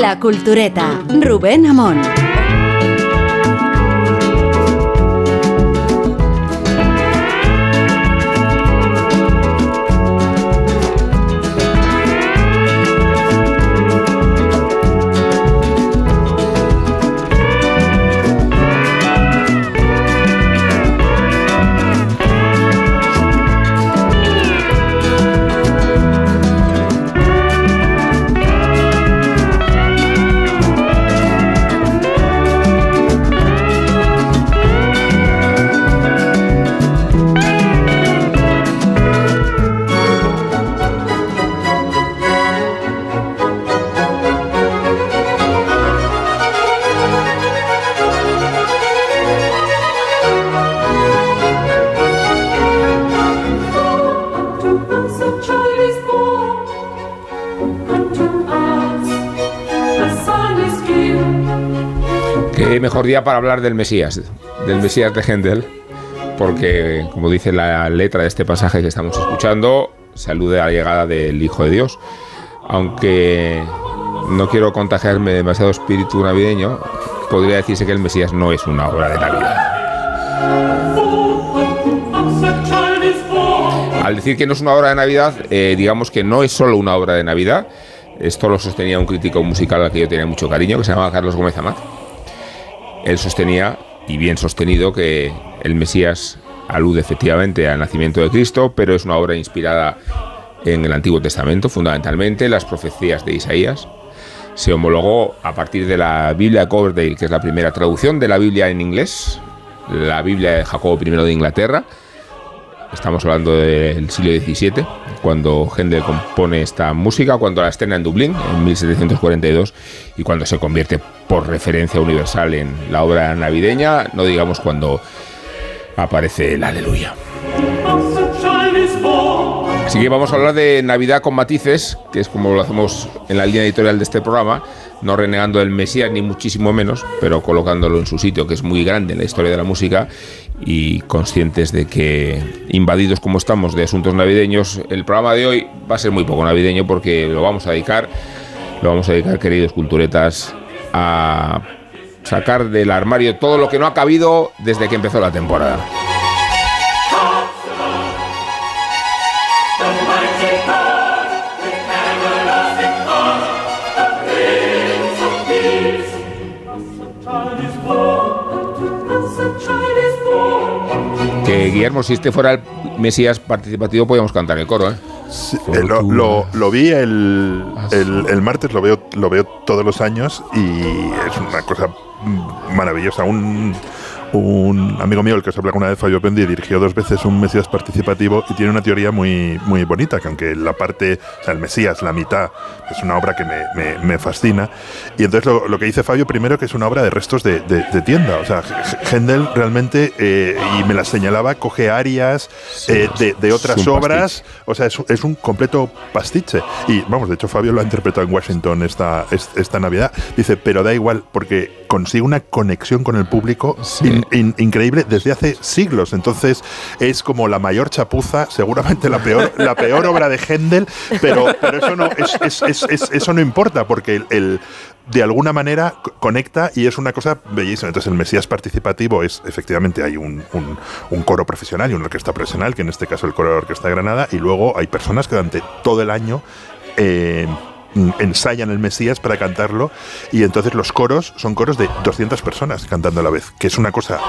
La Cultureta, Rubén Amón. Mejor día para hablar del Mesías, del Mesías de Händel, porque, como dice la letra de este pasaje que estamos escuchando, se alude a la llegada del Hijo de Dios. Aunque no quiero contagiarme demasiado espíritu navideño, podría decirse que el Mesías no es una obra de Navidad. Al decir que no es una obra de Navidad, eh, digamos que no es solo una obra de Navidad. Esto lo sostenía un crítico musical al que yo tenía mucho cariño, que se llamaba Carlos Gómez Amat él sostenía, y bien sostenido, que el Mesías alude efectivamente al nacimiento de Cristo, pero es una obra inspirada en el Antiguo Testamento, fundamentalmente las profecías de Isaías. Se homologó a partir de la Biblia Coverdale, que es la primera traducción de la Biblia en inglés, la Biblia de Jacobo I de Inglaterra, Estamos hablando del siglo XVII, cuando Händel compone esta música, cuando la estrena en Dublín, en 1742, y cuando se convierte por referencia universal en la obra navideña, no digamos cuando aparece el Aleluya. Así que vamos a hablar de Navidad con matices, que es como lo hacemos en la línea editorial de este programa, no renegando el Mesías ni muchísimo menos, pero colocándolo en su sitio, que es muy grande en la historia de la música, y conscientes de que, invadidos como estamos de asuntos navideños, el programa de hoy va a ser muy poco navideño porque lo vamos a dedicar, lo vamos a dedicar, queridos culturetas, a sacar del armario todo lo que no ha cabido desde que empezó la temporada. Guillermo, si este fuera el Mesías participativo, podríamos cantar el coro, ¿eh? eh lo, vi el, el, martes, lo veo, lo veo todos los años y es una cosa maravillosa. Un, un amigo mío, el que os habla una vez, Fabio Pendi, dirigió dos veces un Mesías participativo y tiene una teoría muy, muy bonita, que aunque la parte, o sea, el Mesías, la mitad, es una obra que me, me, fascina. Y entonces lo, que dice Fabio, primero, que es una obra de restos de, de, tienda. O sea, Händel realmente, eh, y me la señalaba, coge arias eh, de, otras obras. O sea, es, es, un completo pastiche. Y vamos, de hecho, Fabio lo ha interpretado en Washington esta, esta Navidad. Dice, pero da igual, porque consigue una conexión con el público increíble desde hace siglos. Entonces es como la mayor chapuza, seguramente la peor, la peor obra de Händel, pero, pero eso, no, eso no importa porque el, de alguna manera conecta y es una cosa bellísima. Entonces el Mesías participativo es, efectivamente, hay un, un, coro profesional y una orquesta profesional, que en este caso el coro de la Orquesta de Granada, y luego hay personas que durante todo el año... Eh, ensayan el Mesías para cantarlo y entonces los coros son coros de 200 personas cantando a la vez, que es una cosa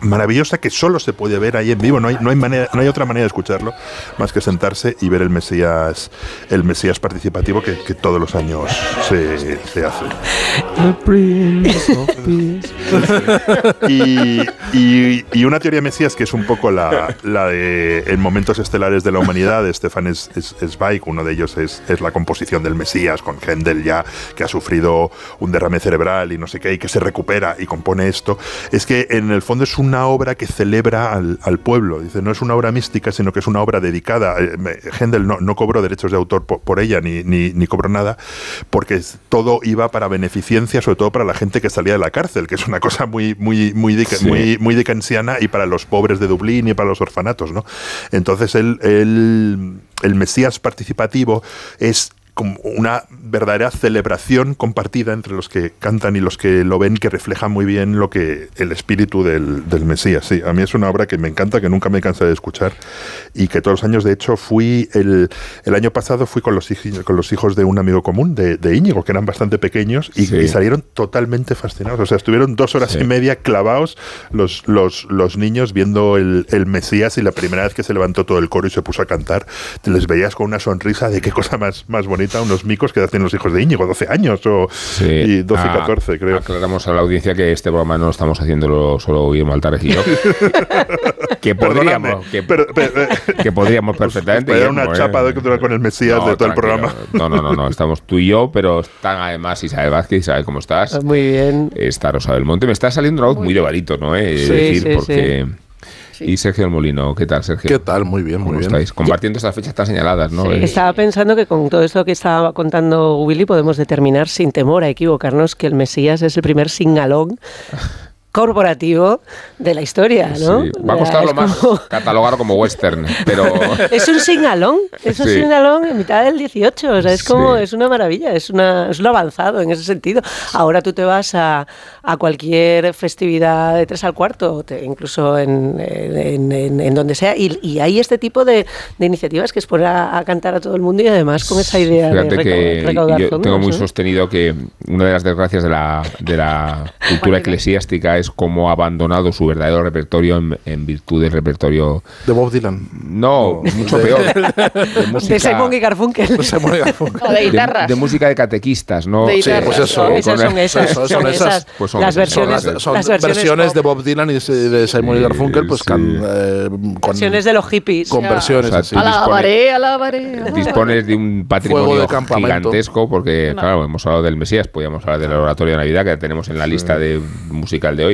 maravillosa que solo se puede ver ahí en vivo. No hay, no hay, manera, no hay otra manera de escucharlo más que sentarse y ver el Mesías, el Mesías participativo que, todos los años se, hace. y, una teoría de Mesías que es un poco la, la de en momentos estelares de la humanidad de Stefan Zweig, uno de ellos es, es, la composición del Mesías con Händel ya que ha sufrido un derrame cerebral y no sé qué y que se recupera y compone esto, es que en el fondo es una obra que celebra al, pueblo. Dice, no es una obra mística, sino que es una obra dedicada. Eh, Händel no, no cobró derechos de autor por, ella, ni, ni, cobró nada, porque todo iba para beneficencia, sobre todo para la gente que salía de la cárcel, que es una cosa muy, muy, muy, muy, muy dickensiana, y para los pobres de Dublín y para los orfanatos. ¿no? Entonces, el, el Mesías participativo es como una verdadera celebración compartida entre los que cantan y los que lo ven que refleja muy bien lo que el espíritu del, del Mesías. Sí, a mí es una obra que me encanta, que nunca me cansa de escuchar y que todos los años, de hecho, fui el, el año pasado fui con los, con los hijos de un amigo común, de, de Íñigo, que eran bastante pequeños y, Sí. y salieron totalmente fascinados. O sea, estuvieron dos horas Sí. y media clavados los, los, los niños viendo el, el Mesías y la primera vez que se levantó todo el coro y se puso a cantar, te les veías con una sonrisa de qué cosa más, más bonita, unos micos que hacen los hijos de Íñigo, 12 años o Sí. y 12 y Ah, 14, creo. Aclaramos a la audiencia que este programa no estamos haciéndolo solo Guillermo Altares y yo. que podríamos, que, pero- pero- que podríamos perfectamente. Puede dar una Guillermo, ¿eh? chapa de que con el Mesías de todo el programa. No, no, no, no, estamos tú y yo, pero están además Isabel Vázquez, Isabel, ¿cómo estás? Muy bien. Está Rosa del Monte. Me está saliendo una voz muy de varito, ¿no? Eh, Sí, decir, sí, porque... Y Sergio del Molino, ¿qué tal, Sergio? ¿Qué tal? Muy bien, muy ¿Cómo bien. estáis? Compartiendo estas fechas tan señaladas, ¿no? Sí, Estaba pensando que con todo esto que estaba contando Willy podemos determinar sin temor a equivocarnos que el Mesías es el primer singalón corporativo de la historia, ¿no? sí. Va a costar Es lo más como- catalogarlo como western, pero... Es un singalón, es un Sí. singalón en mitad del 18, o sea, es como, Sí. es una maravilla, es, una, es un avanzado en ese sentido. Ahora tú te vas a, a cualquier festividad de tres al cuarto, te- incluso en, en- en- en donde sea, y, y hay este tipo de, de iniciativas que es poner a, a cantar a todo el mundo y además con esa idea Fíjate de que recau- recaudar yo fondos, tengo muy ¿no? sostenido que una de las desgracias de la, de la cultura eclesiástica es cómo ha abandonado su verdadero repertorio en, en virtud del repertorio... De Bob Dylan. No, mucho de- peor. De música, De Simon y Garfunkel. Simon y Garfunkel. No, de de- guitarras. de música de catequistas, ¿no? De Sí, pues eso. Esas son esas, son son esas. Pues son las son versiones, las- Son las versiones, pop. de Bob Dylan y de, de Simon y Garfunkel, pues sí. can- eh, con, versiones de los hippies. con Ya. versiones O sea, Alabaré, alabaré. dispones de un patrimonio gigantesco porque No. claro hemos hablado del Mesías podíamos hablar del oratorio de Navidad que tenemos en la lista de musical de hoy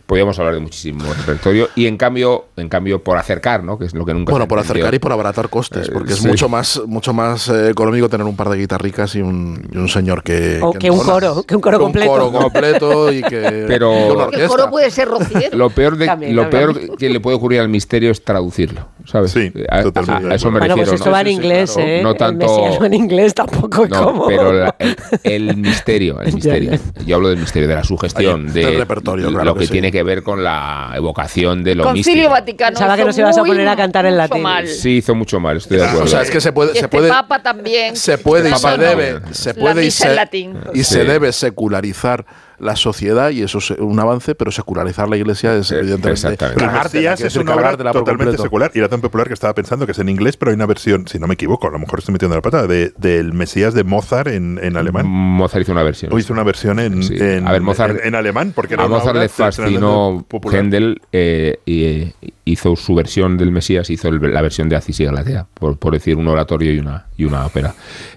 podíamos hablar de muchísimo repertorio y en cambio en cambio por acercar no que es lo que nunca Bueno, por entendió. acercar y por abaratar costes, Eh, porque es sí. mucho más mucho más eh, económico tener un par de guitarricas y un, y un señor que... O que un coro, que un coro completo. Un coro completo y que... Pero- y una Porque el coro puede ser rociero. lo peor de También, lo también. peor que le puede ocurrir al misterio es traducirlo sabes Sí, a, a- totalmente de a eso me Bueno, pues esto ¿no? va en Sí, sí, inglés, claro. ¿eh? No El tanto- mesiano en inglés tampoco No, como... pero la- el, el misterio, el misterio. Yo hablo del misterio, de la sugestión, Ahí, de del repertorio, claro lo que que sí. tiene que ver con la evocación de lo Concilio místico. Vaticano. Pensaba que nos ibas a poner a cantar en latín. mal. Sí, hizo mucho mal, estoy de acuerdo. O sea, es que se puede... Y Se este puede Papa también. se puede y Papa se no. debe, se puede y se, latín. y Sí. se debe secularizar la sociedad y eso es un avance, pero secularizar la iglesia es Eh, evidentemente Mesías quiere es una obra totalmente completo. secular y era tan popular que estaba pensando que es en inglés, pero hay una versión, si no me equivoco, a lo mejor estoy metiendo la pata, de, del Mesías de Mozart en, en alemán. Mozart hizo una versión. O hizo una versión en, Sí. en- A ver, Mozart- en, en alemán, porque era A Mozart le fascinó. Händel eh, y eh, hizo su versión del Mesías, hizo el- la versión de Acis y Galatea, por, por decir un oratorio y una, y una ópera.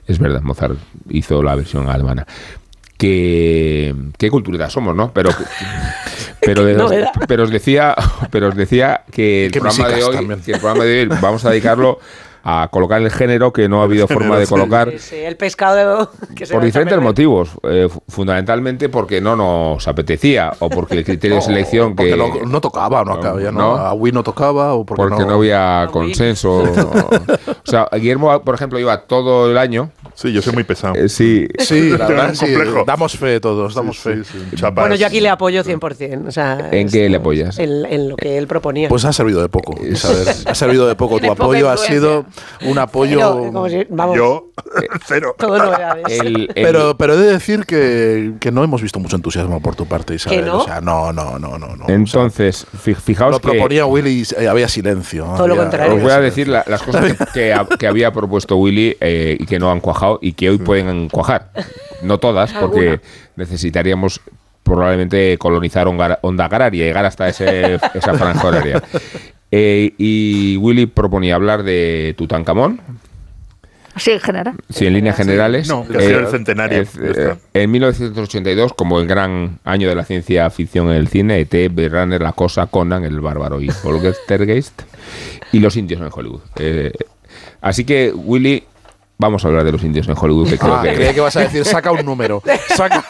Es verdad, Mozart hizo la versión alemana. Que, qué cultureta somos, ¿no? Pero, pero, de- pero os decía, pero os decía que el programa de hoy, que el programa de hoy vamos a dedicarlo a colocar el género que no ha habido forma de colocar Sí, sí, el pescado que se por diferentes motivos, eh, fu- fundamentalmente porque no nos apetecía o porque el criterio de selección que Porque no, no tocaba, no acababa, ¿no? ¿no? A Wii no tocaba o porque, porque no, había consenso. o sea, Guillermo, por ejemplo, iba todo el año. Sí, yo soy muy pesado. eh, sí, Sí, la verdad, un sí, complejo. damos fe todos, damos Sí, fe. sí, sí, chapas. Bueno, yo aquí le apoyo 100%. O sea, ¿En es- qué le apoyas? En, en lo que él proponía. Pues ha servido de poco, Isabel. Ha servido de poco. Tu apoyo ha sido un apoyo. Pero, como si- vamos, Yo, cero. todo el- el- Pero, pero he de decir que, que no hemos visto mucho entusiasmo por tu parte, Isabel. no? O sea, no, no, no, no. no. entonces, O sea, fijaos lo que proponía Willy y eh, había silencio. Todo lo había- contrario. os voy a decir la- las cosas que, que ha- que había propuesto Willy eh, y que no han cuajado y que hoy pueden cuajar. No todas, porque Alguna. necesitaríamos probablemente colonizar Onda Agraria y llegar hasta ese, esa franja horaria. Eh, y Willy proponía hablar de Tutankamón, Sí, en general. sí, en líneas generales. No, que ha sido el centenario. es, eh, en 1982, como el gran año de la ciencia ficción en el cine, ET, Runner, La Cosa, Conan, El Bárbaro y Poltergeist, y Los Indios en Hollywood. Eh, así que, Willy, vamos a hablar de Los Indios en Hollywood, que creo Ah, que... creía que vas a decir, saca un número. Saca,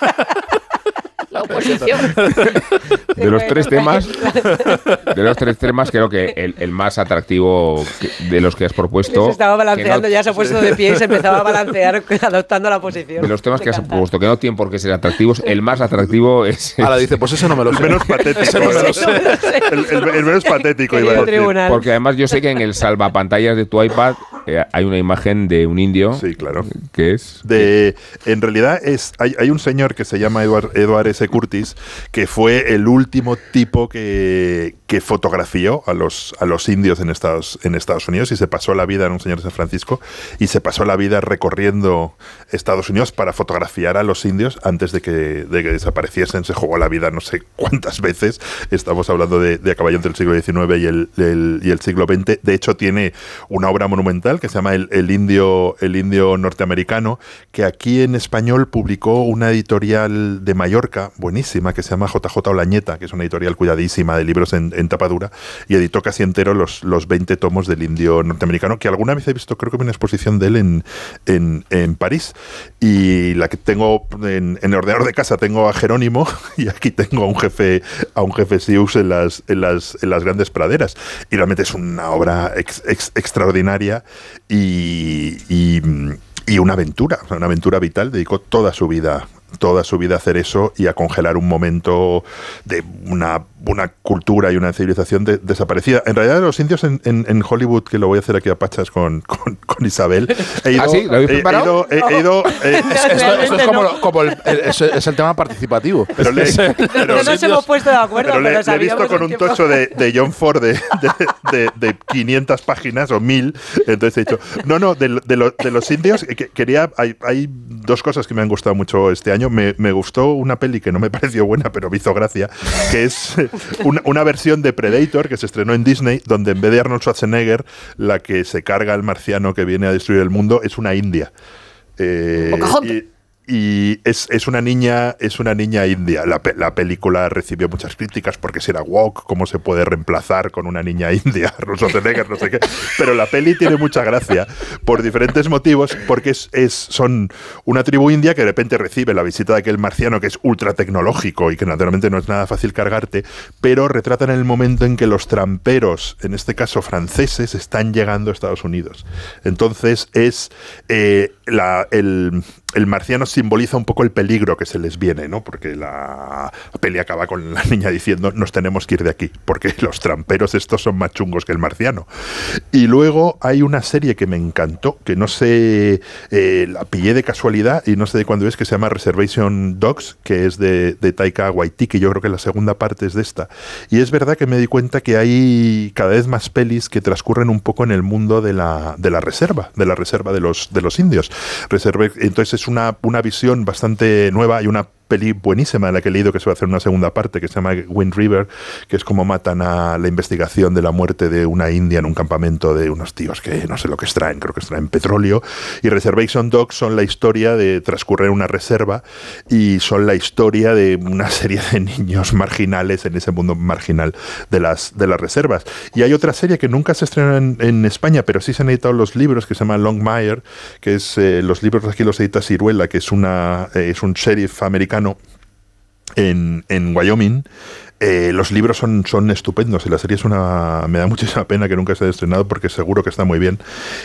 Lo oposición. De los tres temas, de los tres temas, creo que el, el más atractivo que- de los que has propuesto. Se estaba balanceando, no- ya se ha puesto de pie y se empezaba a balancear adoptando la posición. De los temas que has propuesto, que no tienen por qué ser atractivos, el más atractivo es. Ahora dice, pues ese no me lo El sé. menos patético. Ese no me lo sé. El, el- el menos patético, iba a Querido decir. tribunal. Porque además yo sé que en el salvapantallas de tu iPad eh, hay una imagen de un indio. Sí, claro. Que es. De, en realidad es hay, hay un señor que se llama Edward, Edward S. Curtis que fue el último tipo que, fotografió a los, a los indios en Estados, en Estados Unidos y se pasó la vida en un señor de San Francisco y se pasó la vida recorriendo Estados Unidos para fotografiar a los indios antes de que, de que desapareciesen. Se jugó la vida no sé cuántas veces. Estamos hablando de, de a caballo entre el siglo XIX y el, el- y el siglo XX. De hecho, tiene una obra monumental que se llama El, el indio, el indio norteamericano, que aquí en español publicó una editorial de Mallorca buenísima que se llama JJ Olañeta, que es una editorial cuidadísima de libros en, en tapadura, y editó casi entero los, los 20 tomos del indio norteamericano, que alguna vez he visto, creo que una exposición de él en, en, en París. Y la que tengo en, en el ordenador de casa tengo a Jerónimo y aquí tengo a un jefe, a un jefe Sius en las, en las, en las grandes praderas. Y realmente es una obra ex- ex- extraordinaria y, y, y una aventura, una aventura vital. Dedicó toda su vida toda su vida a hacer eso y a congelar un momento de una, una cultura y una civilización de- desaparecida. En realidad, los indios en, en- en Hollywood, que lo voy a hacer aquí a Pachas con, con- con Isabel, he ido, ¿Ah, sí? ¿Lo habéis he- he preparado? ido- he- he ido, Esto, esto es como, como el, el- es, es el tema participativo. pero le- pero- no nos hemos puesto de acuerdo, pero pero, le, le he visto con un tiempo. tocho de, de John Ford de, de, de- de 500 páginas o 1000. Entonces he dicho, no, no, de, lo- de lo- de los indios, que- quería, hay, hay dos cosas que me han gustado mucho este año. Me, me gustó una peli que no me pareció buena, pero me hizo gracia, que es eh, una, una versión de Predator que se estrenó en Disney, donde en vez de Arnold Schwarzenegger, la que se carga al marciano que viene a destruir el mundo es una india. Eh. Y- es, es una niña es una niña india. La, la película recibió muchas críticas porque si era woke, cómo se puede reemplazar con una niña india, Schwarzenegger, no sé qué. Pero la peli tiene mucha gracia por diferentes motivos, porque es, es- son una tribu india que de repente recibe la visita de aquel marciano que es ultra tecnológico y que naturalmente no es nada fácil cargarte, pero retratan el momento en que los tramperos, en este caso franceses, están llegando a Estados Unidos. Entonces es eh, la- el, marciano simboliza un poco el peligro que se les viene, ¿no? Porque la peli acaba con la niña diciendo nos tenemos que ir de aquí, porque los tramperos estos son más chungos que el marciano. Y luego hay una serie que me encantó, que no sé, eh, la pillé de casualidad y no sé de cuándo es, que se llama Reservation Dogs, que es de, de Taika Waititi, yo creo que la segunda parte es de esta. Y es verdad que me di cuenta que hay cada vez más pelis que transcurren un poco en el mundo de la, de la reserva, de la reserva de los, de los indios. Reserve- entonces es una, una visión bastante nueva y una peli buenísima de la que he leído que se va a hacer una segunda parte que se llama Wind River, que es como matan a la investigación de la muerte de una india en un campamento de unos tíos que no sé lo que extraen, creo que extraen petróleo. Y Reservation Dogs son la historia de transcurrir una reserva y son la historia de una serie de niños marginales en ese mundo marginal de las, de las reservas. Y hay otra serie que nunca se estrenó en, en España, pero sí se han editado los libros, que se llama Longmire, que es eh, los libros aquí los edita Ciruela, que es, una, eh, es un sheriff americano en, en Wyoming. Eh, los libros son, son estupendos y la serie es una. Me da muchísima pena que nunca se haya estrenado porque seguro que está muy bien.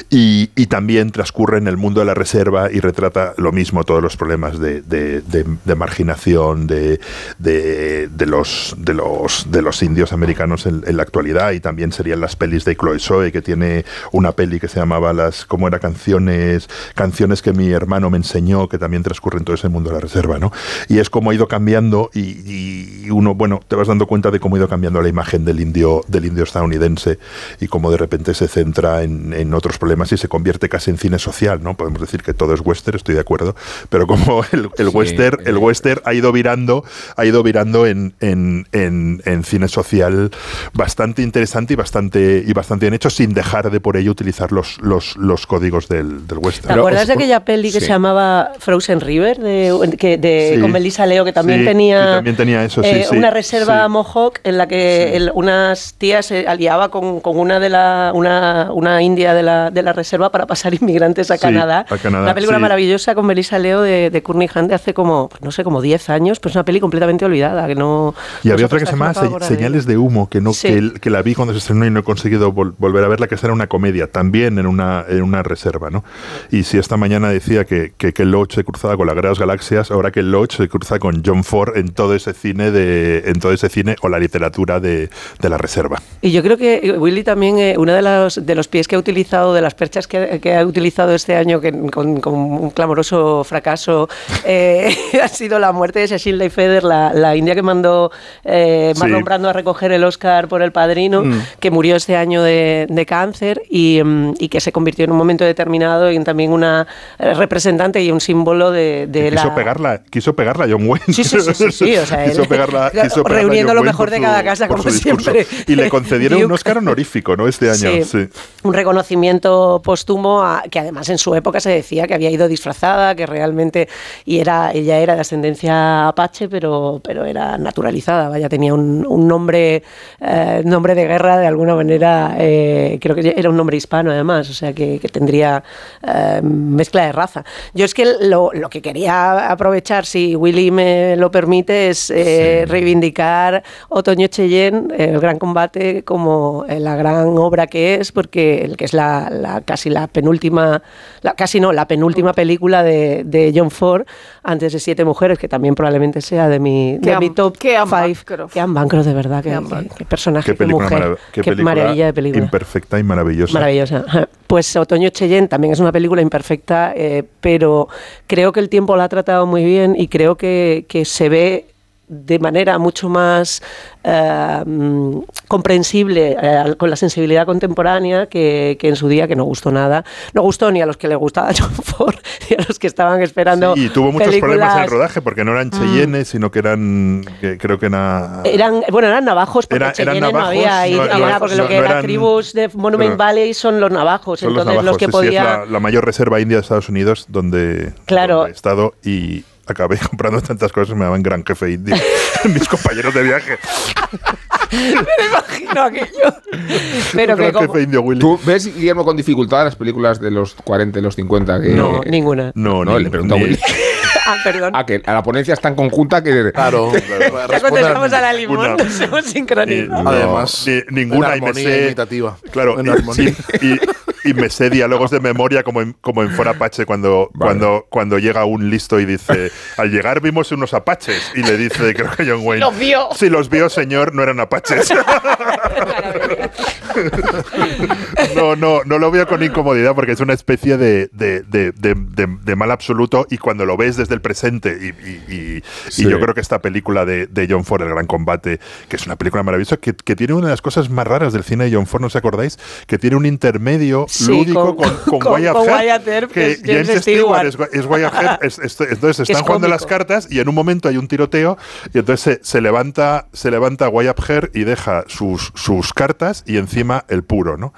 Y, también transcurre en el mundo de la reserva y retrata lo mismo, todos los problemas de, de- de- de marginación de, los, de, los, de los indios americanos en, en la actualidad. Y también serían las pelis de Chloe Zoe, que tiene una peli que se llamaba las. ¿Cómo era? Canciones, canciones que mi hermano me enseñó, que también transcurren todo ese mundo de la reserva, ¿no? Y es como ha ido cambiando y, y uno, bueno, te vas dando cuenta de cómo ha ido cambiando la imagen del indio, del indio estadounidense y cómo de repente se centra en, en otros problemas y se convierte casi en cine social, ¿no? Podemos decir que todo es western, estoy de acuerdo, pero como el, el Sí, western, el eh. western ha ido virando, ha ido virando en, en, en- en cine social bastante interesante y bastante y bastante bien hecho, sin dejar de por ello utilizar los, los, los códigos del, del ¿Te western. Pero acuerdas de aquella peli que sí. se llamaba Frozen River de, que, de Sí. con Melissa Leo que también Sí, tenía que también tenía eso, sí, eh, sí. una reserva reserva Sí. Mohawk en la que el- unas tías se aliaba con, con una de la una, una india de la, de la reserva para pasar inmigrantes a Sí, Canadá. a Canadá, Una película sí. maravillosa con Melissa Leo de, de Courtney Hunt de hace como, no sé, como 10 años, pero es una peli completamente olvidada, que no... Y había otra que se qué llama me acabo de Se- acordar de Señales de Humo, que, no, Sí. que, que la vi cuando se estrenó y no he conseguido vol- volver a verla, que esa era una comedia, también en una, en una reserva. ¿no? Y si esta mañana decía que, que, que Lodge se cruzaba con las Galaxias, ahora que Lodge se cruza con John Ford en todo ese cine de en todo ese cine o la literatura de, de la reserva. Y yo creo que eh, Willy también, eh, uno de los, de los pies que ha utilizado, de las perchas que, que ha utilizado este año que, con, con un clamoroso fracaso, eh, ha sido la muerte de Cecil Leifeder, la, la india que mandó eh, Marlon Sí. Brando a recoger el Oscar por El Padrino, que murió este año de, de cáncer y, mm, y que se convirtió en un momento determinado en también una representante y un símbolo de, de quiso la... pegarla, quiso pegarla John Wayne. Sí, sí, sí, sí, sí, o sea, quiso él- pegarla, quiso pegarla reuniendo lo mejor por de su- cada casa, como su siempre. Y le concedieron un. Oscar honorífico, ¿no? Este año. Sí. un reconocimiento póstumo a- que además en su época se decía que había ido disfrazada, que realmente y era ella era de ascendencia apache, pero pero era naturalizada, vaya tenía un, un nombre eh, nombre de guerra de alguna manera, eh, creo que era un nombre hispano además, o sea que, que tendría eh, mezcla de raza. Yo es que lo, lo que quería aprovechar, si Willy me lo permite, es eh, reivindicar Otoño Cheyenne, el gran combate, como eh, la gran obra que es, porque el que es la, la- casi la penúltima, la, casi no, la penúltima película de, de John Ford, antes de Siete Mujeres, que también probablemente sea de mi, de mi top qué 5. Bancroft. Qué Bancroft, de verdad, qué, Qué Anne qué- Bancroft. qué personaje, Qué mujer, marav- qué maravilla de película. imperfecta y maravillosa. Maravillosa. Pues Otoño Cheyenne también es una película imperfecta, eh, pero creo que el tiempo la ha tratado muy bien y creo que, que se ve de manera mucho más eh, mm, comprensible eh, con la sensibilidad contemporánea que, que en su día que no gustó nada. No gustó ni a los que le gustaba John Ford ni a los que estaban esperando. Sí, y tuvo muchos problemas en el Mm. rodaje porque no eran Cheyenne, sino que eran, que creo que era... Eran, bueno, eran navajos, porque Era- eran Cheyenne navajos, no había, y- no- y no- era porque lo que eran tribus de Monument Valley son los navajos, Son entonces los, navajos, que sí, es podían... la, la mayor reserva india de Estados Unidos donde, Claro. donde he estado y acabé comprando tantas cosas me daban gran jefe indio mis compañeros de viaje. me imagino aquello. Pero que como- jefe indio Willy. ¿Tú ves, Guillermo, con dificultad las películas de los 40 y los 50? Que, No, ninguna. No, No, ni- le pregunto a Willy. Ah, perdón. Ah, que a la ponencia es tan conjunta que... Claro, ya responde contestamos a la limón, una. nos hemos ni- sincronizado. no, Además, ni- ninguna armonía imitativa. Claro, En y, armonía. y- y- me sé diálogos de memoria como en, como en For Apache cuando, Vale. cuando, cuando llega un listo y dice, al llegar vimos unos apaches y le dice, creo que John Wayne. Los vio. Sí, los vio, señor, no eran apaches. No, no, no lo veo con incomodidad porque es una especie de, de, de- de- de- de mal absoluto y cuando lo ves desde el presente y, y- y- y Sí. yo creo que esta película de, de John Ford, El Gran Combate, que es una película maravillosa, que, que tiene una de las cosas más raras del cine de John Ford, ¿no os acordáis? Que tiene un intermedio Sí, lúdico con- con, con, Wyatt con Wyatt que es James James Stewart. Stewart es, es Wyatt Earp, es- es- entonces Que es están jugando las cartas y en un momento hay un tiroteo y entonces se, se levanta se levanta Wyatt Earp y deja sus, sus cartas y encima el puro, ¿no?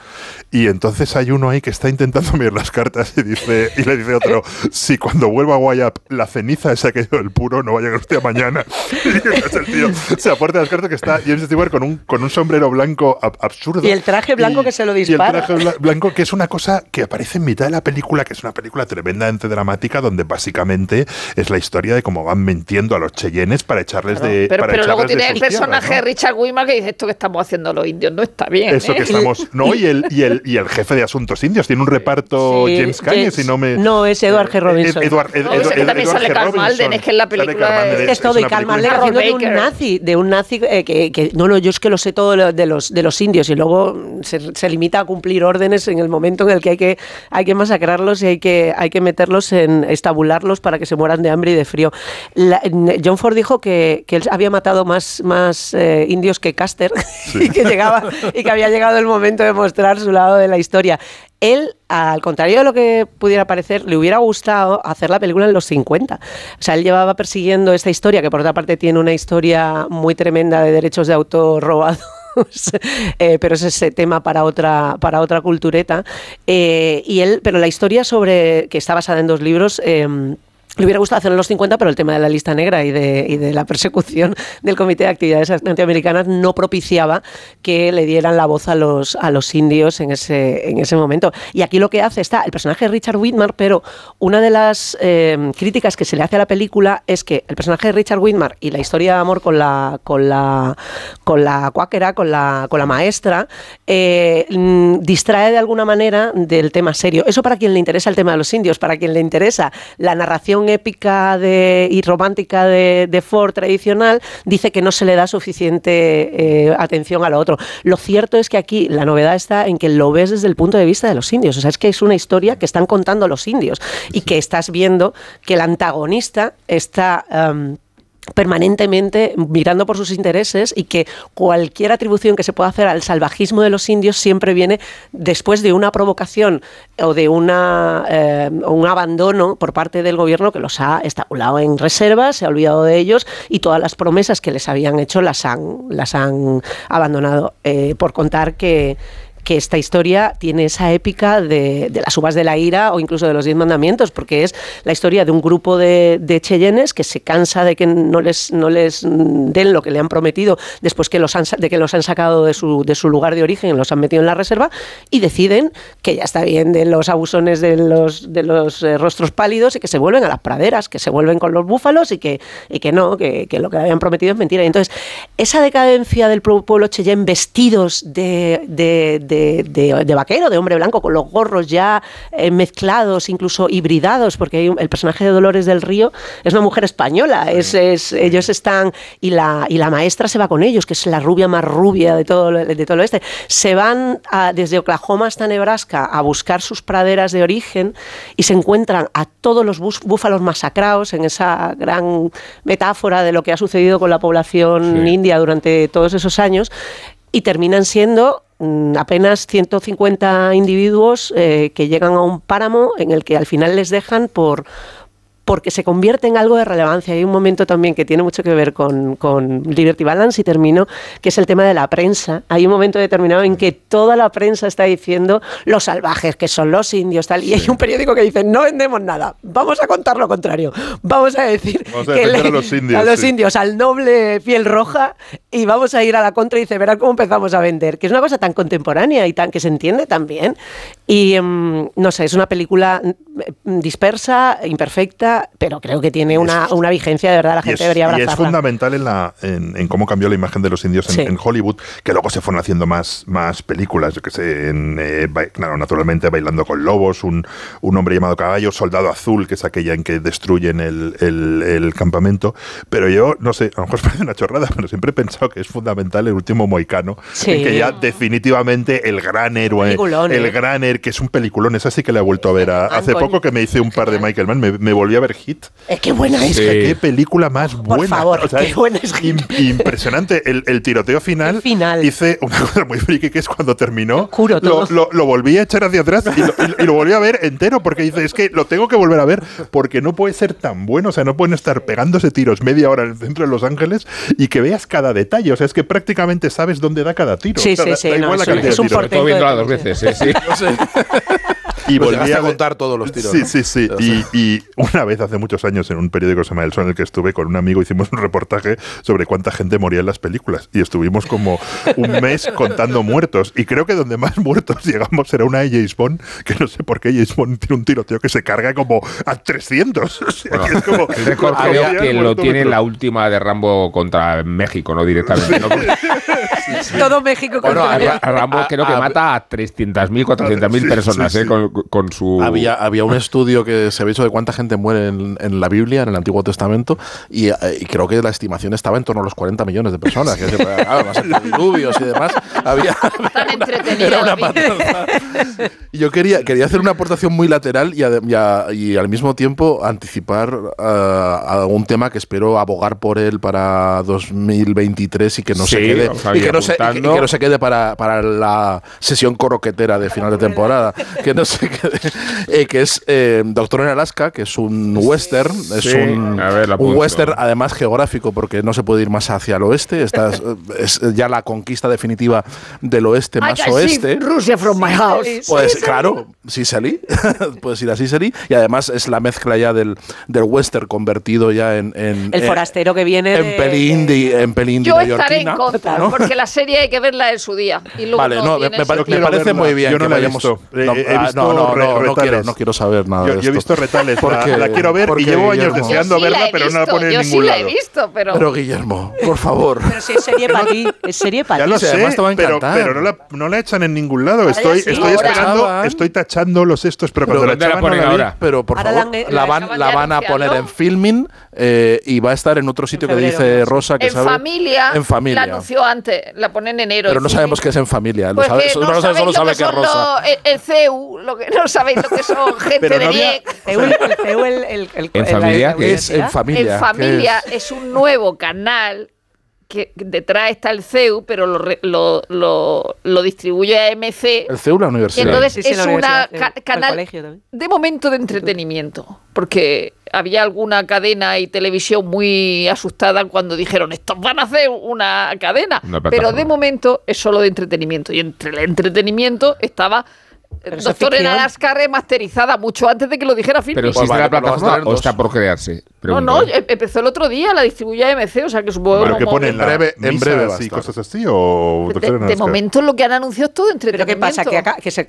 Y entonces hay uno ahí que está intentando mirar las cartas y dice y le dice otro, si cuando vuelva Wyatt la ceniza esa que del puro no va a llegar usted mañana. Y entonces el tío se aporta las cartas que está James Stewart con un, con un sombrero blanco ab- absurdo. Y el traje blanco que se lo dispara. Y el traje bla- blanco que es una cosa que aparece en mitad de la película, que es una película tremendamente dramática, donde básicamente es la historia de cómo van mintiendo a los cheyennes para echarles de. Pero, para pero luego tiene el sus tierras, personaje ¿no? de Richard Widmark que dice esto que estamos haciendo los indios no está bien. Eso ¿eh? que estamos. No, y el, y el, y el jefe de asuntos indios tiene un reparto Sí, James Cagney, James- si no me. no, es Edward G. Eh, Robinson. Ed- Edward, Ed- No, que también Edward sale. Malden, es que en la película es- Es todo, y película- Malden haciendo de un nazi, de un nazi eh, que, que- no, no, yo es que lo sé todo lo- de los, de los indios y luego se, se limita a cumplir órdenes en el momento en el que hay que, hay que masacrarlos y hay que, hay que meterlos en estabularlos para que se mueran de hambre y de frío. La- John Ford dijo que, que él había matado más, más eh, indios que Custer y, que llegaba, y que había llegado el momento de mostrar su lado de la historia. Él, al contrario de lo que pudiera parecer, le hubiera gustado hacer la película en los 50. O sea, él llevaba persiguiendo esta historia, que por otra parte tiene una historia muy tremenda de derechos de autor robados. eh, pero es ese tema para otra, para otra cultureta. Eh, y él, pero la historia sobre, que está basada en dos libros, eh, Le hubiera gustado hacerlo en los 50, pero el tema de la lista negra y de, y de la persecución del Comité de Actividades Antiamericanas no propiciaba que le dieran la voz a los, a los indios en ese, en ese momento. Y aquí lo que hace está el personaje de Richard Widmar, pero una de las eh, críticas que se le hace a la película es que el personaje de Richard Widmar y la historia de amor con la, con la, con la cuáquera, con la, con la maestra, eh, mm, distrae de alguna manera del tema serio. Eso para quien le interesa el tema de los indios, para quien le interesa la narración épica de, y romántica de, Ford tradicional, dice que no se le da suficiente eh, atención a lo otro. Lo cierto es que aquí la novedad está en que lo ves desde el punto de vista de los indios. O sea, es que es una historia que están contando los indios y que estás viendo que el antagonista está... Em, permanentemente mirando por sus intereses y que cualquier atribución que se pueda hacer al salvajismo de los indios siempre viene después de una provocación o de una, eh, un abandono por parte del gobierno que los ha estabulado en reservas, se ha olvidado de ellos y todas las promesas que les habían hecho las han, las han abandonado. Eh, por contar que que esta historia tiene esa épica de, las uvas de la ira o incluso de los diez mandamientos, porque es la historia de un grupo de, de cheyennes que se cansa de que no les, no les den lo que le han prometido después que los han, de que los han sacado de su, de su lugar de origen los han metido en la reserva y deciden que ya está bien de los abusones de los, de los eh, rostros pálidos y que se vuelven a las praderas, que se vuelven con los búfalos y que, y que no, que, que lo que habían prometido es mentira. Y entonces, esa decadencia del pueblo cheyenne vestidos de de, vaquero, de hombre blanco, con los gorros ya eh, mezclados, incluso hibridados, porque el personaje de Dolores del Río es una mujer española, es, ellos están, y la, y la maestra se va con ellos, que es la rubia más rubia de todo, de todo el oeste. Se van desde Oklahoma hasta Nebraska a buscar sus praderas de origen y se encuentran a todos los búfalos masacrados en esa gran metáfora de lo que ha sucedido con la población india durante todos esos años y terminan siendo apenas 150 individuos eh, que llegan a un páramo en el que al final les dejan por porque se convierte en algo de relevancia. Hay un momento también que tiene mucho que ver con, con Liberty Balance y termino, que es el tema de la prensa. Hay un momento determinado en que toda la prensa está diciendo los salvajes que son los indios, tal, y hay un periódico que dice no vendemos nada, vamos a contar lo contrario, vamos a decir que a, los indios, a los indios, al noble piel roja, y vamos a ir a la contra y dice, verá cómo empezamos a vender, que es una cosa tan contemporánea y tan que se entiende también. Y em, no sé, es una película mm, dispersa, imperfecta, pero creo que tiene una, una vigencia de verdad, la gente debería abrazarla. Y es fundamental en, la, en, cómo cambió la imagen de los indios en, Hollywood, que luego se fueron haciendo más, más películas, yo que sé, en, eh, claro, naturalmente Bailando con Lobos, un, un hombre llamado Caballo, Soldado Azul, que es aquella en que destruyen el, el, campamento, pero yo, no sé, a lo mejor parece una chorrada, pero siempre he pensado que es fundamental el último Moicano, en que ya definitivamente el gran héroe, el ¿eh? gran héroe, que es un peliculón, esa sí que le he vuelto a ver hace poco que me hice un par de Michael Mann, me, me volví a ver Hit. Es que buena es. Qué película más buena. Por favor, qué buena es impresionante. El, tiroteo final, final. Hice una cosa muy friki que es cuando terminó. Juro, lo, lo, volví a echar hacia atrás y lo, volví a ver entero porque dice, es que lo tengo que volver a ver porque no puede ser tan bueno. O sea, no pueden estar pegándose tiros media hora en el centro de Los Ángeles y que veas cada detalle. O sea, es que prácticamente sabes dónde da cada tiro. Sí, sí, sí. no, es, es un Estoy viendo dos veces, sí, sí. y volví a contar todos los tiros. Sí, sí, sí. Y, y, una vez hace muchos años en un periódico que se llama El Sol en el que estuve con un amigo, hicimos un reportaje sobre cuánta gente moría en las películas. Y estuvimos como un mes contando muertos. Y creo que donde más muertos llegamos era una de James Bond, que no sé por qué James Bond tiene un tiroteo que se carga como a 300. O sea, que es como, que lo tiene la última de Rambo contra México, no directamente. ¿no? Todo México contra bueno, Rambo creo que mata a 300.000, 400.000 personas ¿eh? con, con, su... Había, había un estudio que se había hecho de cuánta gente muere en, en la Biblia, en el Antiguo Testamento, y, eh, y, creo que la estimación estaba en torno a los 40 millones de personas. Que, claro, diluvios y demás. Había, era una matanza. Y yo quería, quería hacer una aportación muy lateral y, y, al mismo tiempo anticipar uh, algún tema que espero abogar por él para 2023 y que no se quede, y que no se, que, no se quede para, para la sesión coroquetera de final de temporada. Que no se eh, que es eh, Doctor en Alaska, que es un western, es Sí, un, a ver, la un apunto. western además geográfico, porque no se puede ir más hacia el oeste. Esta es, es ya la conquista definitiva del oeste I más oeste. see Russia from my house. Pues claro, Sicily, puedes ir a Sicily y además es la mezcla ya del, del western convertido ya en, en El en- forastero que viene en de, en pelín Yo estaré en contra, ¿no? porque la serie hay que verla en su día. Y luego Vale, no, me, parece muy bien Yo no que la he vayamos. visto. Eh, No, he ah, visto no, no, re- no, no quiero, no quiero saber nada Yo, de yo he esto. visto retales, la, Porque- la quiero ver y llevo años Guillermo- deseando sí la verla, pero no la visto, pone en yo ningún sí la he lado. visto, pero, Pero Guillermo, por favor. Pero si es serie para ti, es serie para Ya ti. lo Sí, sé, además te va a pero, pero no, la, no la echan en ningún lado. Estoy, ya sí. estoy Ahora. esperando, Echaban. estoy tachando los estos, pero cuando Pero la ¿dónde la ponen la vi. ahora? Pero por Ahora favor, la la, la van, la a poner en filming eh, y va a estar en otro sitio que febrero, dice. Rosa que en sabe. familia, En familia. la anunció antes, la pone en enero. Pero no sabemos qué es en familia. Lo Pues sabe- que solo no sabe- solo lo sabe que que es Rosa. el, el CEU, lo que no sabéis lo que son gente Pero de no había- el CEU, el- el- el- ¿En familia Es en familia. En ¿qué familia es? es? un nuevo canal que detrás está el CEU, pero lo, re- lo, lo, lo distribuye a MC. El CEU, la Y universidad. entonces Sí, sí, es el canal de momento de entretenimiento, porque había alguna cadena y televisión muy asustada cuando dijeron estos van a hacer una cadena, Una pero de momento es solo de entretenimiento y entre el entretenimiento estaba eh, Doctor en. Alaska remasterizada mucho antes de que lo dijera Film. Pero Pues existe vale, la plataforma o está por crearse. No, Pregunto, no, ¿eh? em- empezó el otro día, la distribuye AMC, o sea que supongo ¿Pero que ponen? en breve- en breve va a y estar. cosas así? ¿O de, de momento lo que han anunciado es todo Pero entretenimiento. ¿qué pasa? Que, acá- que se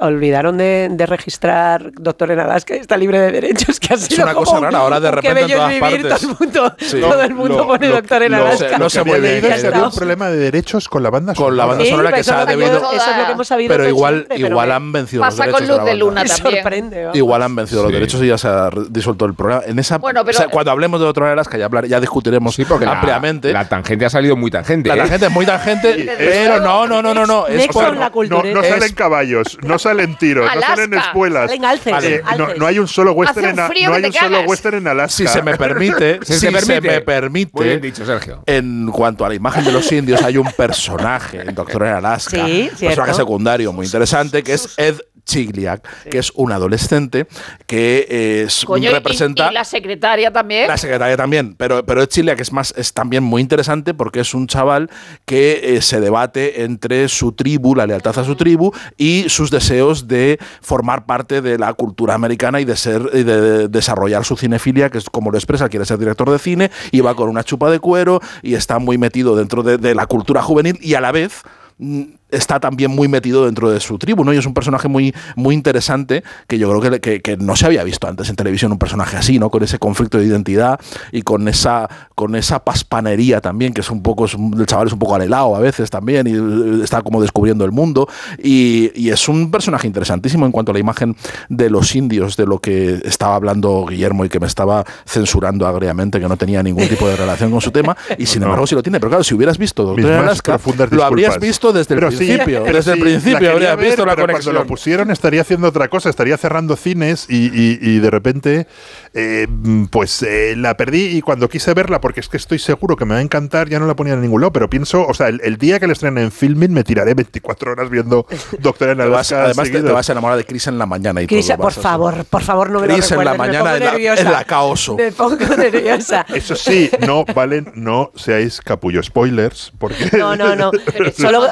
olvidaron de, de registrar Doctor en Alaska y está libre de derechos. Que ha sido una como cosa un- rara, ahora de repente en todas es vivir, partes. Todo el mundo, Sí. todo el mundo Lo- pone lo- Doctor en lo- Alaska. no Lo se que había puede. leído es que había un problema de derechos con la banda Con la sonora. banda Sí, sonora que eso se es ha lo que debido. Eso es lo que hemos sabido. Pero igual, pero igual han vencido Pasa los con derechos. Luz de de la banda. Luna también. Igual han vencido los derechos y ya se ha disuelto el programa. En esa, Bueno, pero- o sea, cuando hablemos de otro Alaska ya, hablar, ya discutiremos Sí, porque la- ampliamente. La, tangente ha salido muy tangente. La ¿eh? tangente es muy tangente, pero no, no, no, no, no. Es la No, no Es- salen caballos, no salen tiros, no salen Alaska. espuelas. Salen alces, Eh, no, alces. no hay un solo western, en, no hay un solo cagas. western en Alaska. si se me permite, ¿Se si te permite? se me permite, Muy bien dicho, Sergio. En cuanto a la imagen de los indios, hay un personaje en Doctor en Alaska, Sí, un personaje secundario muy interesante, que es Ed Chigliak, que es un adolescente que es, Coño, representa... y, la secretaria también. La secretaria también, pero, pero Ed Chigliak es más, es también muy interesante porque es un chaval que eh, se debate entre su tribu, la lealtad a su tribu, y sus deseos de formar parte de la cultura americana y de ser, y de desarrollar su cinefilia, que es como lo expresa, quiere ser director de cine, y va con una chupa de cuero y está muy metido dentro de, de la cultura juvenil y a la vez mm, está también muy metido dentro de su tribu, ¿no? Y es un personaje muy, muy interesante que yo creo que, que- que no se había visto antes en televisión un personaje así, ¿no? Con ese conflicto de identidad y con esa, con esa paspanería también, que es un poco, es un- el chaval es un poco alelado a veces también y eh, está como descubriendo el mundo y, y es un personaje interesantísimo en cuanto a la imagen de los indios, de lo que estaba hablando Guillermo y que me estaba censurando agriamente, que no tenía ningún tipo de relación con su tema y sin No. embargo sí lo tiene, pero claro, si hubieras visto Doctor Alaska, lo habrías visto desde el Pero sí, principio, pero desde el sí, principio ver, visto la pero conexión. Cuando lo pusieron estaría haciendo otra cosa, estaría cerrando cines y, y- y de repente eh, pues eh, la perdí y cuando quise verla, porque es que estoy seguro que me va a encantar, ya no la ponía en ningún lado, pero pienso, o sea, el, el día que la estrenen en filming me tiraré 24 horas viendo Doctor en vas- Alaska. además te, te vas a enamorar de Chris en la mañana y Crisia, todo. por favor, por favor, no me lo Cris en la mañana pongo en la- nerviosa. en la Caoso. Me pongo nerviosa. Eso sí, no valen, no seáis capullo spoilers, porque No, no, no. Solo,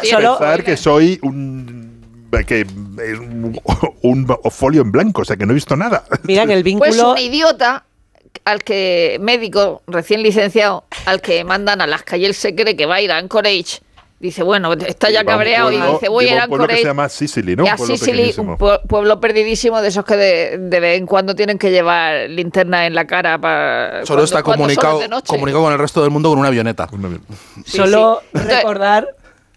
pensar que soy un que es un, un folio en blanco, o sea que no he visto nada. mira, en el Pues vínculo. un idiota al que médico recién licenciado al que mandan a Alaska y él se cree que va a ir a Anchorage dice bueno está ya cabreado y dice voy a ir a pueblo que Anchorage se llama Sicily, ¿no? y a pueblo Sicily un pue- pueblo perdidísimo de esos que de, de vez en cuando tienen que llevar linterna en la cara para Solo cuando- está comunicado, comunicado con el resto del mundo con una avioneta. Sí, solo sí. Recordar.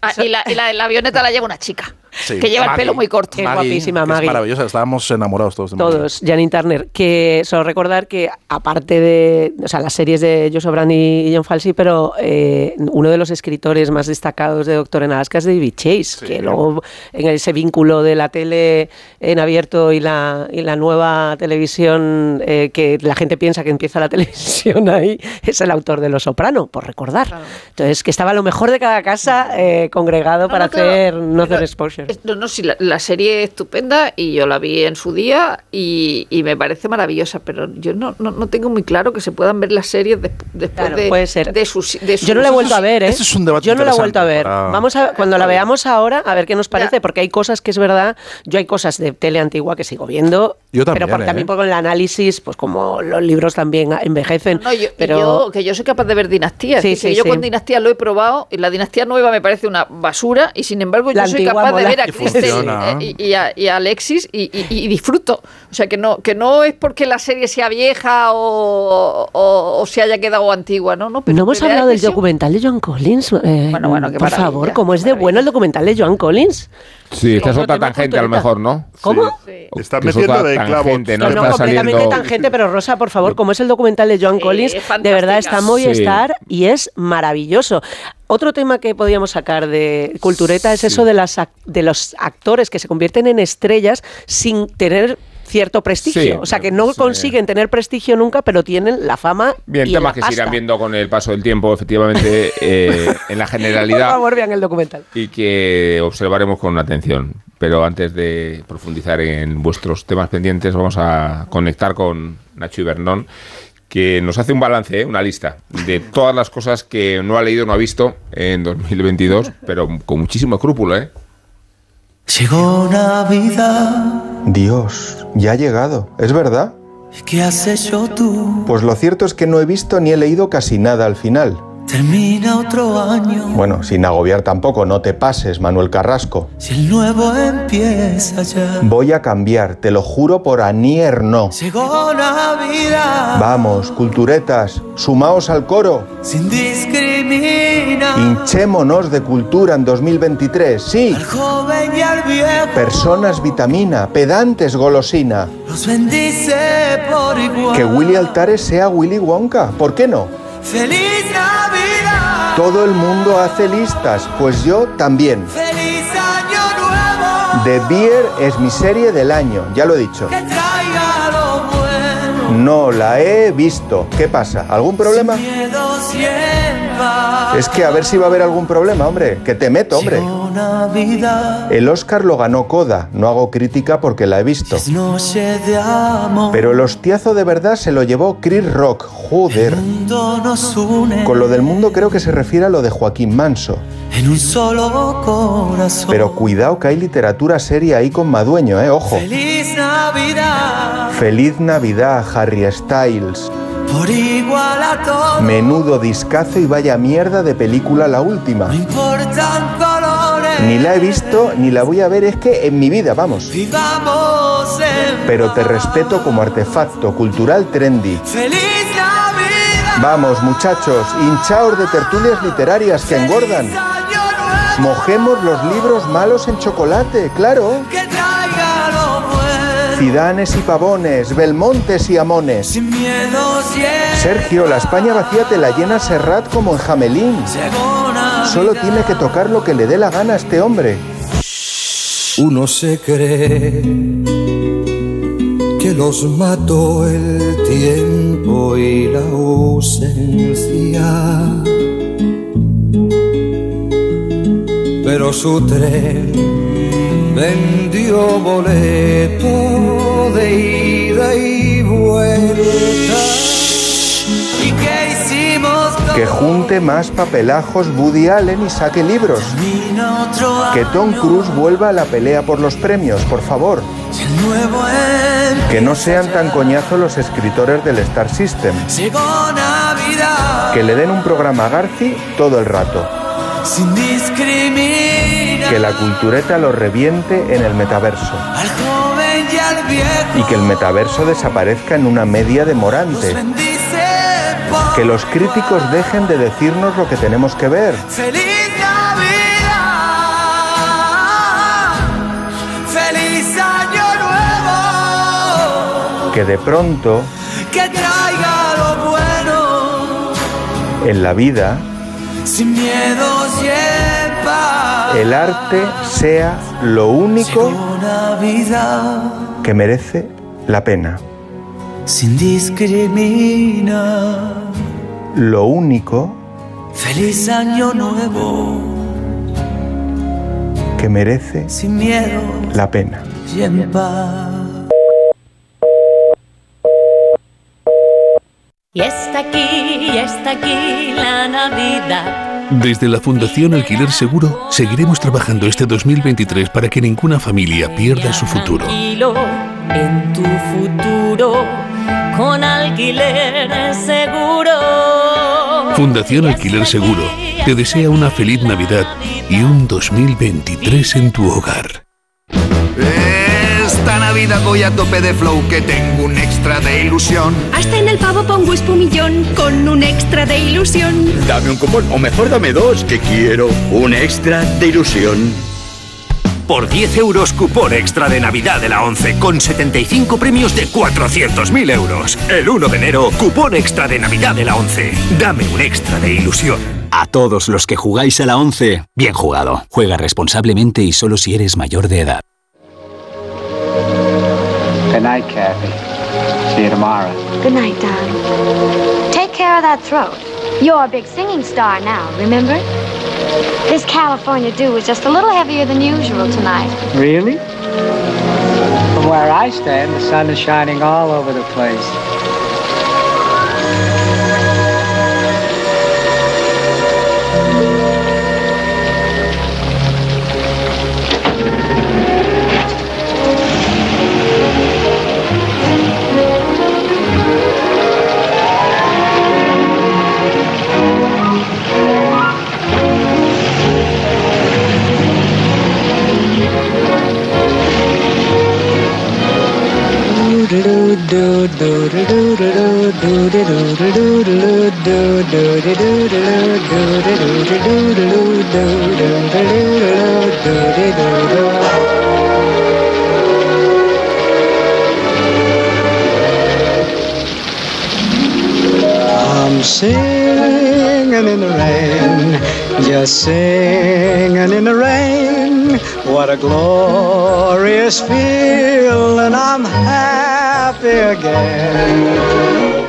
Ah, y, la, y la de la avioneta la lleva una chica Sí. que lleva el Maggie. pelo muy corto Qué guapísima, que Maggie. Es maravillosa, estábamos enamorados todos de Maggie. Todos, Janine Turner, que solo recordar que aparte de, o sea, las series de Joseph Brand y John Falsey, pero eh, uno de los escritores más destacados de Doctor en Alaska es David Chase, que luego en ese vínculo de la tele en abierto y la, y la nueva televisión, eh, que la gente piensa que empieza la televisión ahí, es el autor de Los Soprano, por recordar. Entonces, que estaba lo mejor de cada casa eh, congregado para no, claro. hacer no hacer Pero- exposure. No, no, sí, la, la serie es estupenda y yo la vi en su día y, y me parece maravillosa, pero yo no, no, no tengo muy claro que se puedan ver las series des- después Claro, de, puede ser. de sus... de Yo no la he sus- vuelto a ver, ¿eh? ese es un debate Yo no la he vuelto a ver. para- Vamos a cuando la veamos ahora a ver qué nos parece, Ya. porque hay cosas que es verdad. Yo hay cosas de tele antigua que sigo viendo. Yo también, Pero por- ¿eh? también por el análisis, pues como los libros también envejecen. No, yo, pero yo- que yo soy capaz de ver dinastías. Sí, sí, que yo sí. con dinastía lo he probado y la dinastía nueva me parece una basura y sin embargo La yo soy capaz de mola. ver a Y Kristen eh, y, y a, y a Alexis y, y- y disfruto. O sea, que no, que no es porque la serie sea vieja o, o- o se haya quedado antigua, ¿no? No, pero- no hemos pero hablado del documental de Joan Collins. eh, Bueno, bueno, qué por maravilla, favor, como es de bueno el documental de Joan Collins. Sí, esta es otra tangente a lo mejor, ¿no? ¿Cómo? Sí. Está Que es metiendo de clavo. tangente, No, No, no, está completamente saliendo- tangente, pero Rosa, por favor, como es el documental de Joan Sí, Collins, de verdad está muy Sí. estar y es maravilloso. Otro tema que podíamos sacar de Cultureta es eso de, las, de los actores que se convierten en estrellas sin tener cierto prestigio. Sí, o sea, que no sí. consiguen tener prestigio nunca, pero tienen la fama Bien, y temas la que se irán pasta. viendo con el paso del tiempo, efectivamente, eh, en la Por generalidad. favor, vean el documental. y que observaremos con atención. Pero antes de profundizar en vuestros temas pendientes, vamos a conectar con Nacho Ibernón, que nos hace un balance, ¿eh? una lista de todas las cosas que no ha leído, no ha visto en 2022, pero con muchísimo escrúpulo, ¿eh? Llegó Navidad, Dios, ya ha llegado, ¿es verdad? ¿qué has hecho tú? Pues lo cierto es que no he visto ni he leído casi nada al final. Termina otro año, Bueno, sin agobiar tampoco, no te pases, Manuel Carrasco. si el nuevo empieza ya. Voy a cambiar, te lo juro por Anier no. Llegó Navidad, Vamos, culturetas, sumaos al coro. sin discriminar. Hinchémonos de cultura en 2023, sí. Al joven y al viejo, Personas vitamina, pedantes golosina. los bendice por igual. Que Willy Altares sea Willy Wonka, ¿por qué no? ¡Feliz Navidad! Todo el mundo hace listas, pues yo también. ¡Feliz Año Nuevo! The Beer es mi serie del año, ya lo he dicho. Que traiga lo bueno. No la he visto. ¿Qué pasa? ¿Algún problema? Sin miedo siempre. Es que a ver si va a haber algún problema, hombre. Que te meto, hombre. Llegó Navidad, El Oscar lo ganó Coda. No hago crítica porque la he visto. Pero el hostiazo de verdad se lo llevó Chris Rock. Joder. Con lo del mundo creo que se refiere a lo de Joaquín Manso. en un solo corazón. Pero cuidado que hay literatura seria ahí con Madueño, eh, ojo. Feliz Navidad, Feliz Navidad, Harry Styles. por igual a todos. Menudo discazo y vaya mierda de película la última. No. Ni la he visto ni la voy a ver, es que en mi vida, vamos. Pero te respeto como artefacto cultural trendy. Vamos, muchachos, hinchaos de tertulias literarias que engordan. Mojemos los libros malos en chocolate, claro. Que traiga lo bueno. Cidanes y pavones, Belmontes y Amones. Sergio, la España vacía te la llena Serrat como en Jamelín. Solo tiene que tocar lo que le dé la gana a este hombre. Uno se cree que los mató el tiempo y la ausencia. Pero su tren vendió boleto de ida y vuelta. Que junte más papelajos Woody Allen y saque libros. Que Tom. Cruise vuelva a la pelea por los premios, por favor. Que no sean tan coñazos los escritores del Star System. Que le den un programa a Garci todo el rato. Sin. Que la cultureta lo reviente en el metaverso. Y que el metaverso desaparezca en una media de Morante. Que los críticos dejen de decirnos lo que tenemos que ver. Feliz Navidad, feliz año nuevo, Que de pronto, que traiga lo bueno, en la vida, sin miedo siempre. el arte sea lo único que merece la pena. Sin discriminar, Lo único feliz año nuevo, que merece sin miedo la pena. y en paz. Y está aquí, y está aquí la Navidad. Desde la Fundación Alquiler Seguro seguiremos trabajando este 2023 para que ninguna familia pierda su futuro. En tu futuro con alquiler seguro. Fundación Alquiler Seguro te desea una feliz Navidad y un 2023 en tu hogar. Esta Navidad voy a tope de flow que tengo un extra de ilusión. Hasta en el pavo pongo espumillón con un extra de ilusión. Dame un cupón, o mejor dame dos, que quiero un extra de ilusión. Por 10 euros, cupón extra de Navidad de la 11, con 75 premios de 400.000 euros. El 1 de enero, cupón extra de Navidad de la 11. Dame un extra de ilusión. A todos los que jugáis a la 11, bien jugado. Juega responsablemente y solo si eres mayor de edad. Good night, Kathy. See you tomorrow. Good night, darling. Take care of that throat. You're a big singing star now, remember? This California dew is just a little heavier than usual tonight. Really? From where I stand, the sun is shining all over the place. I'm singing in the rain, just singing in the rain. What a glorious feeling, I'm happy again.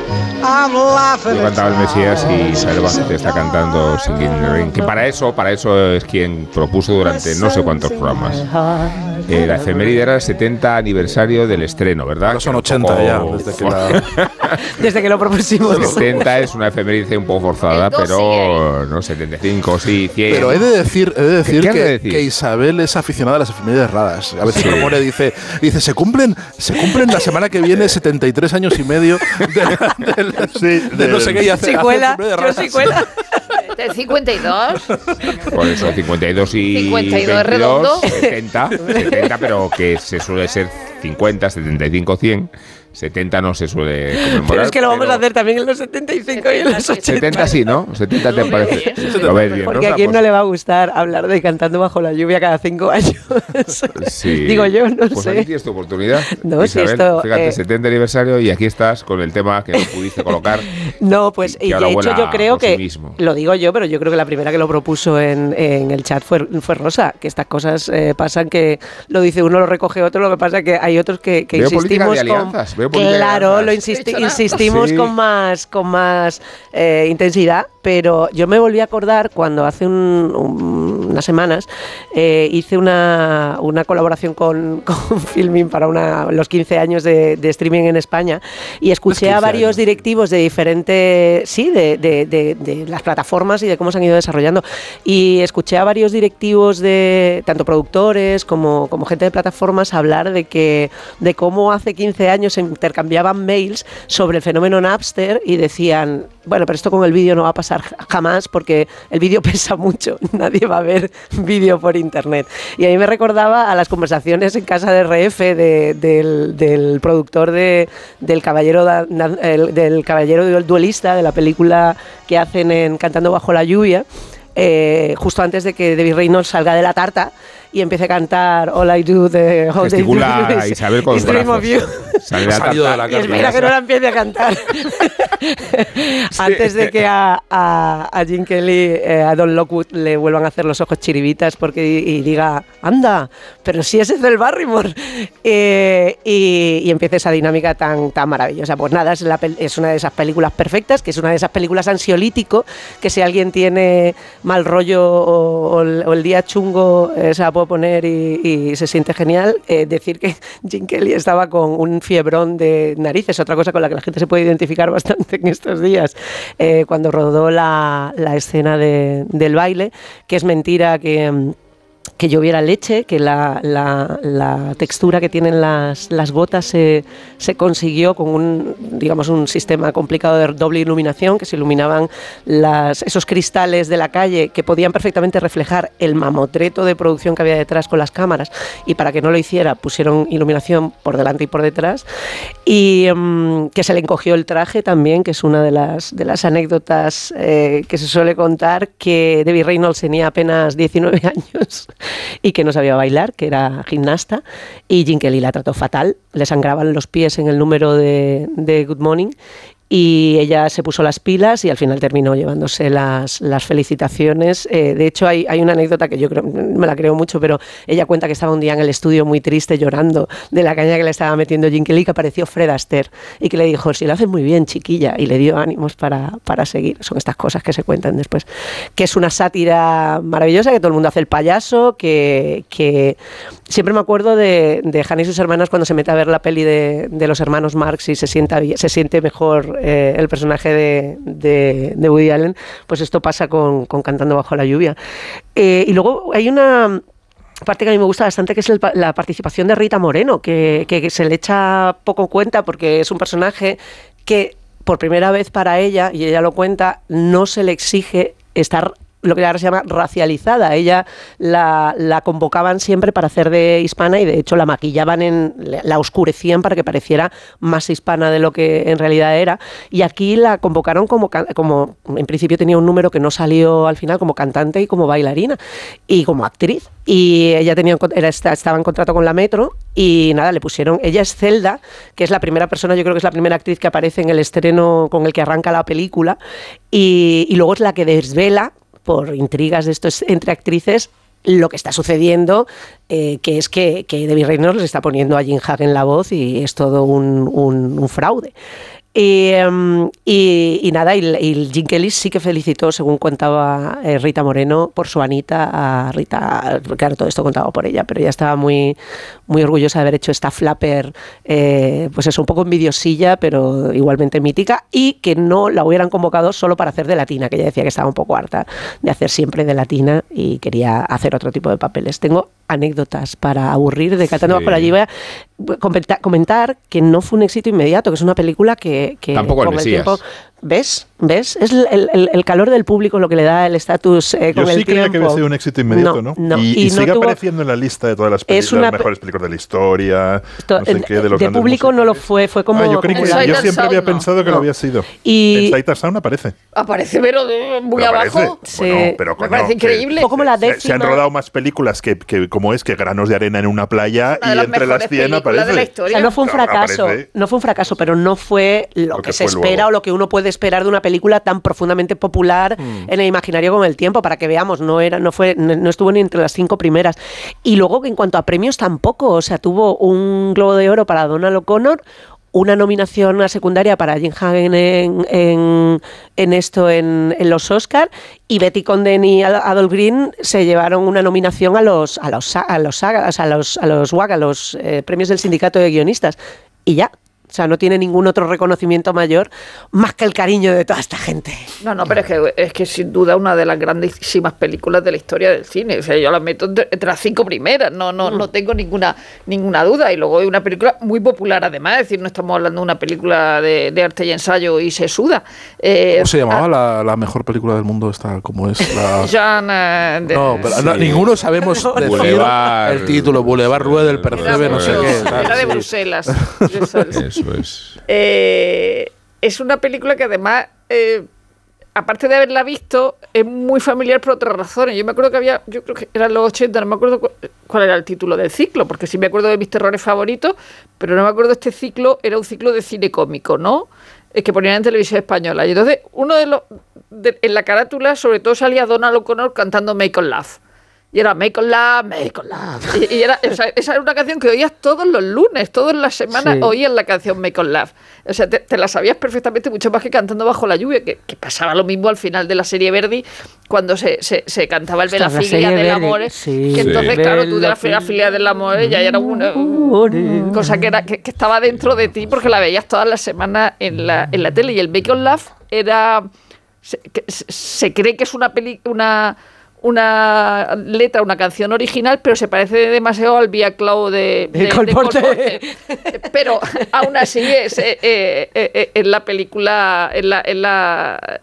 I'm laughing Yo cantaba el Mesías y Isabel Bacete está cantando Singing in the Rain, que para eso, para eso es quien propuso durante no sé cuántos programas. Eh, la efeméride era el 70 aniversario del estreno, ¿verdad? Ahora son Que era un 80 ya, poco- desde que la- Desde que lo propusimos. 70 es una efeméride un poco forzada, pero no 75, sí, 100. Pero he de decir, he de decir, ¿Qué has que, de decir? que Isabel es aficionada a las efemérides raras. A veces Sí. me pone, dice, dice, se cumplen, se cumplen la semana que viene 73 años y medio de, de- de no sé qué y hace, hace Chicuela, efemérides yo raras. chicuela. De 52. Por eso 52 y 52 22, redondo. 70, 70, pero que se suele ser 50, 75, 100. 70 no se suele conmemorar. Pero es que lo vamos pero a hacer también en los 75 y en los 80. 70 sí, ¿no? 70 te parece. Lo ves bien, ¿no? Porque a quién no le va a gustar hablar de cantando bajo la lluvia cada cinco años. Sí. Digo yo, no pues sé. aquí tienes tu oportunidad. No, si Isabel, esto, Fíjate, eh, 70 aniversario y aquí estás con el tema que no pudiste colocar. No, pues y, que de hecho yo creo por sí que, mismo. lo digo yo, pero yo creo que la primera que lo propuso en, en el chat fue, fue Rosa, que estas cosas eh, pasan que lo dice uno, lo recoge otro, lo que pasa que hay otros que, que insistimos de con... Claro, lo insisti- insistimos Sí. con más, con más eh, intensidad, pero yo me volví a acordar cuando hace un- un- unas semanas eh, hice una, una colaboración con, con Filmin para una, los 15 años de, de streaming en España y escuché a 15 varios años. directivos de diferentes, sí, de, de- de- de las plataformas y de cómo se han ido desarrollando. Y escuché a varios directivos de, tanto productores como, como gente de plataformas, hablar de que de cómo hace 15 años se intercambiaban mails sobre el fenómeno Napster y decían, bueno, pero esto con el vídeo no va a pasar ja- jamás porque el vídeo pesa mucho, nadie va a ver vídeo por internet. Y a mí me recordaba a las conversaciones en casa de RF de- del, del productor de, del Caballero del Caballero Duelista, de la película que hacen en Cantando bajo la lluvia, eh, justo antes de que David Reynolds salga de la tarta y empiece a cantar All I Do the All They Do a Isabel con los brazos. Sale salido de la Y espera que no la empiece a cantar. Antes de que a, a, a Jim Kelly, eh, a Don Lockwood, le vuelvan a hacer los ojos chiribitas porque y, y diga, anda, pero si ese es del Barrymore. Eh, y, y empieza esa dinámica tan, tan maravillosa. Pues nada, es, la es una de esas películas perfectas, que es una de esas películas ansiolítico, que si alguien tiene mal rollo o, o el, o el día chungo, puede poner y, y se siente genial, eh, decir que Jim Kelly estaba con un fiebrón de narices, otra cosa con la que la gente se puede identificar bastante en estos días, eh, cuando rodó la, la escena de- del baile, que es mentira que... que lloviera leche, que la, textura que tienen las, las botas se, consiguió con un, digamos, un sistema complicado de doble iluminación, que se iluminaban esos cristales de la calle que podían perfectamente reflejar el mamotreto de producción que había detrás con las cámaras. Y para que no lo hiciera pusieron iluminación por delante y por detrás. Y mm, que se le encogió el traje también, que es una de las, de las anécdotas eh, que se suele contar, que Debbie Reynolds tenía apenas 19 años y que no sabía bailar, que era gimnasta, y Jim Kelly la trató fatal, le sangraban los pies en el número de, de Good Morning y ella se puso las pilas y al final terminó llevándose las, las felicitaciones. Eh, de hecho, hay, hay una anécdota que yo creo, me la creo mucho, pero ella cuenta que estaba un día en el estudio muy triste llorando de la caña que le estaba metiendo Jim Kelly, que apareció Fred Astaire y que le dijo, si lo haces muy bien, chiquilla, y le dio ánimos para, para seguir. Son estas cosas que se cuentan después. Que es una sátira maravillosa, que todo el mundo hace el payaso, que, que siempre me acuerdo de, de Hannah y sus hermanas cuando se mete a ver la peli de, de los hermanos Marx y se, sienta, se siente mejor eh, el personaje de, de, Woody Allen, pues esto pasa con, con Cantando bajo la lluvia. Eh, y luego hay una parte que a mí me gusta bastante, que es la participación de Rita Moreno, que- que se le echa poco cuenta porque es un personaje que por primera vez para ella, y ella lo cuenta, no se le exige estar lo que ahora se llama racializada. Ella la, la convocaban siempre para hacer de hispana y de hecho la maquillaban, en, la oscurecían para que pareciera más hispana de lo que en realidad era. Y aquí la convocaron como, como en principio tenía un número que no salió al final como cantante y como bailarina y como actriz. Y ella tenía, era, esta- estaba en contrato con la Metro y nada, le pusieron, ella es Zelda, que es la primera persona, yo creo que es la primera actriz que aparece en el estreno con el que arranca la película y, y luego es la que desvela por intrigas de estos entre actrices lo que está sucediendo, eh, que es que, que Debbie Reynolds le está poniendo a Jim Hagen la voz y es todo un, un- un fraude. Y, em, y- y nada, y, y Jim Kelly sí que felicitó, según contaba eh, Rita Moreno, por su Anita a Rita. Claro, todo esto contado por ella, pero ella estaba muy, muy orgullosa de haber hecho esta flapper, eh, pues eso, un poco envidiosilla, pero igualmente mítica, y que no la hubieran convocado solo para hacer de latina, que ella decía que estaba un poco harta de hacer siempre de latina y quería hacer otro tipo de papeles. Tengo anécdotas para aburrir de Cantando Sí. bajo la lluvia. Comenta- comentar que no fue un éxito inmediato, que es una película que, que Tampoco con el tiempo... ¿Ves? ¿Ves? Es el, el- el calor del público lo que le da el estatus eh, con Yo el sí creía que había sido un éxito inmediato, ¿no? No, y, y y no sigue tuvo- apareciendo en la lista de todas las, Es de una las mejores películas de la historia. Esto- no sé qué, de los de público no lo fue, fue como... Ah, yo, creí que- yo siempre había Sound, no. pensado que lo había sido. Y- En Sight and Sound aparece. Aparece, pero de- muy Pero abajo. aparece. Bueno, pero Me parece que- increíble. Fue como la Se, se han décima- rodado más películas que, que como es que granos de arena en una playa y las entre las mejores 100 películas aparece. no fue un fracaso, no fue un fracaso, pero no fue lo, que, que se espera o lo que uno puede esperar de una película tan profundamente popular en el imaginario con el tiempo, para que veamos, no era, no fue, no no estuvo ni entre las cinco primeras. Y luego en cuanto a premios tampoco, o sea, tuvo un Globo de Oro para Donald O'Connor, una nominación a secundaria para Jim Hagen en, en, en esto en, en los Oscar y Betty Condon y Ad- Adolf Green se llevaron una nominación a los a los a los sagas, a los a los WAG, a los eh, premios del sindicato de guionistas. Y ya o sea, no tiene ningún otro reconocimiento mayor más que el cariño de toda esta gente. No, no, pero es que, es que sin duda una de las grandísimas películas de la historia del cine. O sea, yo la meto entre, entre las cinco primeras, no, no, Mm. no tengo ninguna, ninguna duda. Y luego es una película muy popular además, es decir, no estamos hablando de una película de, de arte y ensayo y se suda. Eh, ¿Cómo se llamaba la, la mejor película del mundo esta? ¿Cómo es? La... Jean, eh, de- No, pero no, ninguno sabemos decir Boulevard. el título. Boulevard Rue del Percebe, no sé qué. era de sí. Bruselas. Es. Eh, una película que además, eh, aparte de haberla visto, es muy familiar por otras razones. Yo me acuerdo que había, yo creo que eran los 80, no me acuerdo cu- cuál era el título del ciclo, porque sí me acuerdo de mis terrores favoritos, pero no me acuerdo este ciclo, era un ciclo de cine cómico, ¿no? Es que ponían en televisión española. Y entonces, uno de los, de- en la carátula, sobre todo salía Donald O'Connor cantando Make on Laugh. Y era Make Love, Make Love. Y, y era, o sea, esa era una canción que oías todos los lunes, todas las semanas Sí. oías la canción Make Love. O sea, te, te la sabías perfectamente, mucho más que cantando bajo la lluvia, que, que pasaba lo mismo al final de la serie Verdi, cuando se, se, se cantaba el la Belafilia serie del amor. sí. Que entonces, Sí. claro, tú de la Belafilia. Belafilia del amor ya era una, una cosa que, era, que, que estaba dentro de ti porque la veías todas las semanas en la, en la tele. Y el Make Love era se, se- cree que es una peli, una una letra, una canción original, pero se parece demasiado al Vía Clau de, de. Pero aún así es eh, eh, eh, en la película, en la, en la,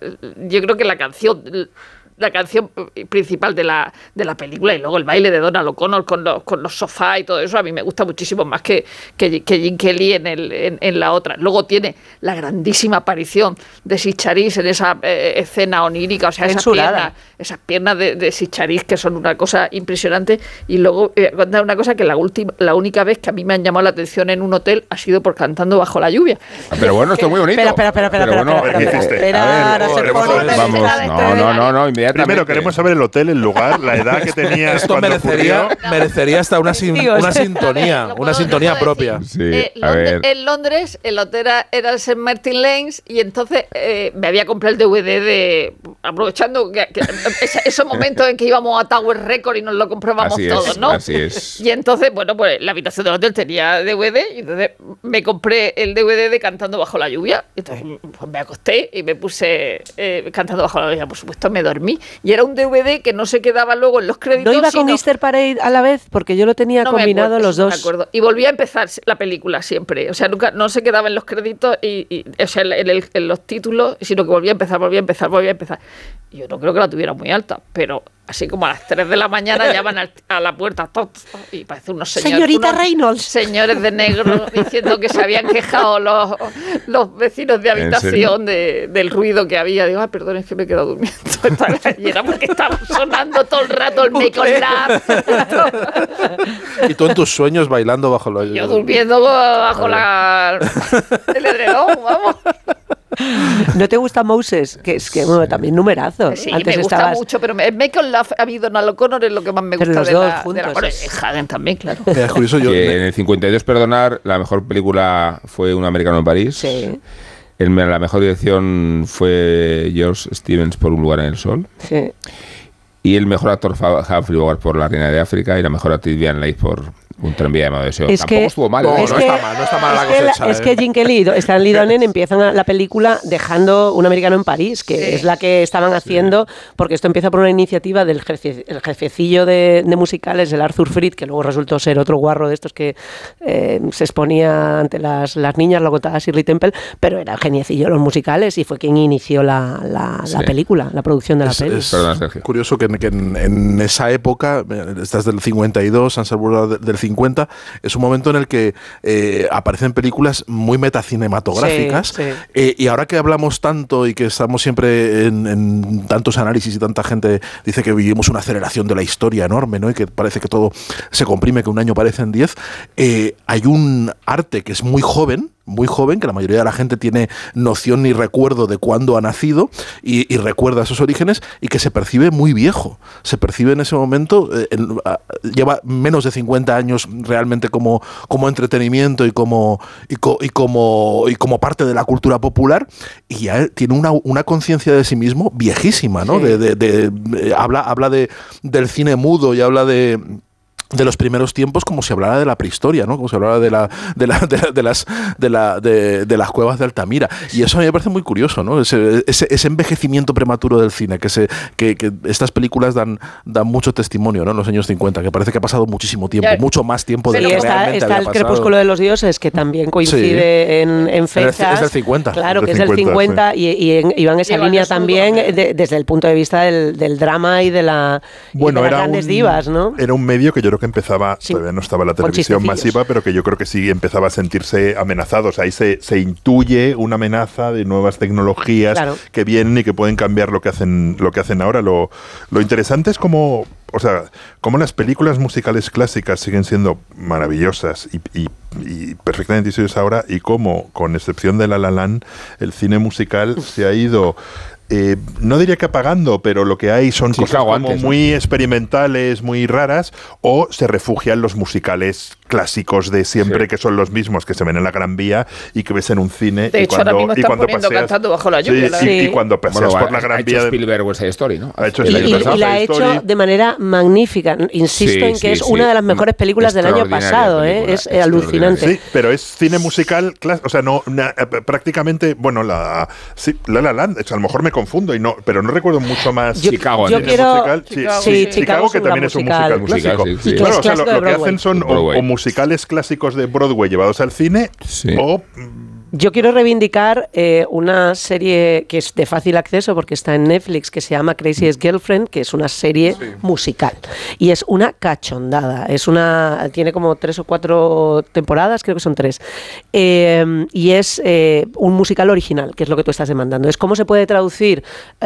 yo creo que la canción la canción principal de la, de la película y luego el baile de Donald O'Connor con los, con los sofás y todo eso, a mí me gusta muchísimo más que, que, que Jim Kelly en, el, en, en la otra. Luego tiene la grandísima aparición de Sicharis en esa eh, escena onírica, o sea, esas piernas, esas piernas de, de Sicharis que son una cosa impresionante. Y luego eh, contar una cosa que la, última, la única vez que a mí me han llamado la atención en un hotel ha sido por cantando bajo la lluvia. Pero bueno, esto es muy bonito. Espera, espera, espera, Pero espera, Vamos, no, no, no, no. Primero queremos saber el hotel, el lugar, la edad que tenías Esto cuando merecería, ocurrió. merecería hasta una, sin- una sintonía, una sintonía propia. Sí, Eh, a Londres- ver. En Londres, el hotel era, el St. Martin Lanes y entonces eh, me había comprado el DVD de. Aprovechando que, que- ese, ese momento en que íbamos a Tower Record y nos lo comprábamos Así es, todos, ¿no? así es. Y entonces, bueno, pues la habitación del hotel tenía DVD y entonces me compré el DVD de Cantando Bajo la Lluvia. Y entonces pues, me acosté y me puse eh, Cantando Bajo la Lluvia. Por supuesto, me dormí. Y era un DVD que no se quedaba luego en los créditos. ¿No iba con Easter Parade a la vez? Porque yo lo tenía no combinado acuerdo, los eso no me dos. acuerdo. Y volvía a empezar la película siempre. O sea, nunca no se quedaba en los créditos y, y- o sea, en, el- en los títulos, sino que volvía a empezar, volvía a empezar, volvía a empezar. Y Yo no creo que la tuviera muy alta, pero así como a las 3 de la mañana llaman al- a la puerta y parece unos señores. Señorita unos Reynolds. Señores de negro diciendo que se habían quejado los, los vecinos de habitación de- del ruido que había. Digo, ah, perdón, es que me he quedado durmiendo. Y era porque estaba sonando todo el rato el Make Love. Y tú en tus sueños bailando bajo la Yo durmiendo bajo la, el edredón, vamos. ¿No te gusta Moses? Que es que, bueno, también numerazo. Sí, Antes me gusta estabas... mucho, pero me- Make on Love ha habido Donald O'Connor es lo que más me Pero gusta los de, dos la, de la- juntos, bueno, es- Hagen también, claro. Mira, es curioso, yo que en el 52, perdonar, la mejor película fue Un americano en París. Sí, la mejor dirección fue George Stevens por Un lugar en el sol. sí. Y el mejor actor fue Humphrey Bogart por La Reina de África y la mejor actriz Diane Leigh por Un tranvía llamado Deseo. Es Tampoco que- estuvo mal. No, ¿eh? es no que- está mal, no está mal la es que, cosecha. es eh. que Jim Kelly y Stanley Donen empiezan a- la película dejando un americano en París, que es la que estaban haciendo, porque esto empieza por una iniciativa del jefe- el jefecillo de, de musicales, el Arthur Fried, que luego resultó ser otro guarro de estos que eh, se exponía ante las, las niñas, lo contaba Shirley Temple, pero era geniecillo en los musicales y fue quien inició la, la- la película, la producción de la Es, peli. es curioso que, en, que en- en esa época, eh, estás del 52, San Salvador de- del 50, es un momento en el que eh, aparecen películas muy metacinematográficas. Sí, sí. eh, y ahora que hablamos tanto y que estamos siempre en, en tantos análisis y tanta gente dice que vivimos una aceleración de la historia enorme, ¿no? Y que parece que todo se comprime, que un año parecen 10, eh, hay un arte que es muy joven, muy joven, que la mayoría de la gente tiene noción ni recuerdo de cuándo ha nacido y, y recuerda esos orígenes y que se percibe muy viejo. Se percibe en ese momento, eh, en- a- lleva menos de 50 años realmente como, como entretenimiento y como, y, co- y como, y como parte de la cultura popular y ya tiene una, una conciencia de sí mismo viejísima, ¿no? Sí. De, de- de- eh, habla habla de, del cine mudo y habla de de los primeros tiempos como si hablara de la prehistoria, ¿no? Como si hablara de la de, la- de la- de las de, la- de- de las cuevas de Altamira y eso a mí me parece muy curioso, ¿no? Ese, ese- ese envejecimiento prematuro del cine que se que, que estas películas dan dan mucho testimonio, ¿no? En los años 50, que parece que ha pasado muchísimo tiempo, Ya. mucho más tiempo de Y lo que está, realmente está había el pasado. Crepúsculo de los Dioses, que también coincide en, en Es del- es fechas. del 50. Claro, que es del 50, 50 y, y en- iba en esa el línea también también. de- desde el punto de vista del, del drama y de, la, y Bueno, de las grandes un, divas, ¿no? era un medio que yo creo que empezaba, Sí. todavía no estaba la televisión masiva, pero que yo creo que sí empezaba a sentirse amenazado. O sea, ahí se, se intuye una amenaza de nuevas tecnologías Claro. que vienen y que pueden cambiar lo que hacen, lo que hacen ahora. Lo, lo interesante es cómo, o sea, cómo las películas musicales clásicas siguen siendo maravillosas y, y- y perfectamente hechas ahora y cómo, con excepción de La La Land, el cine musical se ha ido eh, no diría que apagando, pero lo que hay son cosas como antes, ¿no? muy experimentales, muy raras, o se refugian los musicales clásicos de siempre, Sí. que son los mismos que se ven en la Gran Vía y que ves en un cine. De y hecho, cuando, ahora mismo y cuando poniendo paseas- cantando bajo la Sí, lluvia. la y- y, cuando paseas Bueno, por la Gran ha hecho Vía. de- Spielberg West Side Story, ¿no? Ha hecho Y, Spielberg y la ha hecho de manera magnífica. Insisto Sí, en que sí, es sí. una de las mejores películas del año pasado. ¿eh? película, Es eh, alucinante. Sí, pero es cine musical, o sea, no na- eh, prácticamente, bueno, la sí, La La Land, o sea, a lo mejor me confundo y no, pero no recuerdo mucho más. Yo- Chicago, yo quiero- musical, sí, Chicago, sí, sí. Chicago, es que también es un musical. musical clásico. Sí, sí. Claro, o sea, lo, que hacen son o, o musicales clásicos de Broadway llevados al cine Sí. o Yo quiero reivindicar eh, una serie que es de fácil acceso porque está en Netflix que se llama Craziest Girlfriend, que es una serie musical y es una cachondada. Es una tiene como tres o cuatro temporadas, creo que son tres, Eh, y es eh, un musical original, que es lo que tú estás demandando. Es cómo se puede traducir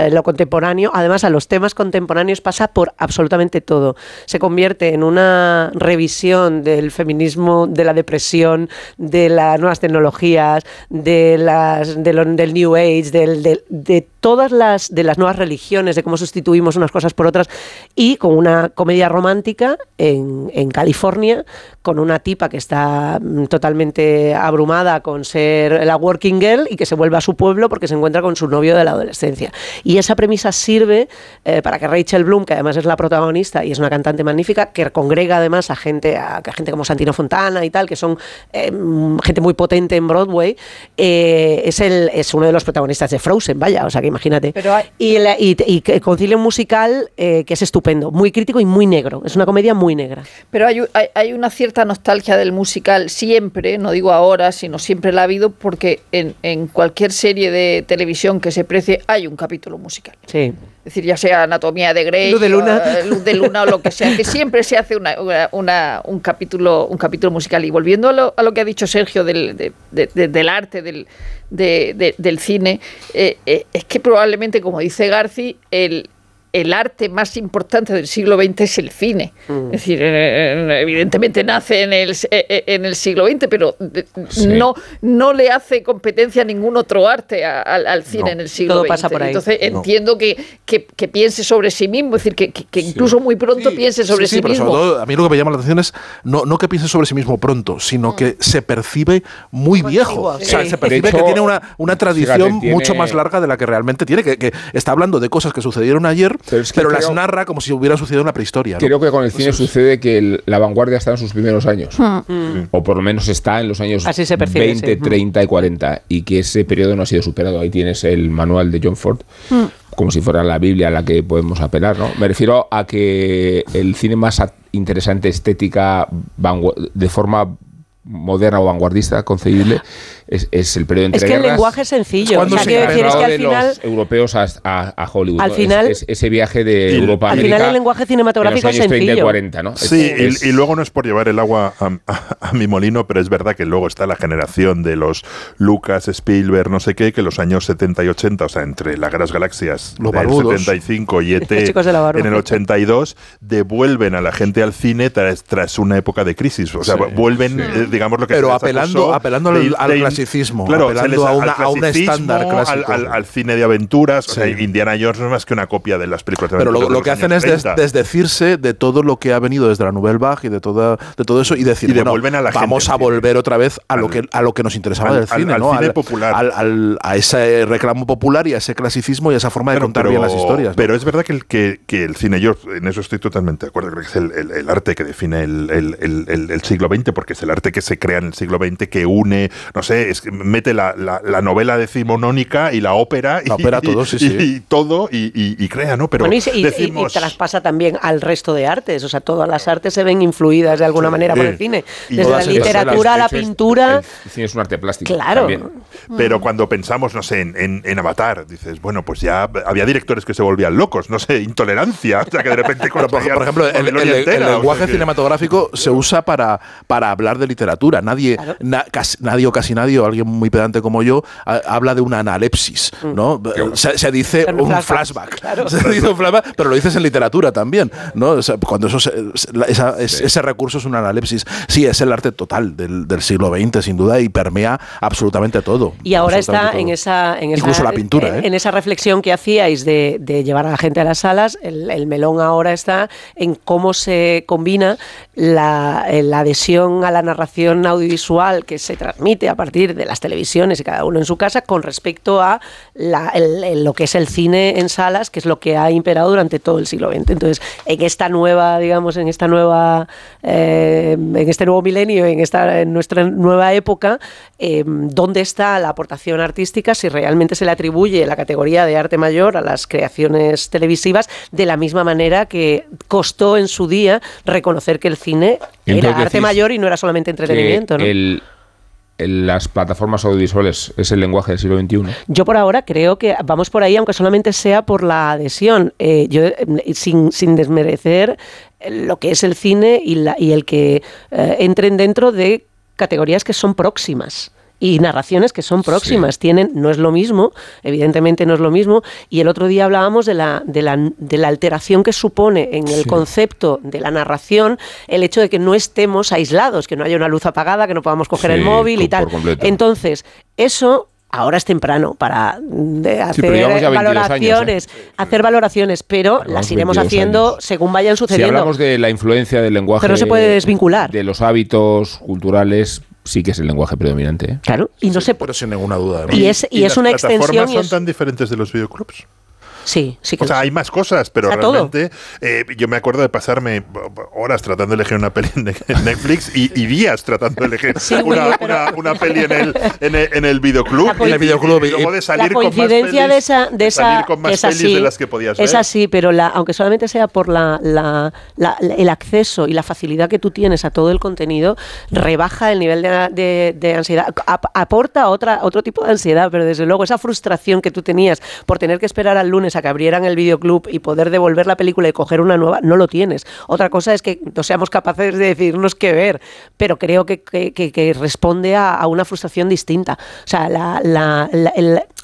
lo contemporáneo. Además, a los temas contemporáneos pasa por absolutamente todo. Se convierte en una revisión del feminismo, de la depresión, de las nuevas tecnologías, de las de del New Age, del- del- de todas las de las nuevas religiones, de cómo sustituimos unas cosas por otras, y con una comedia romántica en, en California, con una tipa que está mm, totalmente abrumada con ser la working girl y que se vuelve a su pueblo porque se encuentra con su novio de la adolescencia. Y esa premisa sirve eh, para que Rachel Bloom, que además es la protagonista y es una cantante magnífica, que congrega además a gente, a, a gente como Santino Fontana y tal, que son eh, mm, gente muy potente en Broadway, eh, es, el, es uno de los protagonistas de Frozen, vaya, o sea que imagínate. Pero hay- y, la- y, y que concilia un musical eh, que es estupendo, muy crítico y muy negro. Es una comedia muy negra. Pero hay, hay, hay una cierta nostalgia del musical siempre, no digo ahora, sino siempre la ha habido, porque en, en cualquier serie de televisión que se precie hay un capítulo musical. Sí. Es decir, ya sea Anatomía de Grey, Luz de Luna. o, eh, Luz de Luna o lo que sea, que siempre se hace una, una- una- un, capítulo, un capítulo musical. Y volviendo a lo, a lo que ha dicho Sergio del, de- de- de- del arte, del, de- de- del cine, eh, eh, es que probablemente, como dice Garci, el, el arte más importante del siglo XX es el cine. Es decir, evidentemente nace en el, eh, eh, en el siglo XX, pero Sí. no, no le hace competencia a ningún otro arte al, al cine No. en el siglo Todo XX. pasa por ahí. Entonces No. entiendo que, que, que piense sobre sí mismo, es decir, que, que- incluso muy pronto piense sobre sí, sí, pero mismo. sobre todo, a mí lo que me llama la atención es no, no que piense sobre sí mismo pronto, sino que se percibe muy viejo. O sea, se percibe hecho, que tiene una, una tradición fíjate, tiene- mucho más larga de la que realmente tiene, que, que está hablando de cosas que sucedieron ayer, Pero pero, es que las creo- narra como si hubiera sucedido en la prehistoria. ¿no? Creo que con el cine sucede que el- la vanguardia está en sus primeros años. Hmm. O por lo menos está en los años Así se percibe, 20, sí. 30 y 40. Y que ese periodo no ha sido superado. Ahí tienes el manual de John Ford. Como si fuera la Biblia a la que podemos apelar, ¿no? Me refiero a que el cine más interesante, estética, de forma moderna o vanguardista, concebible, es, es el periodo entre Es que el lenguaje es sencillo. cuando O sea, se quiero decir, es que al de final, los europeos a, a- a Hollywood. Al ¿no? Es- final- es, ese viaje de Y- Europa a al América final el lenguaje cinematográfico en es los años 30 y sencillo. 40, ¿no? Es- Sí, y- es- y, luego no es por llevar el agua a, a- a mi molino, pero es verdad que luego está la generación de los Lucas, Spielberg, no sé qué, que los años 70 y 80, o sea, entre las Guerras Galaxias Los del barbudos. 75 y ET en el 82, devuelven a la gente al cine tras, tras una época de crisis. O sea, Sí, vuelven, eh, digamos, lo que Pero apelando- acusó apelando al- al clasicismo, Claro, apelando a al una- a un estándar al- clásico. Al, al cine de aventuras. O sea, Sí. Indiana Jones no es más que una copia de las películas de Pero lo, aventuras. lo de que hacen es des- 30. desdecirse de todo lo que ha venido desde la Nouvelle Vague y de, toda, de todo eso y decir, Y bueno, devuelven a la gente vamos al a volver otra vez a, lo, Al- que, a lo que nos interesaba al- del al- cine, al ¿no? cine popular. al- al- a ese reclamo popular y a ese clasicismo y a esa forma de contar pero, bien las historias. ¿no? Pero es verdad que el, que, que el cine, yo en eso estoy totalmente de acuerdo, creo que es el, el- el arte que define el, el- el- el- el siglo XX, porque es el arte que se crea en el siglo XX, que une, no sé, es que mete la, la- la novela decimonónica y la ópera, La y, ópera, todo, sí, sí. y- y todo, y, y- y crea, ¿no? Pero Bueno, decimos... y traspasa también al resto de artes. O sea, todas las artes se ven influidas de alguna manera por el cine. Y Desde la literatura a la pintura. El cine es un arte plástico. Claro. también. Pero cuando pensamos, no sé, en, en- en Avatar, dices, bueno, pues ya había directores que se volvían locos, no sé, intolerancia, o sea, que de repente Pero, por, por ejemplo, el, el- Babilonia el entera, o sea lenguaje que- cinematográfico se usa para, para hablar de literatura. Nadie, na- casi, nadie o casi nadie o alguien muy pedante como yo ha- habla de una analepsis, ¿no? Se, se dice Pero un flashback, flashback. Se dice un flashback, pero lo dices en literatura también, ¿no? O sea, cuando eso se- esa- es- ese recurso es una analepsis. Sí, es el arte total del, del siglo XX, sin duda, y permea absolutamente todo. Y ahora está en esa, en esa- Incluso la pintura, en, ¿eh? en esa reflexión que hacíais de, de llevar a la gente a las salas, el, el melón ahora está en cómo se combina la, eh, la adhesión a la narración audiovisual que se transmite a partir de las televisiones y cada uno en su casa con respecto a la- el- el- lo que es el cine en salas, que es lo que ha imperado durante todo el siglo XX. Entonces, en esta nueva, digamos, en esta nueva, eh, en este nuevo milenio, en esta en nuestra nueva época, eh, ¿dónde está la aportación artística si realmente se le atribuye la categoría de arte mayor a las creaciones televisivas de la misma manera que costó en su día reconocer que el cine Entonces era arte mayor y no era solamente entretenimiento? Las plataformas audiovisuales es el lenguaje del siglo XXI. Yo por ahora creo que vamos por ahí, aunque solamente sea por la adhesión, Eh, yo, eh, sin, sin desmerecer lo que es el cine y, la- y el que eh, entren dentro de categorías que son próximas. Y narraciones que son próximas, tienen, no es lo mismo, evidentemente no es lo mismo. Y el otro día hablábamos de la, de la, de la alteración que supone en el Sí. concepto de la narración el hecho de que no estemos aislados, que no haya una luz apagada, que no podamos coger Sí, el móvil y tal. Entonces, eso ahora es temprano para hacer pero llevamos ya 22 años, ¿eh? valoraciones, hacer valoraciones, pero las iremos 22 haciendo años. según vayan Si sucediendo. hablamos de la influencia del lenguaje. Pero no se puede desvincular. De los hábitos culturales, sí que es el lenguaje predominante. ¿eh? Claro, y no se Pero sin ninguna duda. ¿no? Y es, y es las una extensión. y son es- tan diferentes de los videoclubs? Sí, sí que O sea, hay más cosas, pero realmente eh, yo me acuerdo de pasarme horas tratando de elegir una peli en Netflix y, y días tratando de elegir Sí, una, una- una peli en el, en el, en el videoclub. En el videoclub, y, luego de salir la con más pelis, de esa, de esa salir con más es pelis así, de las que podías es ver. así, pero la, aunque solamente sea por la, la- la- el acceso y la facilidad que tú tienes a todo el contenido, rebaja el nivel de, de- de ansiedad, ap- aporta otra, otro tipo de ansiedad, pero desde luego esa frustración que tú tenías por tener que esperar al lunes que abrieran el videoclub y poder devolver la película y coger una nueva, no lo tienes. Otra cosa es que no seamos capaces de decirnos qué ver, pero creo que, que- responde a, una frustración distinta. O sea, la,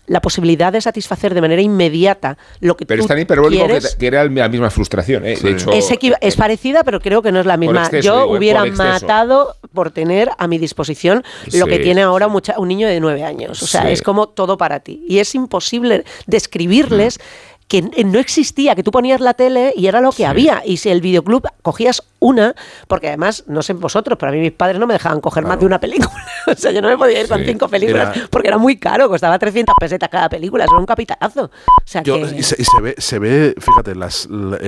la posibilidad de satisfacer de manera inmediata lo que Pero tú es tan hiperbólico que, quieres que era la misma frustración. ¿eh? De hecho, es, equiva- es parecida, pero creo que no es la misma. exceso, Yo digo, eh, hubiera por matado por tener a mi disposición lo Sí, que tiene ahora un, mucha- un niño de nueve años. O sea, Sí. es como todo para ti. Y es imposible describirles que n- no existía, que tú ponías la tele y era lo que había. Y si el videoclub cogías una, porque además, no sé vosotros, pero a mí mis padres no me dejaban coger más de una película. o sea, yo no me podía ir con cinco películas porque era muy caro, costaba 300 pesetas cada película, eso era un capitalazo. O sea, Yo- que... y, se, y se ve, se ve, fíjate, las, eh,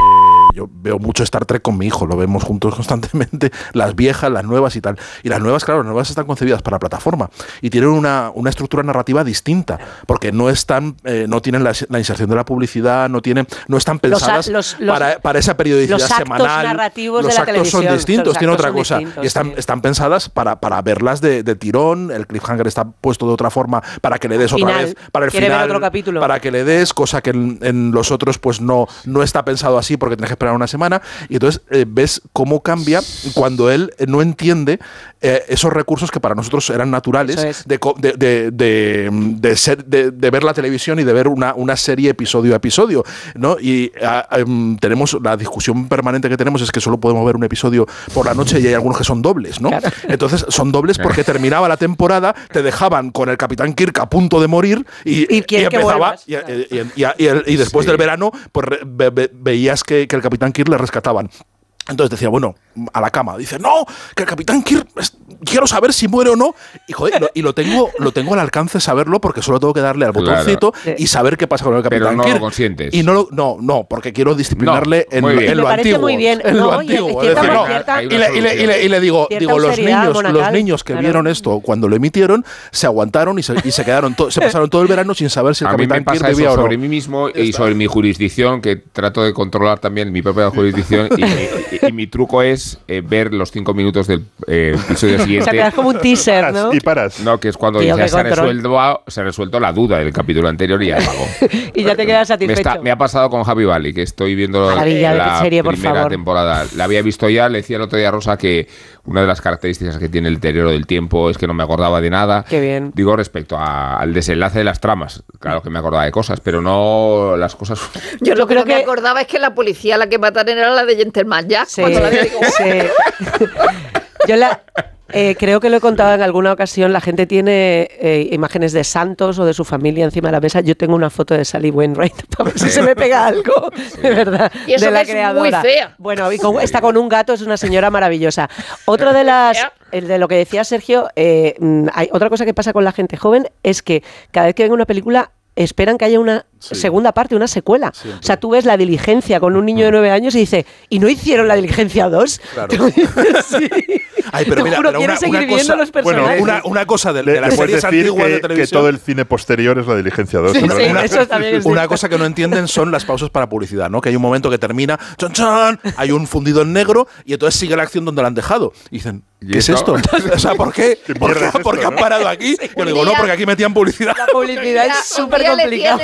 yo veo mucho Star Trek con mi hijo, lo vemos juntos constantemente, las viejas, las nuevas y tal. Y las nuevas, claro, las nuevas están concebidas para plataforma y tienen una, una estructura narrativa distinta, porque no están, eh, no tienen la, la inserción de la publicidad, no tienen, no están pensadas los- los- para, para esa periodicidad los actos semanal. narrativos los de la actos televisión, son distintos, los tienen otra cosa. y están, sí. están pensadas para, para verlas de, de tirón, el cliffhanger está puesto de otra forma para que le des otra vez, para el final, otro capítulo. para que le des, cosa que en, en los otros pues no, no está pensado así porque tienes que esperar una semana. Y entonces eh, ves cómo cambia cuando él eh, no entiende eh, esos recursos que para nosotros eran naturales es. de, de, de- de- de ser, de, de ver la televisión y de ver una, una serie episodio a episodio. ¿no? Y ah, em, tenemos la discusión permanente que tenemos es que solo podemos ver un episodio por la noche y hay algunos que son dobles. ¿no? Entonces son dobles porque terminaba la temporada, te dejaban con el Capitán Kirk a punto de morir y, Y que empezaba. vuelvas. Y, y- y- y y después Sí. del verano, pues ve- ve- veías que, que el Capitán Kirk le rescataban. Entonces decía, bueno, a la cama. Dice, no, que el Capitán Kirk, es- quiero saber si muere o no. Y, joder, lo, y lo tengo lo tengo al alcance saberlo porque solo tengo que darle al Claro. botoncito y saber qué pasa con el Pero Capitán no lo Kirk. consientes. Y no, lo- no, no, porque quiero disciplinarle No, en, muy lo- Me lo antiguo. muy bien. En lo No, antiguo. Es decir, no, cierta- y le, y le- y le- y le digo, digo los niños, los niños que claro. vieron esto cuando lo emitieron se aguantaron y se, y se quedaron to- se pasaron todo el verano sin saber si el A mí me Capitán Kirk vivía o no. sobre mí mismo y sobre mi jurisdicción, que trato de controlar también mi propia jurisdicción y, y, y mi truco es eh, ver los cinco minutos del eh, episodio O sea, siguiente. te das como un teaser, ¿no? Y paras. No, que es cuando Tío, ya se ha, resuelto, se ha resuelto la duda del capítulo anterior y ya apago. y ya te quedas Me, satisfecho. está- me ha pasado con Javi Valley, que estoy viendo Maravilla la serie, por primera favor. temporada. La había visto ya, le decía el otro día a Rosa que una de las características que tiene el deterioro del tiempo es que no me acordaba de nada. Qué bien. Digo respecto a- al desenlace de las tramas. Claro que me acordaba de cosas, pero no las cosas... Yo lo que me que- acordaba es que la policía la que mataron era la de Gentleman Sí, Cuando la vi, digo, sí. Yo la, eh, creo que lo he contado en alguna ocasión. La gente tiene eh, imágenes de santos o de su familia encima de la mesa. Yo tengo una foto de Sally Wainwright para ver si se me pega algo, de verdad, Y eso de la que es muy creadora. fea. Bueno, y con- está con un gato, es una señora maravillosa. Otra de las, el de lo que decía Sergio, eh, mm, hay otra cosa que pasa con la gente joven es que cada vez que ven una película esperan que haya una segunda parte, una secuela. O sea, tú ves la diligencia con un niño de nueve años y dice, ¿y no hicieron la diligencia 2? Claro. Sí. Ay, pero mira, juro, pero una, seguir una viendo cosa, los bueno, personajes. una, una cosa de, de las series antiguas de que, que televisión. todo el cine posterior es la diligencia 2. Sí, sí, una- eso también es Una cosa que no entienden son las pausas para publicidad, ¿no? Que hay un momento que termina, chan chan, hay un fundido en negro y entonces sigue la acción donde la han dejado. Y dicen, ¿Y ¿qué es esto? o sea, ¿por qué? ¿Qué ¿Por qué, es esto, por qué no? han parado aquí? Yo le digo, Un no, día- porque aquí metían publicidad. La publicidad es súper día complicada.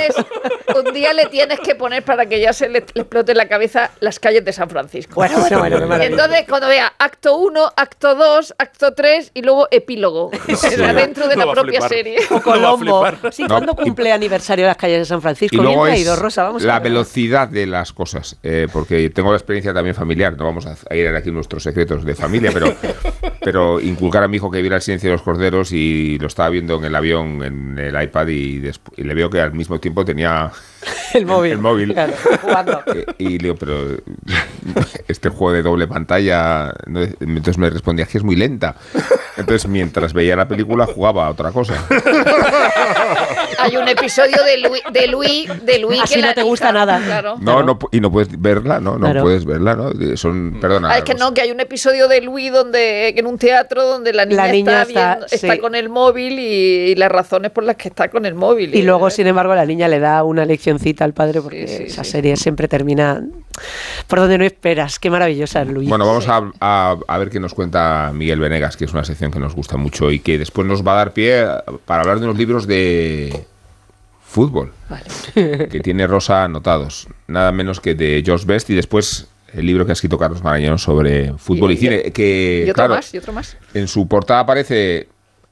Un día le tienes que poner para que ya se le, le explote en la cabeza las calles de San Francisco. Bueno, bueno, bueno, qué Y maravilla. entonces cuando vea acto 1, acto 2, acto 3 y luego epílogo. dentro de Lo la a propia serie. O Colombo. a flipar. Sí, No, ¿cuándo y- cumple aniversario de las calles de San Francisco? Y Bien luego es traído, Rosa, vamos a la ver. velocidad de las cosas, eh, porque tengo la experiencia también familiar, no vamos a a ir aquí nuestros secretos de familia, pero, pero inculcar a mi hijo que viera el silencio de los corderos y lo estaba viendo en el avión, en el iPad y, y le veo que al mismo tiempo tenía El móvil. el móvil. Claro, jugando. Y le digo, pero este juego de doble pantalla, no entonces me respondía que es muy lenta. Entonces, mientras veía la película, jugaba a otra cosa. Hay un episodio de Luis, de Luis, de Luis Así que no la te hija- gusta nada. Claro. No, no, y no puedes verla, ¿no? No Claro. puedes verla, ¿no? Son, perdona. Ah, es que no, que hay un episodio de Luis donde en un teatro donde la niña, La niña está, está- viendo- está sí. con el móvil y, y las razones por las que está con el móvil. Y luego, sin embargo, la niña le da una leccioncita al padre porque Sí, sí, esa sí. serie siempre termina por donde no esperas. Qué maravillosa es Luis. Bueno, vamos a, a- a ver qué nos cuenta Miguel Venegas, que es una sección que nos gusta mucho y que después nos va a dar pie para hablar de unos libros de fútbol que tiene Rosa anotados. Nada menos que de Josh Best y después el libro que ha escrito Carlos Marañón sobre fútbol y, cine. Que, y otro claro, más, y otro más. En su portada aparece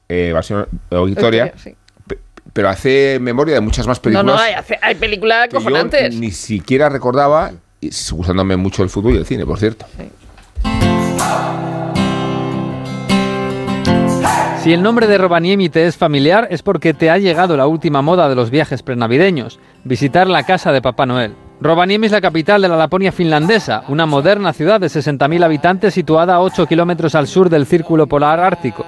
eh, Evasión auditoria, Sí. pe- pero hace memoria de muchas más No, películas no, hay, hace- hay películas que yo cojonantes. ni siquiera recordaba, y gustándome mucho el fútbol y el cine, por cierto. Si el nombre de Rovaniemi te es familiar es porque te ha llegado la última moda de los viajes prenavideños, visitar la casa de Papá Noel. Rovaniemi es la capital de la Laponia finlandesa, una moderna ciudad de 60.000 habitantes situada a 8 kilómetros al sur del Círculo Polar Ártico.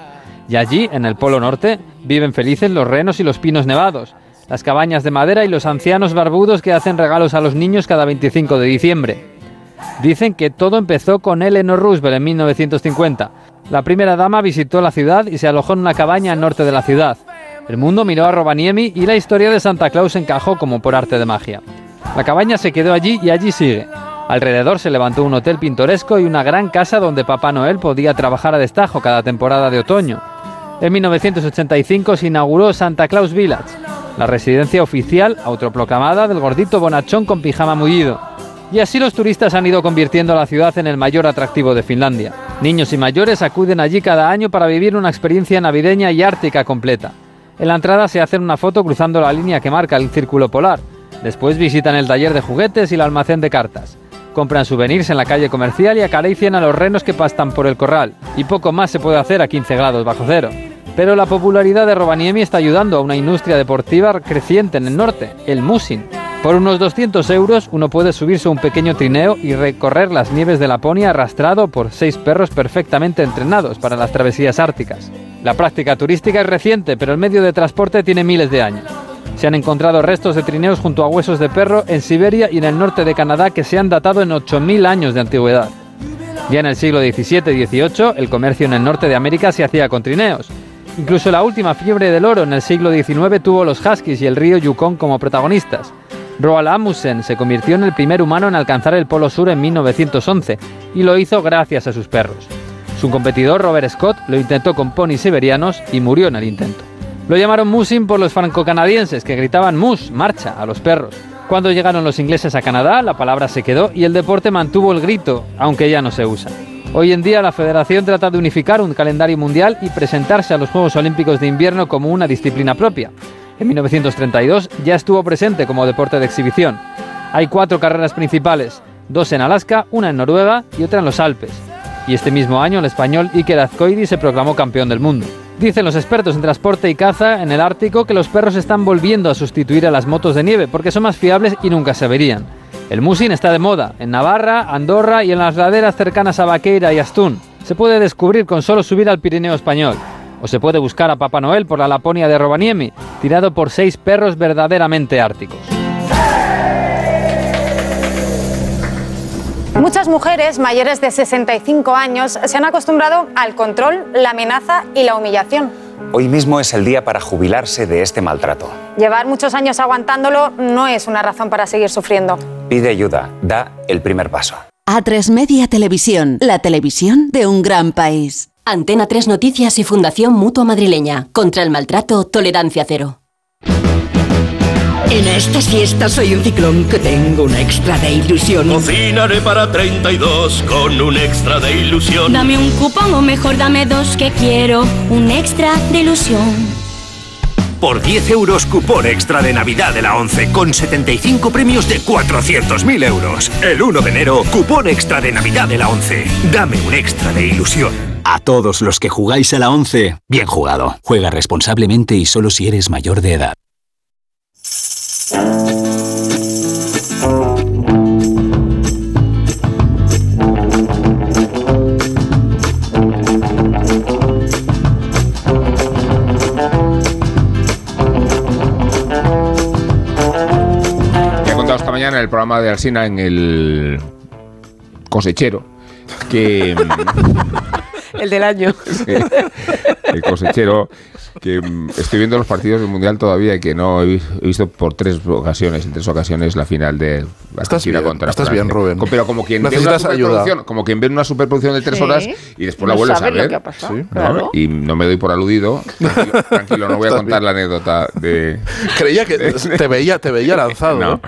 Y allí, en el Polo Norte, viven felices los renos y los pinos nevados, las cabañas de madera y los ancianos barbudos que hacen regalos a los niños cada 25 de diciembre. Dicen que todo empezó con Eleanor Roosevelt en 1950. La primera dama visitó la ciudad y se alojó en una cabaña al norte de la ciudad. El mundo miró a Rovaniemi y la historia de Santa Claus encajó como por arte de magia. La cabaña se quedó allí y allí sigue. Alrededor se levantó un hotel pintoresco y una gran casa donde Papá Noel podía trabajar a destajo cada temporada de otoño. En 1985 se inauguró Santa Claus Village, la residencia oficial autoproclamada del gordito bonachón con pijama mullido. Y así los turistas han ido convirtiendo a la ciudad en el mayor atractivo de Finlandia. Niños y mayores acuden allí cada año para vivir una experiencia navideña y ártica completa. En la entrada se hacen una foto cruzando la línea que marca el círculo polar. Después visitan el taller de juguetes y el almacén de cartas. Compran souvenirs en la calle comercial y acarician a los renos que pastan por el corral. Y poco más se puede hacer a 15 grados bajo cero. Pero la popularidad de Rovaniemi está ayudando a una industria deportiva creciente en el norte, el musin. Por unos 200 euros uno puede subirse a un pequeño trineo y recorrer las nieves de Laponia arrastrado por seis perros perfectamente entrenados para las travesías árticas. La práctica turística es reciente, pero el medio de transporte tiene miles de años. Se han encontrado restos de trineos junto a huesos de perro en Siberia y en el norte de Canadá que se han datado en 8.000 años de antigüedad. Ya en el siglo XVII y XVIII, el comercio en el norte de América se hacía con trineos. Incluso la última fiebre del oro en el siglo XIX tuvo los huskies y el río Yukon como protagonistas. Roald Amundsen se convirtió en el primer humano en alcanzar el Polo Sur en 1911 y lo hizo gracias a sus perros. Su competidor Robert Scott lo intentó con ponis siberianos y murió en el intento. Lo llamaron Musin por los franco-canadienses que gritaban Mus, marcha a los perros. Cuando llegaron los ingleses a Canadá, la palabra se quedó y el deporte mantuvo el grito, aunque ya no se usa. Hoy en día la federación trata de unificar un calendario mundial y presentarse a los Juegos Olímpicos de Invierno como una disciplina propia. En 1932 ya estuvo presente como deporte de exhibición. Hay cuatro carreras principales, dos en Alaska, una en Noruega y otra en los Alpes. Y este mismo año el español Iker Azcoidi se proclamó campeón del mundo. Dicen los expertos en transporte y caza en el Ártico que los perros están volviendo a sustituir a las motos de nieve porque son más fiables y nunca se verían. El musin está de moda en Navarra, Andorra y en las laderas cercanas a Baqueira y Astún. Se puede descubrir con solo subir al Pirineo español. O se puede buscar a Papá Noel por la Laponia de Rovaniemi, tirado por seis perros verdaderamente árticos. Muchas mujeres mayores de 65 años se han acostumbrado al control, la amenaza y la humillación. Hoy mismo es el día para jubilarse de este maltrato. Llevar muchos años aguantándolo no es una razón para seguir sufriendo. Pide ayuda, da el primer paso. A3 Media Televisión, la televisión de un gran país. Antena 3 Noticias y Fundación Mutua Madrileña. Contra el maltrato, tolerancia cero. En esta siesta soy un ciclón que tengo un extra de ilusión. Cocinaré para 32 con un extra de ilusión. Dame un cupón o mejor dame dos que quiero un extra de ilusión. Por 10 euros cupón extra de Navidad de la 11 con 75 premios de 400.000 euros. El 1 de enero, cupón extra de Navidad de la 11. Dame un extra de ilusión. A todos los que jugáis a la 11, bien jugado. Juega responsablemente y solo si eres mayor de edad. Ha contado esta mañana en el programa de Alsina en el cosechero que El del año. el cosechero que mm, estoy viendo los partidos del mundial todavía y que no he, vi- he visto por tres ocasiones, en tres ocasiones la final de Estás Argentina bien, contra estás Francia. bien, Rubén. Pero como quien ve una Necesitas ayuda. superproducción, como quien ve una superproducción de tres Sí. horas y después la No vuelves a sabes lo ver. que ha pasado, ¿no? claro. Y no me doy por aludido. Tranquilo, tranquilo, no voy a contar bien. la anécdota de. Creía que te veía, te veía lanzado. No. ¿eh?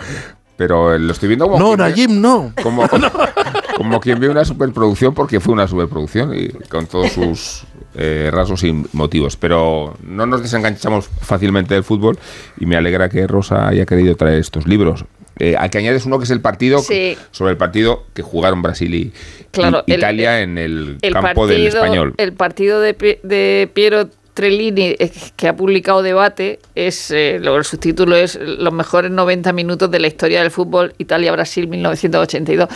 Pero lo estoy viendo como. No, Najim, no. como, como quien ve una superproducción porque fue una superproducción y con todos sus eh, rasgos y motivos. Pero no nos desenganchamos fácilmente del fútbol y me alegra que Rosa haya querido traer estos libros. Eh, al que añades uno que es el partido Sí. sobre el partido que jugaron Brasil y, Claro, y el- Italia en el, el campo partido, del español. El partido de, de Piero Trellini, eh, que ha publicado Debate, es eh, lo- el subtítulo es Los mejores 90 minutos de la historia del fútbol Italia-Brasil 1982.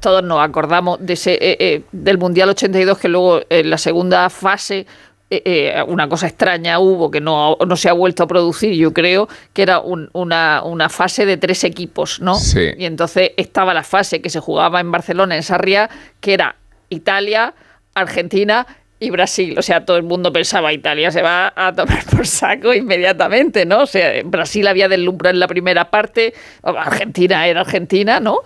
Todos nos acordamos de ese, eh, eh, del Mundial 82, que luego en la segunda fase eh, eh, una cosa extraña hubo que no, no se ha vuelto a producir, yo creo, que era un- una, una fase de tres equipos, ¿no? Sí. Y entonces estaba la fase que se jugaba en Barcelona, en Sarriá, que era Italia, Argentina y Brasil. O sea, todo el mundo pensaba Italia se va a tomar por saco inmediatamente, ¿no? O sea, Brasil había deslumbrado en la primera parte, Argentina era Argentina, ¿no?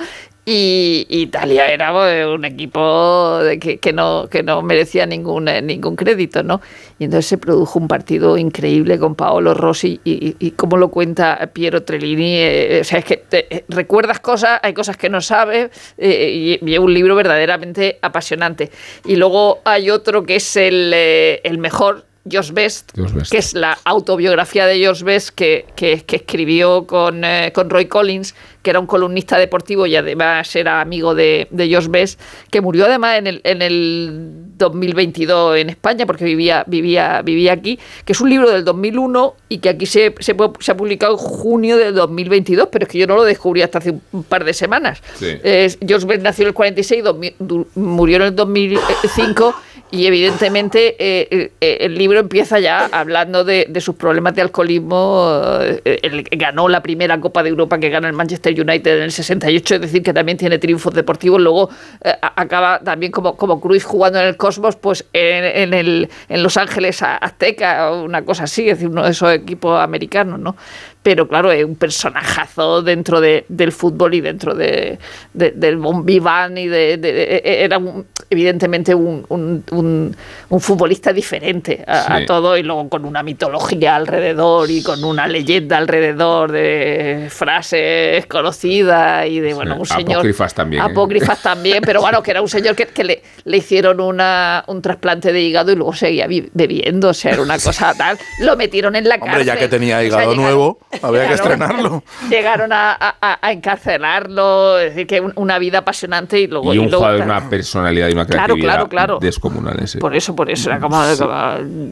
Y Italia era pues, un equipo de que, no, que no merecía ningún, eh, ningún crédito, ¿no? Y entonces se produjo un partido increíble con Paolo Rossi y, y, cómo lo cuenta Piero Trellini. eh, o sea, es que te- eh, recuerdas cosas, hay cosas que no sabes eh, y, y es un libro verdaderamente apasionante. Y luego hay otro que es el, eh, el mejor, Josh Best, que es la autobiografía de Josh Best que, que, que escribió con, eh, con Roy Collins, que era un columnista deportivo y además era amigo de, de Josh Best, que murió además en el, en el 2022 en España, porque vivía, vivía, vivía aquí, que es un libro del 2001 y que aquí se, se, ha publicado en junio del 2022, pero es que yo no lo descubrí hasta hace un par de semanas. Sí. Eh, George Best nació en el 46, 2000 du- murió en el 2005 y evidentemente eh, eh, el libro empieza ya hablando de, de sus problemas de alcoholismo. eh, él ganó la primera Copa de Europa que gana el Manchester United en el 68, es decir, que también tiene triunfos deportivos. Luego eh, acaba también como, como Cruyff jugando en el Cosmos, pues en, en el, en Los Ángeles Azteca, una cosa así, es decir, uno de esos equipos americanos, ¿no? Pero claro, es un personajazo dentro de, del fútbol y dentro de, de- del bon vivant y de, de- de- era un- evidentemente un, un- un- un futbolista diferente a, todo y luego con una mitología alrededor y con una leyenda alrededor de frases conocidas y de, bueno, un señor... Apócrifas también, ¿eh? Apócrifas también, pero bueno, que era un señor que, que le, le hicieron una, un trasplante de hígado y luego seguía bebiendo, o sea, era una cosa tal. Lo metieron en la cárcel. Hombre, ya que tenía O sea, hígado llegaron- nuevo, había que llegaron- estrenarlo. Llegaron a, a- a- a encarcelarlo, es decir, que un- una vida apasionante y luego... Y un luego- jugador de una personalidad y una Claro, creatividad claro, claro. descomunales. ¿eh? Por eso, por eso, era como, como,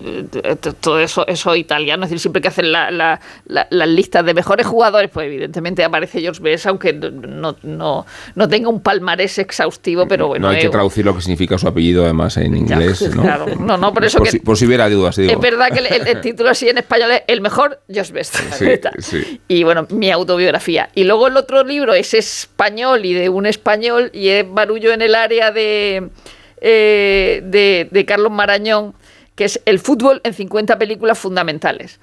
eh, todo eso, eso italiano, es decir, siempre que hacen la- la- la- las listas de mejores jugadores, pues evidentemente aparece George Best, aunque no, no, no tenga un palmarés exhaustivo, pero bueno. no hay que eh, traducir lo que significa su apellido además en inglés, ¿no? claro. No, no, por eso por que- si, por si hubiera dudas, digo. Es verdad que el, el- el título así en español es El mejor George Best. Sí, Sí. Y bueno, mi autobiografía. Y luego el otro libro es español y de un español y es Barullo en el área de, eh, de, de Carlos Marañón, que es El fútbol en 50 películas fundamentales.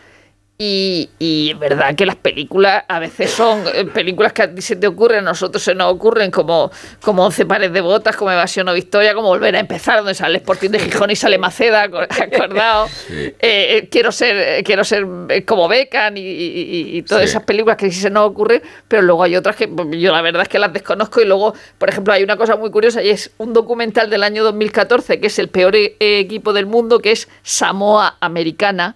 Y, y es verdad que las películas a veces son eh, películas que a ti se te ocurren, a nosotros se nos ocurren como, como 11 pares de botas, como Evasión o Victoria, como Volver a empezar, donde sale el Sporting de Gijón y sale Maceda, acor- acordado. Eh, eh, quiero ser quiero ser como Beckham y, y- y- y todas Sí. esas películas que sí se nos ocurren, pero luego hay otras que pues, yo la verdad es que las desconozco y luego, por ejemplo, hay una cosa muy curiosa y es un documental del año 2014 que es el peor equipo del mundo, que es Samoa Americana.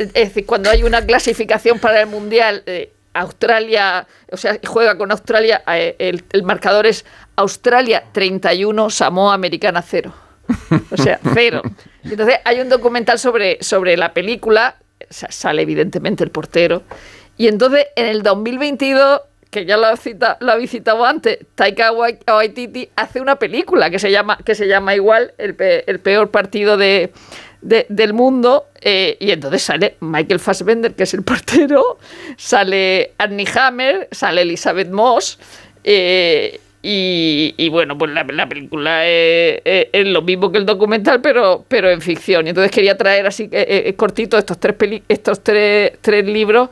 Es decir, cuando hay una clasificación para el Mundial, eh, Australia, o sea, juega con Australia, eh, el, el marcador es Australia 31, Samoa Americana 0. O sea, cero. Entonces hay un documental sobre, sobre la película, sa- sale evidentemente el portero, y entonces en el 2022 que ya lo, cita- lo habéis citado antes, Taika Wai- Waititi hace una película que se llama, que se llama igual, el, pe- el peor partido de, de- del mundo, eh, y entonces sale Michael Fassbender, que es el portero, sale Annie Hammer, sale Elizabeth Moss, eh, y, y bueno, pues la, la película es, es- es lo mismo que el documental, pero, pero en ficción. Y entonces quería traer así eh, eh, cortito estos tres estos tres, tres libros,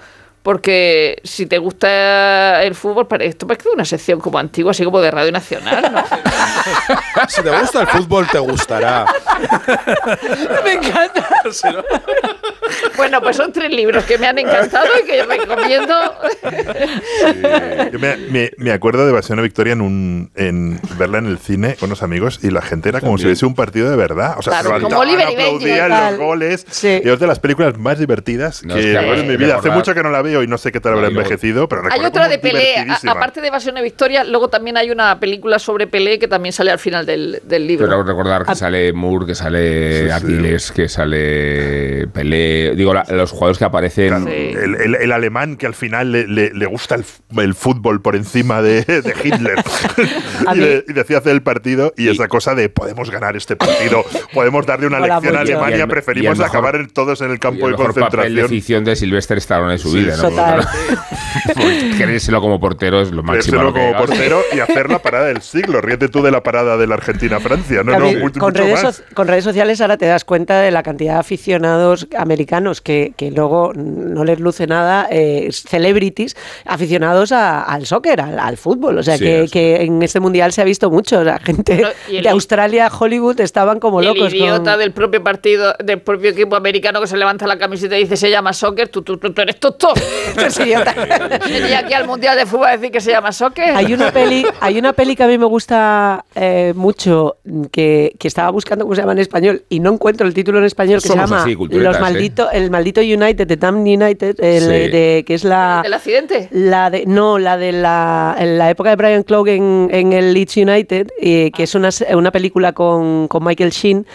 porque si te gusta el fútbol, esto parece una sección como antigua, así como de Radio Nacional, ¿no? Si te gusta el fútbol, te gustará. Me encanta. Bueno, pues son tres libros que me han encantado y que recomiendo. Yo me, me- me acuerdo de Evasión a Victoria en, un, en verla en el cine con unos amigos y la gente era como si hubiese un partido de verdad. O sea, Claro, se como y aplaudían total. los goles. Sí. Y es de las películas más divertidas No, que es que he visto en mi vida. Hace mucho que no la veo y no sé qué tal habrá envejecido, pero Hay otra como de Pelé, aparte de Evasión y Victoria, luego también hay una película sobre Pelé que también sale al final del, del libro. Pero recordar Ah. que sale Moore, que sale Sí, que sale Pelé. Digo, la- los jugadores que aparecen. Sí. El, el- el alemán que al final le, le- le gusta el, el fútbol por encima de, de Hitler y, mí- de- y decía hacer el partido y esa cosa de podemos ganar este partido, podemos darle una lección a Alemania, preferimos mejor- acabar todos en el y campo el de mejor papel de concentración. ficción de Sylvester Stallone en su Sí, vida. ¿No? total. Porque Creérselo como portero es lo máximo. Creérselo como portero y hacer la parada del siglo. Ríete tú de la parada de la Argentina-Francia. No, no, mucho, con, mucho redes más. so- con redes sociales ahora te das cuenta de la cantidad de aficionados americanos que, que luego no les luce nada, eh, celebrities, aficionados a- al soccer, al, al fútbol. O sea, Sí, que, es- que en este mundial se ha visto mucho. La gente No, y el- de Australia, Hollywood, estaban como Y el locos. idiota con- del propio partido, del propio equipo americano que se levanta la camiseta y dice se llama soccer, tú, tú, tú, tú eres tonto. Es idiota. Venía aquí al Mundial de Fútbol a decir que se llama soccer. Hay una peli, hay una peli que a mí me gusta eh, mucho, que, que estaba buscando cómo se llama en español y no encuentro el título en español, que Somos se llama así, Los ¿eh? maldito, El maldito United, de Damn United, el, Sí. de, que es la... ¿El accidente? La de, no, la de la, en la época de Brian Clough en, en el Leeds United, eh, que es una, una película con, con Michael Sheen,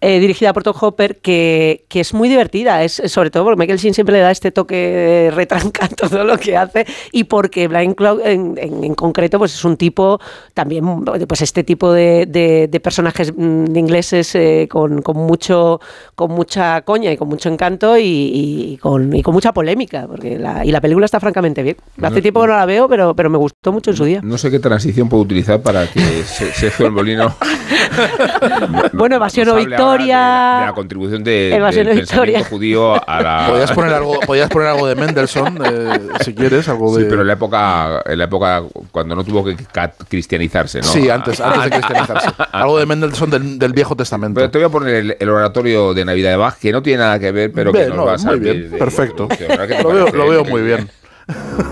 eh, dirigida por Tom Hopper, que, que es muy divertida, es, sobre todo porque Michael Sheen siempre le da este toque eh, retranca a todo lo que hace y porque Brian Clough en, en- en concreto pues es un tipo también, pues este tipo de, de- de personajes mm, ingleses eh, con, con mucho con mucha coña y con mucho encanto y, y con, y con mucha polémica, porque la, y la película está francamente bien. Hace No- tiempo que no la veo, pero, pero me gustó mucho en su día. No sé qué transición puedo utilizar para que Se- Sergio el Molino bueno, evasión o victoria. De la, de la contribución de, Evasión del o victoria. judío a la. Podías poner algo, podías poner algo de Mendelssohn, eh, si quieres, algo de. Sí, pero en la época, en la época cuando no tuvo que cristianizarse, ¿no? Sí, antes, antes de cristianizarse. Algo de Mendelssohn del, del Viejo Testamento. Pero te voy a poner el, el oratorio de Navidad de Bach, que no tiene nada que ver, pero que nos no, va a servir bien, de perfecto. introducción. ¿Ahora qué te Lo veo, lo muy bien.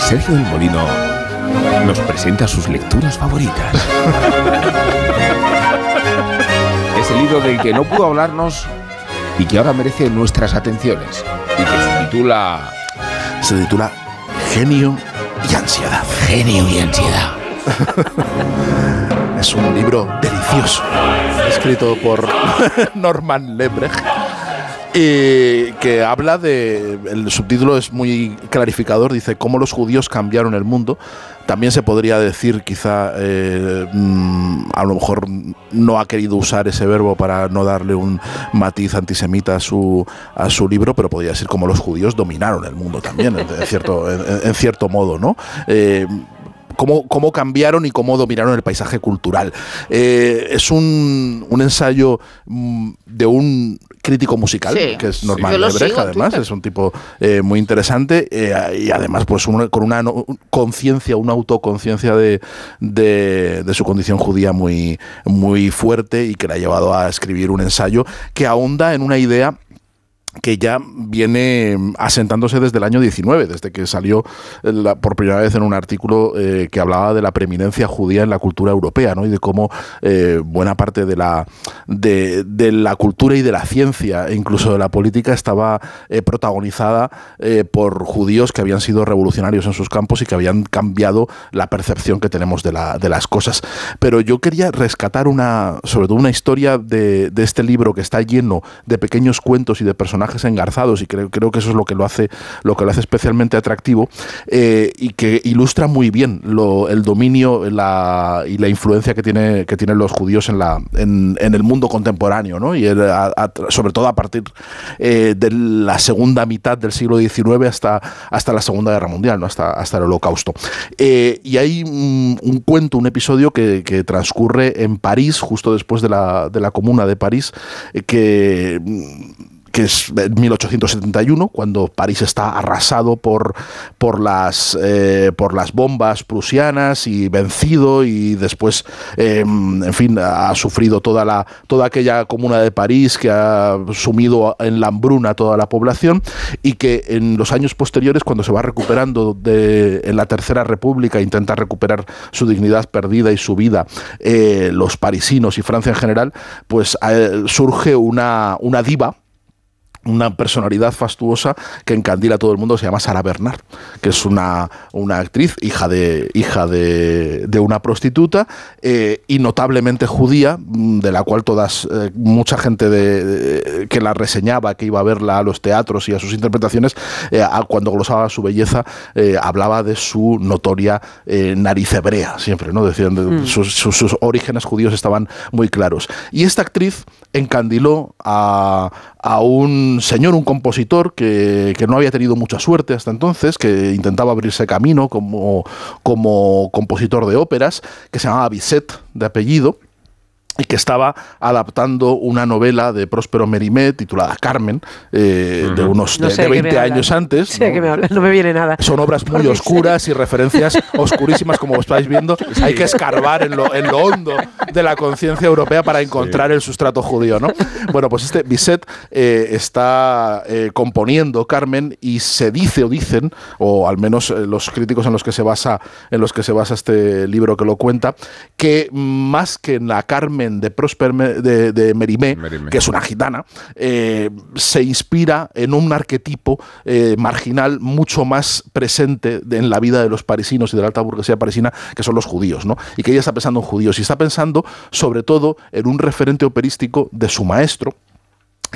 Sergio del Molino nos presenta sus lecturas favoritas. es el libro del que no pudo hablarnos y que ahora merece nuestras atenciones. Y que se titula. Se titula Genio y Ansiedad. Genio y Ansiedad. Es un libro delicioso, escrito por Norman Lebrecht, que habla de. El subtítulo es muy clarificador, dice cómo los judíos cambiaron el mundo. También se podría decir, quizá, eh, mm, a lo mejor no ha querido usar ese verbo para no darle un matiz antisemita a su, a su libro, pero podría decir cómo los judíos dominaron el mundo también, en, cierto, en cierto modo, ¿no? Eh, cómo, cómo cambiaron y cómo dominaron el paisaje cultural. Eh, es un, un ensayo mm, de un crítico musical, Sí. que es Sí. Lebrecht, sigo en además, es un tipo eh, muy interesante eh, y además pues un- con una no- conciencia, una autoconciencia de, de, de su condición judía muy, muy fuerte y que le ha llevado a escribir un ensayo que ahonda en una idea que ya viene mm, asentándose desde el año 19, desde que salió eh, por primera vez en un artículo eh, que hablaba de la preeminencia judía en la cultura europea, ¿no? Y de cómo eh, buena parte de la, de, la cultura y de la ciencia, e incluso de la política, estaba protagonizada por judíos que habían sido revolucionarios en sus campos y que habían cambiado la percepción que tenemos de las cosas. Pero yo quería rescatar una, sobre todo una historia de, de este libro que está lleno de pequeños cuentos y de personajes engarzados y creo, creo que eso es lo que lo hace, lo que lo hace especialmente atractivo eh, y que ilustra muy bien el dominio la- y la influencia que, tiene, que tienen los judíos en, la, en, el mundo contemporáneo, ¿no? y sobre todo a partir eh, de la segunda mitad del siglo XIX hasta, hasta la Segunda Guerra Mundial, ¿no? hasta, hasta el Holocausto. Eh, y hay mm, un cuento, un episodio que, que transcurre en París, justo después de la, de la Comuna de París, que... que es en 1871, cuando París está arrasado por, por, las, eh, por las bombas prusianas y vencido y después, eh, en fin, ha sufrido toda, la, toda aquella comuna de París que ha sumido en la hambruna toda la población y que en los años posteriores, cuando se va recuperando de, en la Tercera República, intenta recuperar su dignidad perdida y su vida, eh, los parisinos y Francia en general, pues eh, surge una, una diva, una personalidad fastuosa que encandila a todo el mundo, se llama Sara Bernard, que es una, una actriz, hija de, hija de, de una prostituta eh, y notablemente judía, mm, de la cual todas, eh, mucha gente de, de- que la reseñaba, que iba a verla a los teatros y a sus interpretaciones, eh, a- cuando glosaba su belleza, hablaba de su notoria nariz hebrea, siempre, ¿no? Decían, de- Mm. sus, sus- sus orígenes judíos estaban muy claros. Y esta actriz encandiló a, a un señor, un compositor que, que no había tenido mucha suerte hasta entonces, que intentaba abrirse camino como, como compositor de óperas, que se llamaba Bisset de apellido y que estaba adaptando una novela de Próspero Mérimée titulada Carmen, eh, de unos No de, sé de de qué me 20 hablas. años antes. Sí, que me hablas, no me viene nada. Son obras muy oscuras y referencias oscurísimas, como estáis viendo. Hay que escarbar en lo, en lo hondo de la conciencia europea para encontrar el sustrato judío, ¿no? Bueno, pues este Bisset eh, está eh, componiendo Carmen y se dice o dicen, o al menos eh, los críticos en los que se basa, en los que se basa este libro que lo cuenta, que más que en la Carmen de Prosper de, Mérimée, que es una gitana, eh, se inspira en un arquetipo eh, marginal mucho más presente de- en la vida de los parisinos y de la alta burguesía parisina, que son los judíos, ¿no? Y que ella está pensando en judíos y está pensando sobre todo en un referente operístico de su maestro,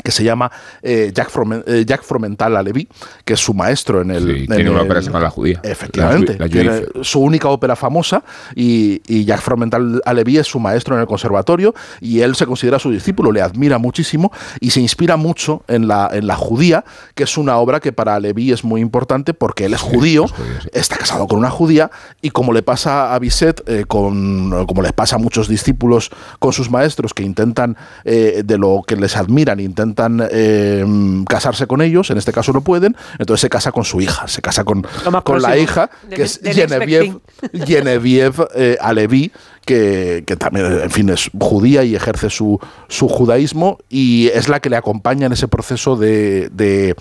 que se llama eh, Jack, Fromen- eh, Jack Fromental Alevi, que es su maestro en el... Sí, en tiene una el- ópera que se llama La Judía. Efectivamente, La la tiene su única ópera famosa y, y Jack Fromental Alevi es su maestro en el conservatorio y él se considera su discípulo, le admira muchísimo y se inspira mucho en la, en la judía, que es una obra que para Alevi es muy importante porque él es judío, está casado con una judía y como le pasa a Bizet, eh, con, como les pasa a muchos discípulos con sus maestros que intentan, eh, de lo que les admiran, intentan eh, casarse con ellos, en este caso no pueden, entonces se casa con su hija, se casa con, con la hija, que es del Genevieve, Genevieve eh, Alevi, que, que también, en fin, es judía y ejerce su, su judaísmo y es la que le acompaña en ese proceso de, de-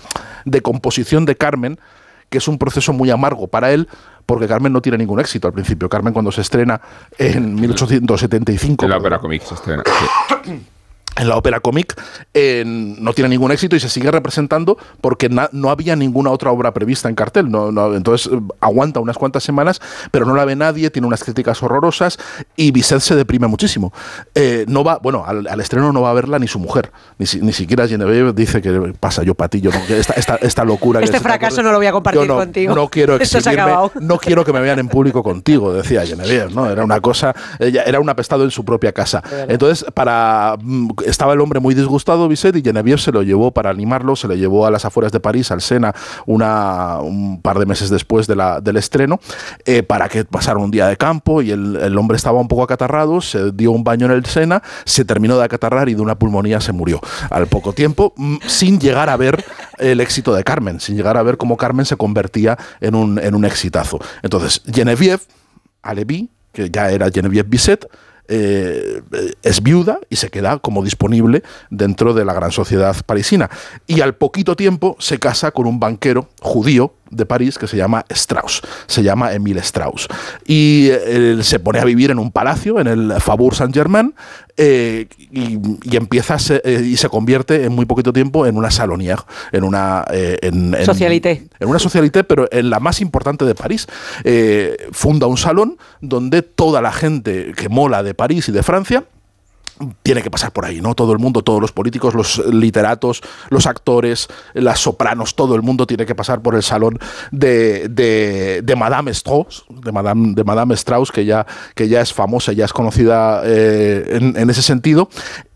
de composición de Carmen, que es un proceso muy amargo para él, porque Carmen no tiene ningún éxito al principio. Carmen cuando se estrena en 1875... En la ópera cómic se estrena. sí. en la ópera cómic eh, no tiene ningún éxito y se sigue representando porque no había ninguna otra obra prevista en cartel. No, no- entonces eh, aguanta unas cuantas semanas, pero no la ve nadie, tiene unas críticas horrorosas y Bizet se deprime muchísimo. Eh, no va, bueno, al, al estreno no va a verla ni su mujer, ni, si- ni siquiera Genevieve dice que pasa yo patillo, ¿no? que esta, esta, esta locura. Este fracaso no lo voy a compartir Yo contigo. No quiero exhibirme, no quiero que me vean en público contigo, decía Genevieve, ¿no? Era una cosa, ella era un apestado en su propia casa. Entonces, para mm, estaba el hombre muy disgustado, Bizet, y Genevieve se lo llevó para animarlo, se lo llevó a las afueras de París, al Sena, un par de meses después del estreno, eh, para que pasara un día de campo, y el, hombre estaba un poco acatarrado, se dio un baño en el Sena, se terminó de acatarrar y de una pulmonía se murió al poco tiempo, mm, sin llegar a ver el éxito de Carmen, sin llegar a ver cómo Carmen se convertía en un, en un exitazo. Entonces, Genevieve, Alevi, que ya era Genevieve Bizet, eh, es viuda y se queda como disponible dentro de la gran sociedad parisina. Y al poquito tiempo se casa con un banquero judío de París que se llama Strauss, se llama Emile Strauss. Y eh, él se pone a vivir en un palacio, en el Faubourg Saint-Germain, eh, y, y empieza se- eh, y se convierte en muy poquito tiempo en una salonière, en una... eh, en, en- Socialité. en una socialité, pero en la más importante de París. Funda un salón donde toda la gente que mola de París y de Francia tiene que pasar por ahí, ¿no? Todo el mundo, todos los políticos, los literatos, los actores, las sopranos, todo el mundo tiene que pasar por el salón de, de, de Madame Strauss, de Madame, de Madame Strauss, que ya, que ya es famosa, ya es conocida eh, en, en ese sentido,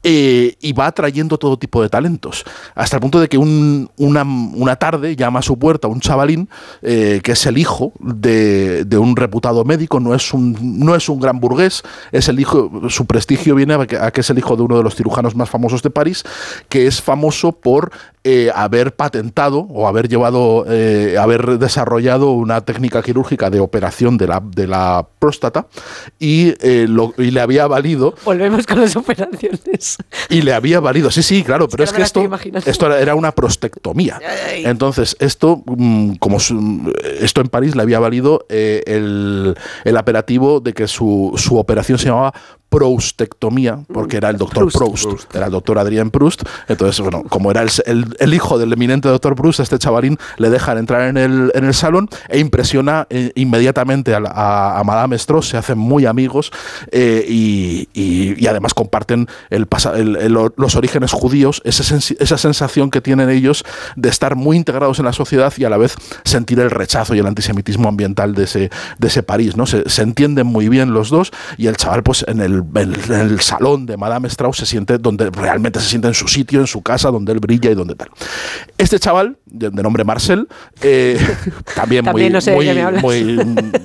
eh, y va atrayendo todo tipo de talentos, hasta el punto de que un- una, una tarde llama a su puerta un chavalín eh, que es el hijo de, un reputado médico, no es un, no es un gran burgués, es el hijo, su prestigio viene a que, a que es el hijo de uno de los cirujanos más famosos de París, que es famoso por eh, haber patentado o haber llevado, eh, haber desarrollado una técnica quirúrgica de operación de la, de la próstata y, eh, lo- y le había valido Volvemos con las operaciones. Y le había valido, sí, sí, claro, pero que es que esto, esto era, era una prostectomía. Entonces, esto, mm, como su- esto en París le había valido eh, el, el apelativo de que su, su operación se llamaba proustectomía, porque era el doctor Proust, era el doctor Adrien Proust. Entonces, bueno, como era el, el- el hijo del eminente doctor Proust, este chavalín le dejan entrar en el, en el salón e impresiona eh, inmediatamente a, la- a- a Madame Strauss, se hacen muy amigos eh, y, y- y además comparten el los orígenes judíos, esa, esa sensación que tienen ellos de estar muy integrados en la sociedad y a la vez sentir el rechazo y el antisemitismo ambiental de ese, de ese París. ¿no? Se, se entienden muy bien los dos y el chaval pues en el, en el salón de Madame Strauss se siente donde realmente se siente en su sitio, en su casa, donde él brilla y donde tal. Este chaval, de, de nombre Marcel, eh, también, También muy, no sé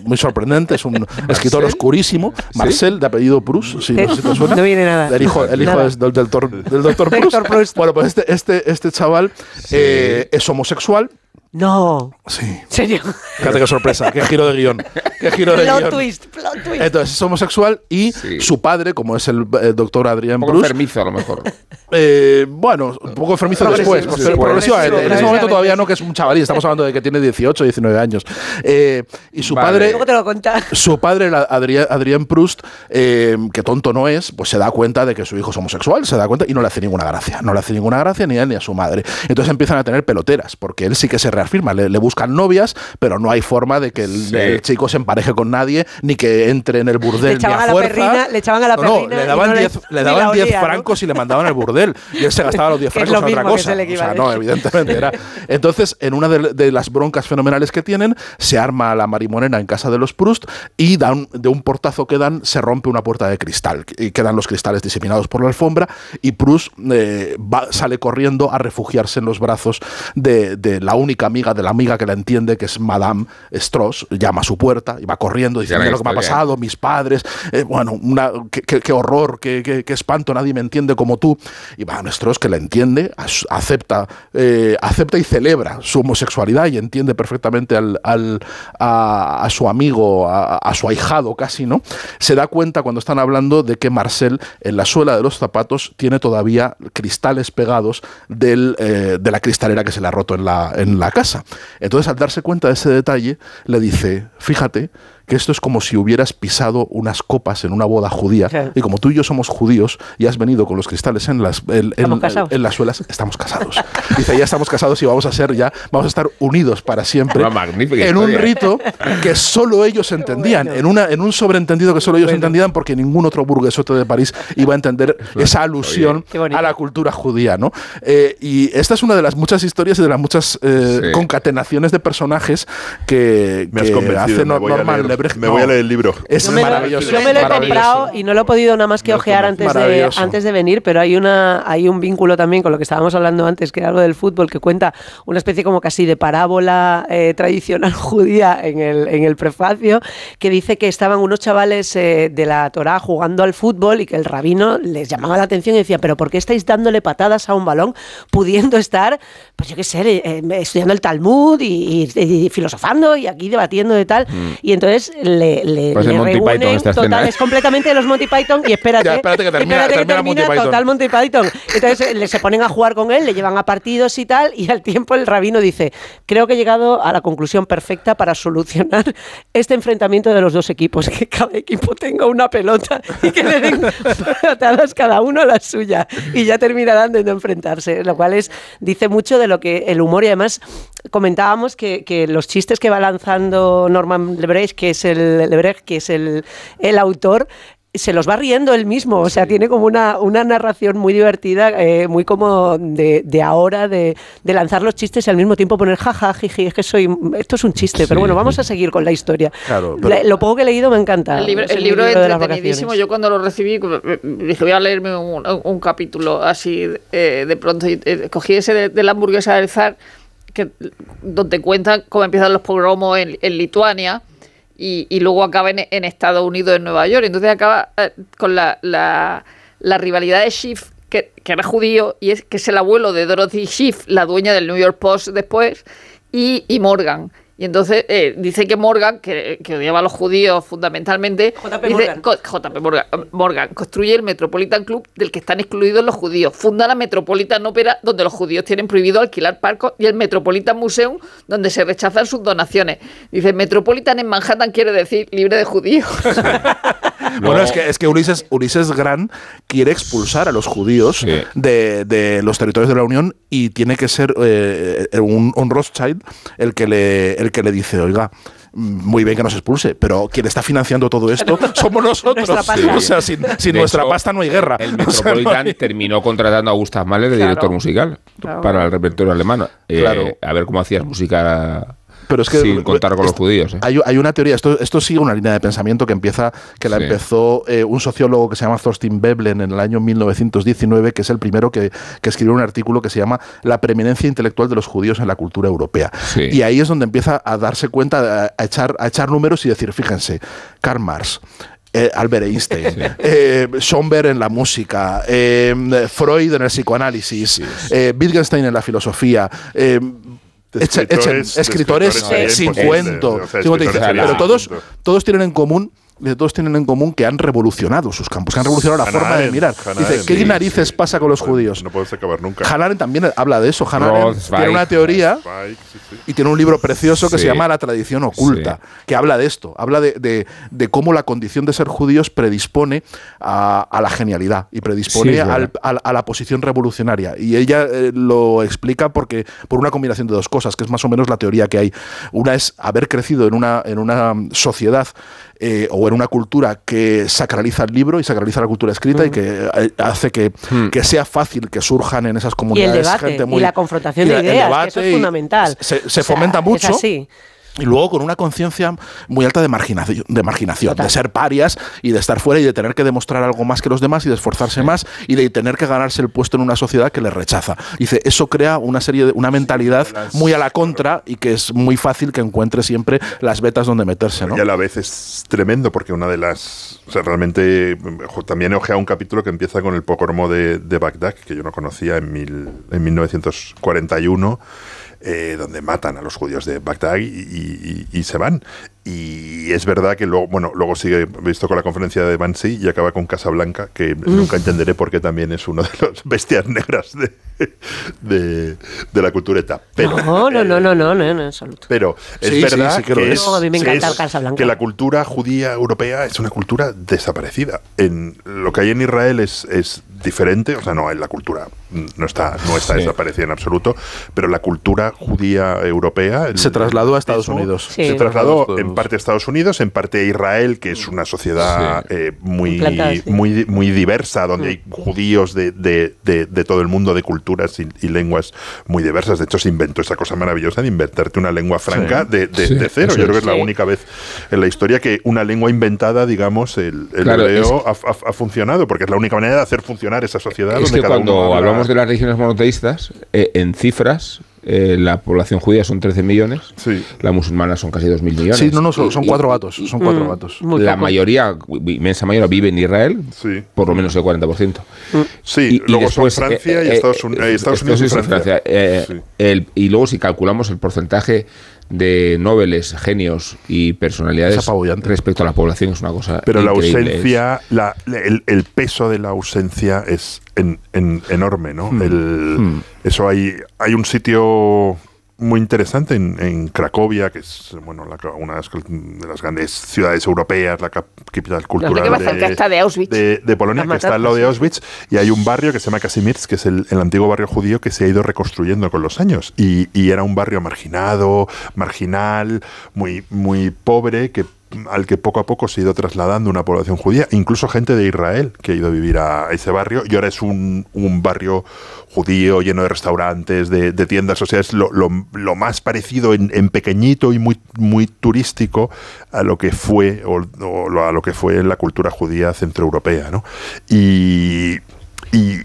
muy, sorprendente, es un escritor oscurísimo, Marcel, de apellido Proust, si, Eh, no si te suena. no viene nada. El hijo, el hijo Nada. es del, del, tor- del doctor Proust. Bueno, pues este, este, este chaval eh, es homosexual. No. Sí. ¿En serio? Fíjate qué sorpresa, qué giro de guion. Qué giro de Plot guion. twist, plot twist. Entonces es homosexual y su padre, como es el, eh, doctor Adrián Un poco Bruce, enfermizo a lo mejor. eh, bueno, un poco enfermizo después, sí, pero sí. progresivamente. En ese momento todavía no, que es un chavalín, estamos hablando de que tiene 18, 19 años. Eh, y su Vale. padre Luego te lo su padre, Adrián, Adrián Proust, eh, que tonto no es, pues se da cuenta de que su hijo es homosexual, se da cuenta y no le hace ninguna gracia. No le hace ninguna gracia ni a él ni a su madre. Entonces empiezan a tener peloteras, porque él sí que se crear firma. Le, le buscan novias, pero no hay forma de que el, Sí. el chico se empareje con nadie, ni que entre en el Le burdel ni echaban a a la fuerza. perrina, le echaban a la No, le daban no le- 10 le ni la daban 10 olía, ¿no? francos y le mandaban al burdel. Y él se gastaba los 10 Que es francos lo en otra cosa. O sea, no, evidentemente era. Entonces, en una de, de las broncas fenomenales que tienen, se arma la marimonena en casa de los Proust y dan, de un portazo que dan se rompe una puerta de cristal y quedan los cristales diseminados por la alfombra y Proust eh, va- sale corriendo a refugiarse en los brazos de, de la única amiga, de la amiga que la entiende, que es Madame Strauss, llama a su puerta y va corriendo diciendo lo que me ha pasado, mis padres, eh, bueno, una, qué, qué- qué horror, qué, espanto, nadie me entiende como tú. Y va Strauss que la entiende, acepta, eh, acepta y celebra su homosexualidad y entiende perfectamente al, al- a, a su amigo, a, a su ahijado casi, ¿no? Se da cuenta cuando están hablando de que Marcel en la suela de los zapatos tiene todavía cristales pegados del, eh, de la cristalera que se le ha roto en la, en la casa. Entonces, al darse cuenta de ese detalle, le dice, fíjate que esto es como si hubieras pisado unas copas en una boda judía y como tú y yo somos judíos y has venido con los cristales en las, en, las suelas, estamos casados. Dice, ya estamos casados y vamos a ser ya, vamos a estar unidos para siempre Una magnífica en un rito que solo ellos entendían, en, una, en un sobreentendido que solo ellos entendían porque ningún otro burguesote de París iba a entender esa alusión a la cultura judía. ¿no? Eh, y esta es una de las muchas historias y de las muchas eh, Sí. concatenaciones de personajes que, Me has que hace no- Norman me voy a No, leer el libro. Es Yo me, lo, maravilloso. yo me lo he maravilloso. comprado y no lo he podido nada más que ojear antes de, Maravilloso. antes de venir, pero hay una hay un vínculo también con lo que estábamos hablando antes, que era algo del fútbol, que cuenta una especie como casi de parábola eh, tradicional judía en el, en el prefacio, que dice que estaban unos chavales eh, de la Torá jugando al fútbol y que el rabino les llamaba la atención y decía, pero ¿por qué estáis dándole patadas a un balón pudiendo estar, pues yo qué sé, eh, estudiando el Talmud y, y- y filosofando y aquí debatiendo de tal? Y entonces le, le, Pues le Monty Python reúnen, esta total, escena, ¿eh? es completamente de los Monty Python y espérate, Ya, espérate que termina- espérate que termina Monty Python. total Monty Python. Entonces eh, le- se ponen a jugar con él, le llevan a partidos y tal, y al tiempo el rabino dice, creo que he llegado a la conclusión perfecta para solucionar este enfrentamiento de los dos equipos, que cada equipo tenga una pelota y que le den patadas cada uno a la suya y ya terminarán de no enfrentarse, lo cual es, dice mucho de lo que el humor y además comentábamos que, que los chistes que va lanzando Norman Lebrecht, que es el, Lebrecht, que es el, el autor, se los va riendo él mismo, o sea, tiene como una, una narración muy divertida, eh, muy como de, de ahora, de, de lanzar los chistes y al mismo tiempo poner jaja, jiji, es que soy, esto es un chiste, pero bueno, vamos a seguir con la historia. Claro, pero- lo poco que he leído me encanta. El libro, Es el libro es de las entretenidísimo. Yo cuando lo recibí dije voy a leerme un, un capítulo así eh, de pronto. Y, eh, cogí ese de, de la hamburguesa del zar, que, donde cuentan cómo empiezan los pogromos en, en Lituania y, y luego acaba en, Estados Unidos, en Nueva York. Entonces acaba eh, con la, la, la rivalidad de Schiff, que, que era judío, y es que es el abuelo de Dorothy Schiff, la dueña del New York Post después, y, y Morgan. Y entonces eh, dice que Morgan, que, que odiaba a los judíos fundamentalmente, JP dice, Morgan. JP Morgan, Morgan construye el Metropolitan Club del que están excluidos los judíos. Funda la Metropolitan Opera donde los judíos tienen prohibido alquilar parcos y el Metropolitan Museum donde se rechazan sus donaciones. Dice, Metropolitan en Manhattan quiere decir libre de judíos. Bueno, es que, es que Ulises, Ulises Gran quiere expulsar a los judíos de, de los territorios de la Unión y tiene que ser eh, un, un Rothschild el que, le, el que le dice, oiga, muy bien que nos expulse, pero quien está financiando todo esto somos nosotros. O sea, sin, nuestra hecho, pasta no hay guerra. El O sea, no Metropolitan hay- terminó contratando a Gustav Mahler de Claro. director musical Claro. para el repertorio alemán. Eh, Claro. A ver cómo hacías música Pero es que sin contar con los judíos. ¿eh? Hay, hay una teoría, esto, esto sigue una línea de pensamiento que empieza, que la Sí. empezó eh, un sociólogo que se llama Thorstein Veblen en el año 1919, que es el primero que, que escribió un artículo que se llama La preeminencia intelectual de los judíos en la cultura europea. Sí. Y ahí es donde empieza a darse cuenta, a, a echar, a echar números y decir, fíjense, Karl Marx. eh, Albert Einstein, eh, Schomberg en la música, eh, Freud en el psicoanálisis, Wittgenstein en la filosofía, escritores- escritores escritores o sea, sería pero todos, todos tienen en común dice, todos tienen en común que han revolucionado sus campos, que han revolucionado la forma de mirar. Dice, ¿qué sí, narices pasa con los judíos? No puedes acabar nunca. Hannah Arendt también habla de eso. Rosweig. tiene una teoría y tiene un libro precioso que Sí. se llama La tradición oculta, que habla de esto, habla de, de- de cómo la condición de ser judíos predispone a, a la genialidad y predispone al- a, la- a la posición revolucionaria. Y ella eh, lo explica porque por una combinación de dos cosas, que es más o menos la teoría que hay. Una es haber crecido en una, en una sociedad eh, o en una cultura que sacraliza el libro y sacraliza la cultura escrita y que eh, hace que, que sea fácil que surjan en esas Y el comunidades debate, gente y muy- la confrontación y de ideas, que eso es y fundamental. Se, se O sea, fomenta es mucho. así. Y luego con una conciencia muy alta de marginación, de, marginación de ser parias y de estar fuera y de tener que demostrar algo más que los demás y de esforzarse más y de tener que ganarse el puesto en una sociedad que les rechaza. Dice, eso crea una serie de, una mentalidad muy a la contra y que es muy fácil que encuentre siempre las vetas donde meterse, ¿no? Y a la vez es tremendo porque una de las. O sea, realmente. También he ojeado un capítulo que empieza con el pogromo de, de Bagdad, que yo no conocía en, mil, en 1941. Eh, donde matan a los judíos de Bagdad y, y- y- se van. Y es verdad que luego, bueno, luego sigue visto con la conferencia de Bansi y acaba con Casablanca, que nunca entenderé por qué también es uno de los bestias negras de, de, de la cultureta. Pero, no, no, no, no, no, no, en absoluto. pero es Sí, sí, verdad sí que es. No, me que encanta es- Casablanca. que la cultura judía europea es una cultura desaparecida. En lo que hay en Israel es, es diferente, o sea, no, en la cultura no está, no está Sí. desaparecida en absoluto, pero la cultura judía europea el- Se trasladó a Estados mismo, Unidos. Sí. Se trasladó Todos. en parte a Estados Unidos, en parte a Israel, que es una sociedad eh, muy, sí. muy, muy diversa, donde hay judíos de, de- de- de todo el mundo, de culturas y, y lenguas muy diversas. De hecho, se inventó esa cosa maravillosa de inventarte una lengua franca Sí. de, de- Sí, de cero. Yo creo que es. es la Sí. única vez en la historia que una lengua inventada, digamos, el, el Claro, hebreo ha, ha- ha funcionado, porque es la única manera de hacer funcionar esa sociedad. Es donde que cada uno cuando habla- hablamos de las religiones monoteístas, eh, en cifras, eh, la población judía son 13 millones, Sí. la musulmana son casi 2.000 millones. Sí, no, no, son, Y- son y- cuatro gatos. Son cuatro Mm. gatos. La poco. mayoría, inmensa mayoría, vive en Israel, Sí. por lo menos el 40%. Sí, Y- y luego después, son Francia eh, y eh, Estados, Uni- eh, Estados Unidos y Francia. eh, Sí. el- y luego si calculamos el porcentaje de nobles, genios y personalidades respecto a la población es una cosa Pero la increíble. Ausencia, la- el, el peso de la ausencia es en- en- enorme, ¿no? Hmm. El- Hmm. Eso hay, hay un sitio muy interesante en, en Cracovia, que es bueno la- una de las, de las grandes ciudades europeas, la cap- capital cultural que va cerca de Auschwitz. de, de Polonia, que está al lado de Auschwitz, y hay un barrio que se llama Kazimierz, que es el, el antiguo barrio judío que se ha ido reconstruyendo con los años. Y, y era un barrio marginado, marginal, muy, muy pobre, que al que poco a poco se ha ido trasladando una población judía, incluso gente de Israel que ha ido a vivir a ese barrio, y ahora es un, un barrio judío lleno de restaurantes, de, de tiendas, o sea, es lo, lo- más parecido en, pequeñito y muy, muy turístico a lo que fue, o, a lo que fue la cultura judía centroeuropea, ¿no? Y, y,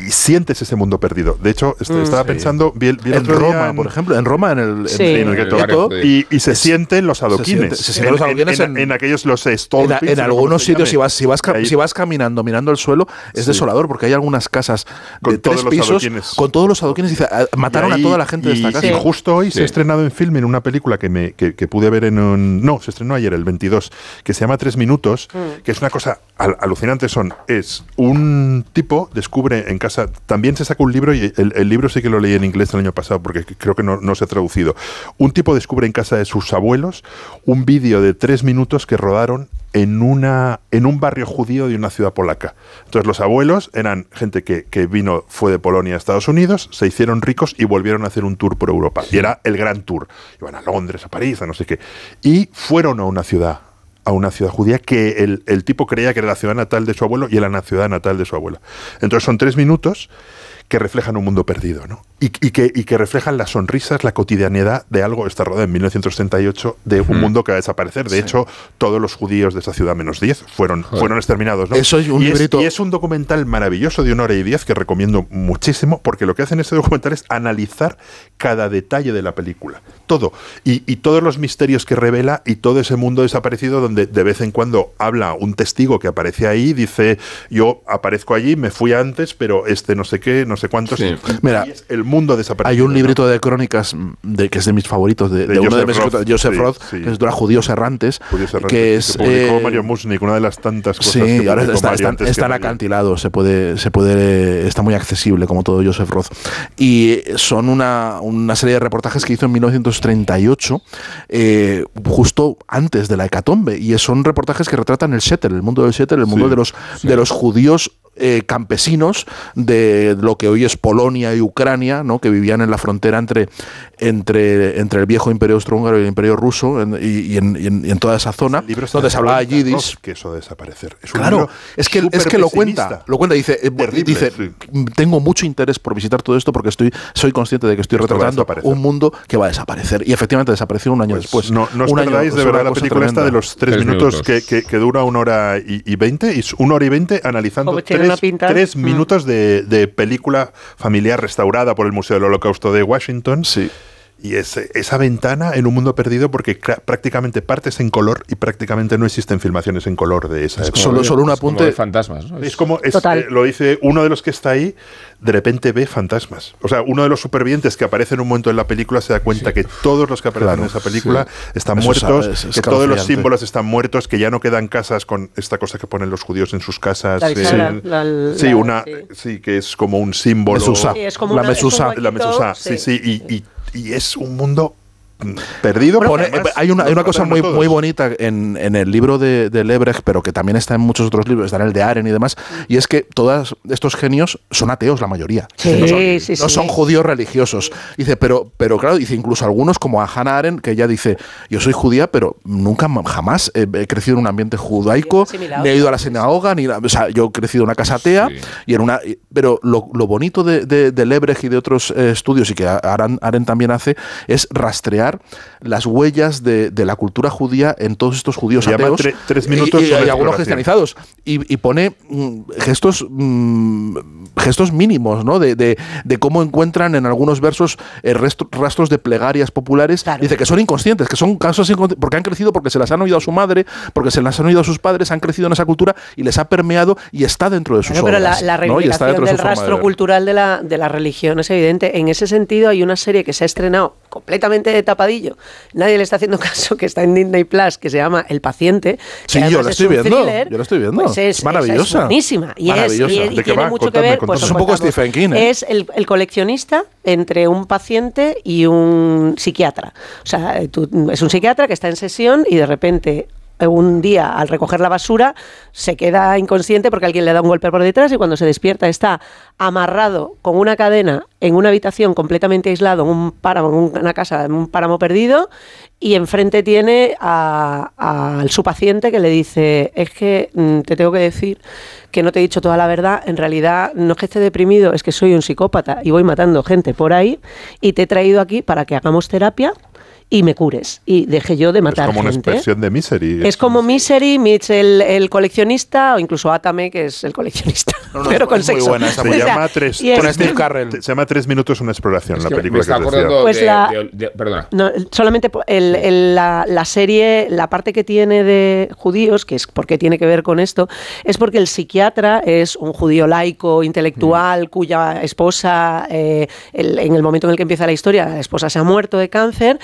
y sientes ese mundo perdido. De hecho, est- Mm. estaba Sí. pensando, vi el, vi el En otro día Roma, en- por ejemplo, en Roma, en el, Sí. en el gueto, y, y se sienten los adoquines. se sienten los adoquines en, en- en aquellos los En, stolpins, en algunos sitios, si vas, si, vas, Ahí- si vas caminando, mirando el suelo, es Sí. desolador porque hay algunas casas Con de tres todos los pisos adoquines. con todos los adoquines. Dice, "Ah, mataron Y ahí- a toda la gente de esta casa. Y justo hoy se ha estrenado en film en una película que, me, que, que pude ver en un... No, se estrenó ayer, el 22, que se llama Tres Minutos, Mm. que es una cosa al- alucinante. Son, es un tipo descubre en casa... También se saca un libro y el, el libro sí que lo leí en inglés el año pasado porque creo que no, no se ha traducido. Un tipo descubre en casa de sus abuelos un vídeo de tres minutos que rodaron en, una, en un barrio judío de una ciudad polaca. Entonces los abuelos eran gente que, que vino, fue de Polonia a Estados Unidos, se hicieron ricos y volvieron a hacer un tour por Europa. Y era el gran tour. Iban a Londres, a París, a no sé qué. Y fueron a una ciudad a una ciudad judía que el, tipo creía que era la ciudad natal de su abuelo y era la ciudad natal de su abuelo. Entonces son tres minutos que reflejan un mundo perdido, ¿no? Y, y que, y que reflejan las sonrisas, la cotidianidad de algo, está rodada en 1938, de un mundo que va a desaparecer. De hecho, todos los judíos de esa ciudad, menos 10, fueron, fueron exterminados, ¿no? Eso es un y, librito- y es un documental maravilloso de una hora y diez que recomiendo muchísimo, porque lo que hace en ese documental es analizar cada detalle de la película. Todo. Y, y todos los misterios que revela y todo ese mundo desaparecido donde de vez en cuando habla un testigo que aparece ahí, dice, yo aparezco allí, me fui antes, pero este no sé qué, no sé cuántos. Sí. Mira, y es el mundo desaparecido. Hay un librito de crónicas mm, de, que es de mis favoritos, de, De de uno de mis Roth, Joseph sí, Roth, sí. que es de Judíos Errantes, Judíos Errantes, que que es... publicó eh, Mario Musnik, una de las tantas cosas Sí, que ahora está, Mario está- antes está que en nadie. acantilado, se puede, se puede, está muy accesible, como todo Joseph Roth. Y son una, una serie de reportajes que hizo en 1938, eh, justo antes de la hecatombe. Y son reportajes que retratan el Shetel, el mundo del Shetel, el mundo de los, de los judíos eh, campesinos de lo que hoy es Polonia y Ucrania, ¿no? que vivían en la frontera entre, entre, entre el viejo imperio austrohúngaro y el imperio ruso en- y, y en, y en- y en toda esa zona, libro está donde se hablaba yiddish. Que eso de desaparecer. Es un Claro, libro es que, es que lo cuenta, lo cuenta, dice, eh, Terrible, dice sí. tengo mucho interés por visitar todo esto porque estoy, soy consciente de que estoy Esto retratando un mundo que va a desaparecer. Y efectivamente desapareció un año después. No, no os Un año, de verdad la película esta de los tres, Tres minutos, minutos. Que, que- que dura una hora y, veinte, y es una hora y veinte analizando tiene una tres, pinta. tres Mm. minutos de, de película familiar restaurada por el Museo del Holocausto de Washington. Sí. Y es, esa ventana en un mundo perdido porque prácticamente partes en color y prácticamente no existen filmaciones en color de esa época. Solo, solo un Es como apunte. de fantasmas, ¿no? Es como, es, Total. eh, lo dice uno de los que está ahí, de repente ve fantasmas. O sea, uno de los supervivientes que aparece en un momento en la película se da cuenta que todos los que aparecen Claro, en esa película están Eso es- muertos, es- es que todos los símbolos están muertos, que ya no quedan casas con esta cosa que ponen los judíos en sus casas. La eh, la- la- sí, una, sí. sí, que es como un símbolo. Mesusa. Sí, es como La es mesusa. La mesusa, sí, sí, y, y- y es un mundo perdido. Pone- además hay una, hay una cosa muy, todos. muy bonita en, en el libro de, de Lebrecht, pero que también está en muchos otros libros, está en el de Aren y demás, y es que todos estos genios son ateos, la mayoría. Sí, no son, sí, no sí. son judíos religiosos. Dice, pero, pero claro, dice incluso algunos como a Hannah Arendt, que ella dice, yo soy judía, pero nunca jamás he, he crecido en un ambiente judaico, ni he ido a la sinagoga, ni la- o sea, yo he crecido en una casa atea, Sí. y en una y- pero lo, lo bonito de, de, de Lebrecht y de otros eh, estudios y que Arendt también hace es rastrear las huellas de, de la cultura judía en todos estos judíos llama ateos tre- tres y- minutos y, y algunos cristianizados y, y pone mm, gestos mm, gestos mínimos ¿no? de, de- de cómo encuentran en algunos versos eh, resto- rastros de plegarias populares Claro. dice que son inconscientes que son casos porque han crecido porque se las han oído a su madre porque se las han oído a sus padres han crecido en esa cultura y les ha permeado y está dentro de sus Claro, pero la, obras, la ¿no? Y está reivindicación de su del de rastro cultural de la, de la religión es evidente. En ese sentido hay una serie que se ha estrenado completamente de tapadillo, nadie le está haciendo caso, que está en Disney Plus, que se llama El Paciente. que Sí, yo es estoy viendo, thriller, yo la estoy viendo. pues Es maravillosa. Es buenísima. Y, es, Maravillosa. y- y ¿De qué tiene va? mucho que ver. Pues. Es un poco. Stephen King, ¿eh? Es el, el coleccionista entre un paciente y un psiquiatra. O sea, eh, tú- es un psiquiatra que está en sesión y de repente un día al recoger la basura se queda inconsciente porque alguien le da un golpe por detrás y cuando se despierta está amarrado con una cadena en una habitación completamente aislado, en un páramo, en una casa, en un páramo perdido y enfrente tiene a, a- su paciente que le dice, es que mm, te tengo que decir que no te he dicho toda la verdad, en realidad no es que esté deprimido, es que soy un psicópata y voy matando gente por ahí y te he traído aquí para que hagamos terapia y me cures y deje yo de Es matar como una expresión de Misery. Es como Misery meets el, el coleccionista o incluso Atame, que es el coleccionista, No, no, pero es con muy buena esa Se llama tres, y es- Con Steve Carrell. Se llama Tres minutos una exploración, Es la película me está que decía. acordando Pues de, la- de- de- Perdona. No, solamente po- el- el- la, la serie, la parte que tiene de judíos, que es porque tiene que ver con esto, es porque el psiquiatra es un judío laico, intelectual, cuya esposa, eh, el- en el momento en el que empieza la historia, la esposa se ha muerto de cáncer,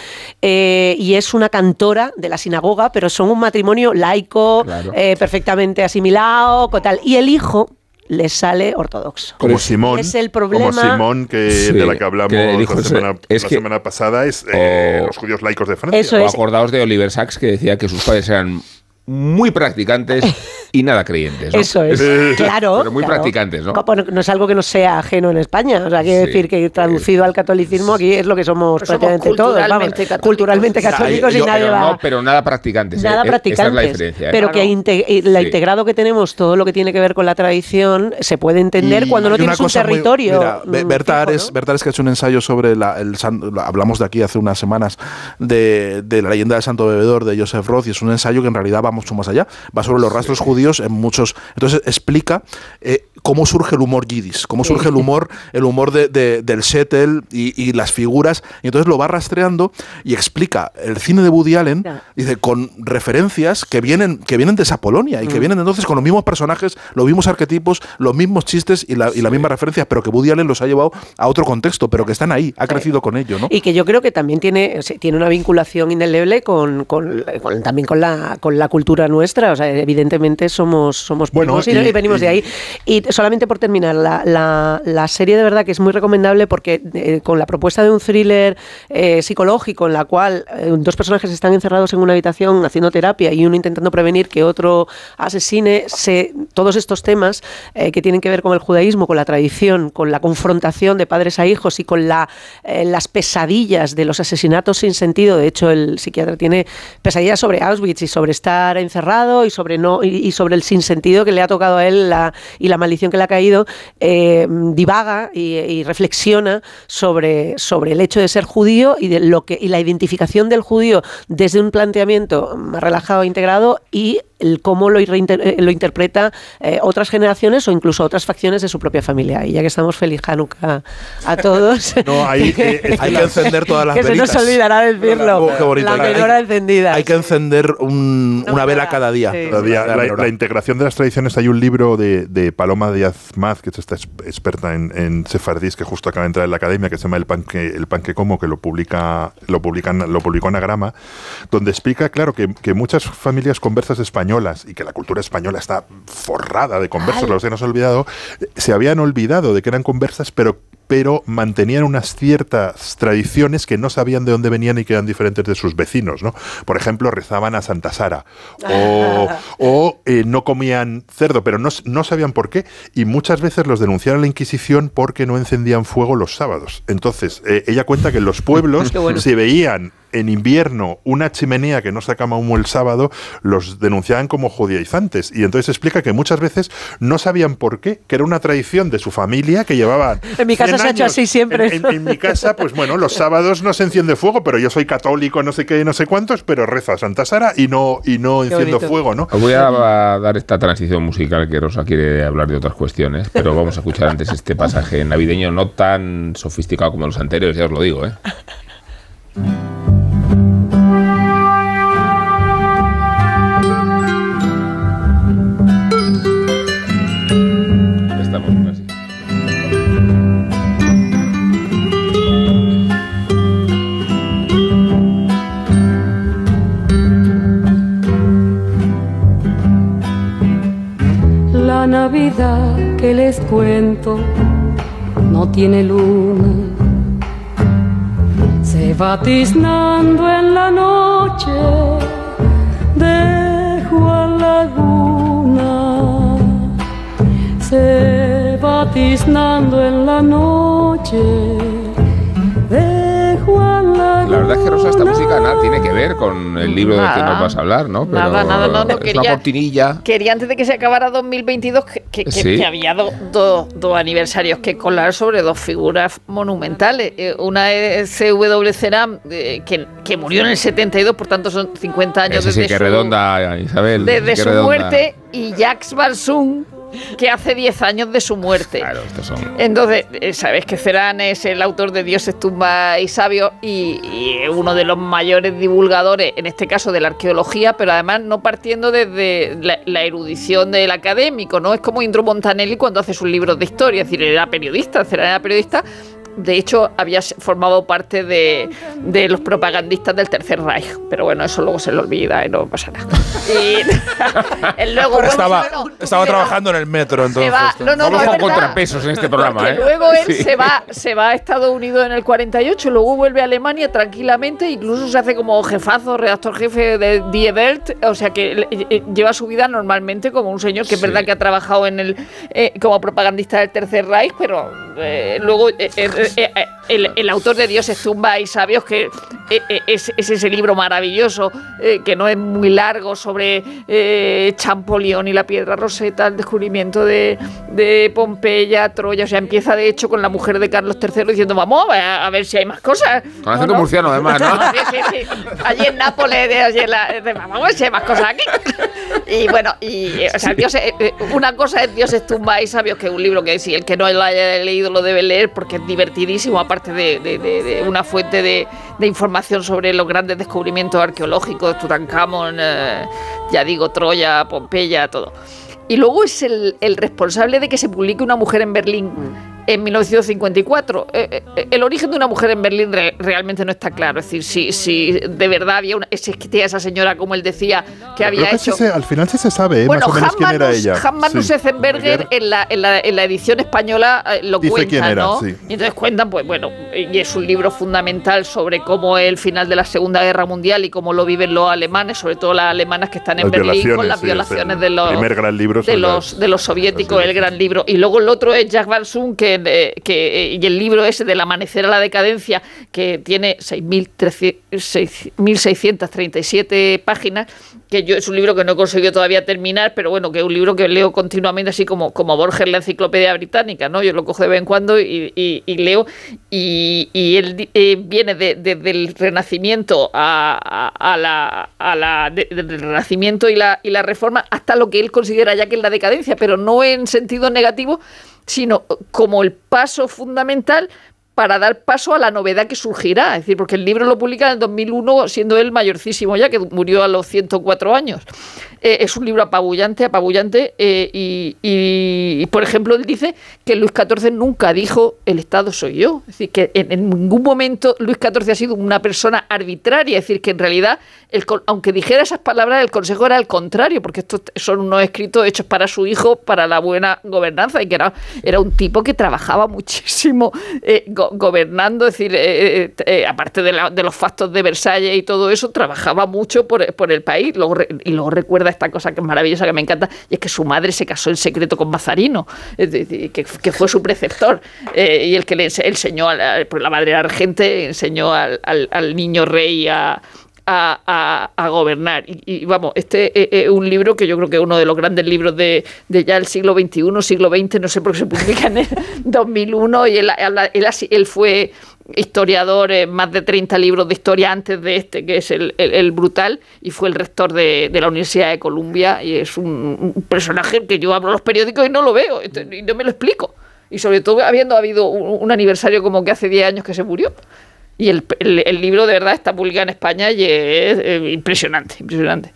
eh, y es una cantora de la sinagoga, pero son un matrimonio laico, Claro. eh, perfectamente asimilado, tal. Y el hijo le sale ortodoxo. Como Simón, Es el problema- como Simón que, Sí, de la que hablamos que la, semana, es la que- semana pasada, es eh, los judíos laicos de Francia. Eso O acordaos de Oliver Sacks que decía que sus padres eran muy practicantes y nada creyentes. ¿no? Eso es, claro. Pero muy claro. practicantes, ¿no? Bueno, no es algo que nos sea ajeno en España. O sea, quiere Sí. decir que traducido al catolicismo aquí es lo que somos Pero somos prácticamente todos. Vamos, culturalmente católicos. culturalmente católicos y yo- nadie pero, va. no, pero nada practicantes. Nada ¿eh? practicantes, Esa es la diferencia. ¿eh? pero que inte- y la Sí. integrado que tenemos, todo lo que tiene que ver con la tradición, se puede entender Y cuando no tienes un cosa muy- territorio. mira, mm, Berta fijo, Ares, ¿no? Berta Ares que ha hecho un ensayo sobre la, el hablamos de aquí hace unas semanas de, de la leyenda del santo bebedor de Joseph Roth y es un ensayo que en realidad va mucho más allá, va sobre los rastros judíos en muchos, entonces explica eh, cómo surge el humor yiddish, cómo surge el humor, el humor de, de- del shtetl y, y las figuras. Y entonces lo va rastreando y explica el cine de Woody Allen, dice, con referencias que vienen, que vienen de esa Polonia y que Mm. vienen entonces con los mismos personajes, los mismos arquetipos, los mismos chistes y, la, y las mismas referencias, pero que Woody Allen los ha llevado a otro contexto, pero que están ahí, ha crecido con ello, ¿no? Y que yo creo que también tiene, tiene una vinculación indeleble con, con- con- también con la, con la cultura nuestra. O sea, evidentemente somos, somos Bueno, primos y, venimos de ahí. Y solamente por terminar, la, la- la serie de verdad que es muy recomendable porque eh, con la propuesta de un thriller eh, psicológico en la cual eh, dos personajes están encerrados en una habitación haciendo terapia y uno intentando prevenir que otro asesine, se, todos estos temas eh, que tienen que ver con el judaísmo, con la tradición, con la confrontación de padres a hijos y con la, eh, las pesadillas de los asesinatos sin sentido. De hecho, el psiquiatra tiene pesadillas sobre Auschwitz y sobre estar encerrado y sobre no y, sobre el sinsentido que le ha tocado a él y la maldición que le ha caído. eh, divaga y, y reflexiona sobre, sobre el hecho de ser judío y de lo que y la identificación del judío desde un planteamiento más relajado e integrado y el cómo lo, reinter- eh, lo interpreta eh, otras generaciones o incluso otras facciones de su propia familia. Y ya que estamos feliz Hanukkah a todos. No, eh, Hay que encender todas las que se velitas. nos olvidará decirlo. Oh, qué bonito. La menorá encendida. Hay que encender un- una vela cada día. Cada día. La, la integración de las tradiciones. Hay un libro de, de Paloma Díaz Maz, que es esta es- experta en, en sefardís, que justo acaba de entrar en la academia, que se llama El pan que, el pan que como, que lo publica lo publican lo publicó Anagrama, donde explica, claro, que, que muchas familias conversas españolas y que la cultura española está forrada de conversos, los que nos ha olvidado, eh, se habían olvidado de que eran conversas, pero pero mantenían unas ciertas tradiciones que no sabían de dónde venían y que eran diferentes de sus vecinos, ¿no? Por ejemplo, rezaban a Santa Sara o, o, eh, no comían cerdo, pero no, no sabían por qué y muchas veces los denunciaron a la Inquisición porque no encendían fuego los sábados. Entonces, eh, ella cuenta que en los pueblos bueno. se veían en invierno una chimenea que no sacaba humo el sábado, los denunciaban como judaizantes. Y entonces explica que muchas veces no sabían por qué, que era una tradición de su familia que llevaban. En mi casa 100 se ha hecho años. así siempre. En, en- en mi casa, pues bueno, los sábados no se enciende fuego, pero yo soy católico, no sé qué, no sé cuántos, pero rezo a Santa Sara y no, y no enciendo bonito. fuego, ¿no? Os voy a, a dar esta transición musical que Rosa quiere hablar de otras cuestiones, pero vamos a escuchar antes este pasaje navideño no tan sofisticado como los anteriores, ya os lo digo, ¿eh? La Navidad que les cuento no tiene luna. Se va tiznando en la noche de Juan Laguna. Se va tiznando en la noche verdad es que Rosa, esta música nada tiene que ver con el libro del que Nada. nos vas a hablar, ¿no? Pero Nada, nada, no, no, es quería- una cortinilla. Quería antes de que se acabara 2022 que, que- que- Sí. que había do- do- dos aniversarios que colar sobre dos figuras monumentales. Eh, una es C.W. Ceram, eh, que, que murió en el 72, por tanto son 50 años Ese sí desde que su, redonda, Isabel. desde su redonda. muerte, y Jacques Barsun, que hace 10 años de su muerte. Claro, estos son. Entonces, eh, sabes que Cerán es el autor de Dioses, tumbas y sabios y, y uno de los mayores divulgadores, en este caso de la arqueología, pero además no partiendo desde la, la erudición del académico, ¿no? Es como Indro Montanelli cuando hace sus libros de historia, es decir, era periodista, Cerán era periodista. De hecho, había formado parte de, de los propagandistas del Tercer Reich. Pero bueno, eso luego se lo olvida y no pasa nada. Y luego, bueno, estaba no, estaba va- trabajando en el metro, entonces. va- no, no, Vamos con contrapesos en este programa, ¿eh? luego él Sí. se va se va a Estados Unidos en el 48, luego vuelve a Alemania tranquilamente, incluso se hace como jefazo, redactor jefe de Die Welt, o sea que eh, eh, lleva su vida normalmente como un señor que es verdad que ha trabajado en el eh, como propagandista del Tercer Reich, pero eh, luego eh, eh, eh, eh, el, el autor de Dioses, Zumba y Sabios, que es, es ese libro maravilloso, que no es muy largo, sobre Champollion y la piedra roseta, el descubrimiento de, de Pompeya, Troya. O sea, empieza de hecho con la mujer de Carlos III diciendo, vamos a, ver si hay más cosas. Con acento murciano, además, ¿no? Sí, sí, sí. Allí en Nápoles, de- allí en la- de- vamos a ver si hay más cosas aquí. Y bueno, y o sea, Dios, eh, una cosa es Dioses, tumba y sabios, que es un libro que si el que no lo haya leído lo debe leer porque es divertidísimo, aparte de, una fuente de, información sobre los grandes descubrimientos arqueológicos, Tutankamón, eh, ya digo, Troya, Pompeya, todo. Y luego es el, el responsable de que se publique Una mujer en Berlín en 1954. Eh, eh, el origen de una mujer en Berlín re- realmente no está claro. Es decir, si, si de verdad había una, existía esa señora, como él decía, que había que hecho. se- al final sí se sabe, ¿eh? Bueno, más o menos quién era ella. Hans Magnus Sí. En la, en, la, en la edición española eh, lo Dice cuenta, quién era, ¿no? sí. Y entonces cuentan, pues bueno, y es un libro fundamental sobre cómo el final de la Segunda Guerra Mundial y cómo lo viven los alemanes, sobre todo las alemanas que están en Las Berlín con las sí, es violaciones de los gran libro de los de los soviéticos, el gran libro. Y luego el otro es Jack Van Zoom, que, eh, y el libro ese del amanecer a la decadencia, que tiene 6.637 páginas, que yo es un libro que no he conseguido todavía terminar, pero bueno, que es un libro que leo continuamente, así como, como Borges la enciclopedia británica, ¿no? Yo lo cojo de vez en cuando y, leo, y, él eh, viene de- de- del Renacimiento a, la, a la de- del Renacimiento y la, y la Reforma hasta lo que él considera ya que es la decadencia, pero no en sentido negativo, sino como el paso fundamental para dar paso a la novedad que surgirá. Es decir, porque el libro lo publica en el 2001, siendo él mayorcísimo ya, que murió a los 104 años. Eh, es un libro apabullante, apabullante, eh, y, y- y, por ejemplo, él dice que Luis XIV nunca dijo el Estado soy yo. Es decir, que en, en ningún momento Luis XIV ha sido una persona arbitraria. Es decir, que en realidad, el aunque dijera esas palabras, el consejo era al contrario, porque estos son unos escritos hechos para su hijo, para la buena gobernanza, y que era, era un tipo que trabajaba muchísimo eh, go- gobernando, es decir, eh, eh, eh, aparte de, los factos de Versalles y todo eso, trabajaba mucho por, el país. Y luego recuerda esta cosa que es maravillosa, que me encanta, y es que su madre se casó en secreto con Mazarino, que, fue su preceptor, y el que le ense- enseñó, a la, porque la madre era regente, enseñó al, al- al niño rey a, a, gobernar. Y, vamos, este es un libro que yo creo que es uno de los grandes libros de, de ya el siglo XXI, siglo XX, no sé por qué se publica en el 2001, y él, él, fue historiador en más de 30 libros de historia antes de este, que es el, Brutal, y fue el rector de, la Universidad de Columbia, y es un, personaje que yo abro los periódicos y no lo veo, y no me lo explico. Y sobre todo habiendo habido un, un aniversario como que hace 10 años que se murió. Y el, el- el libro de verdad está publicado en España y es impresionante, impresionante.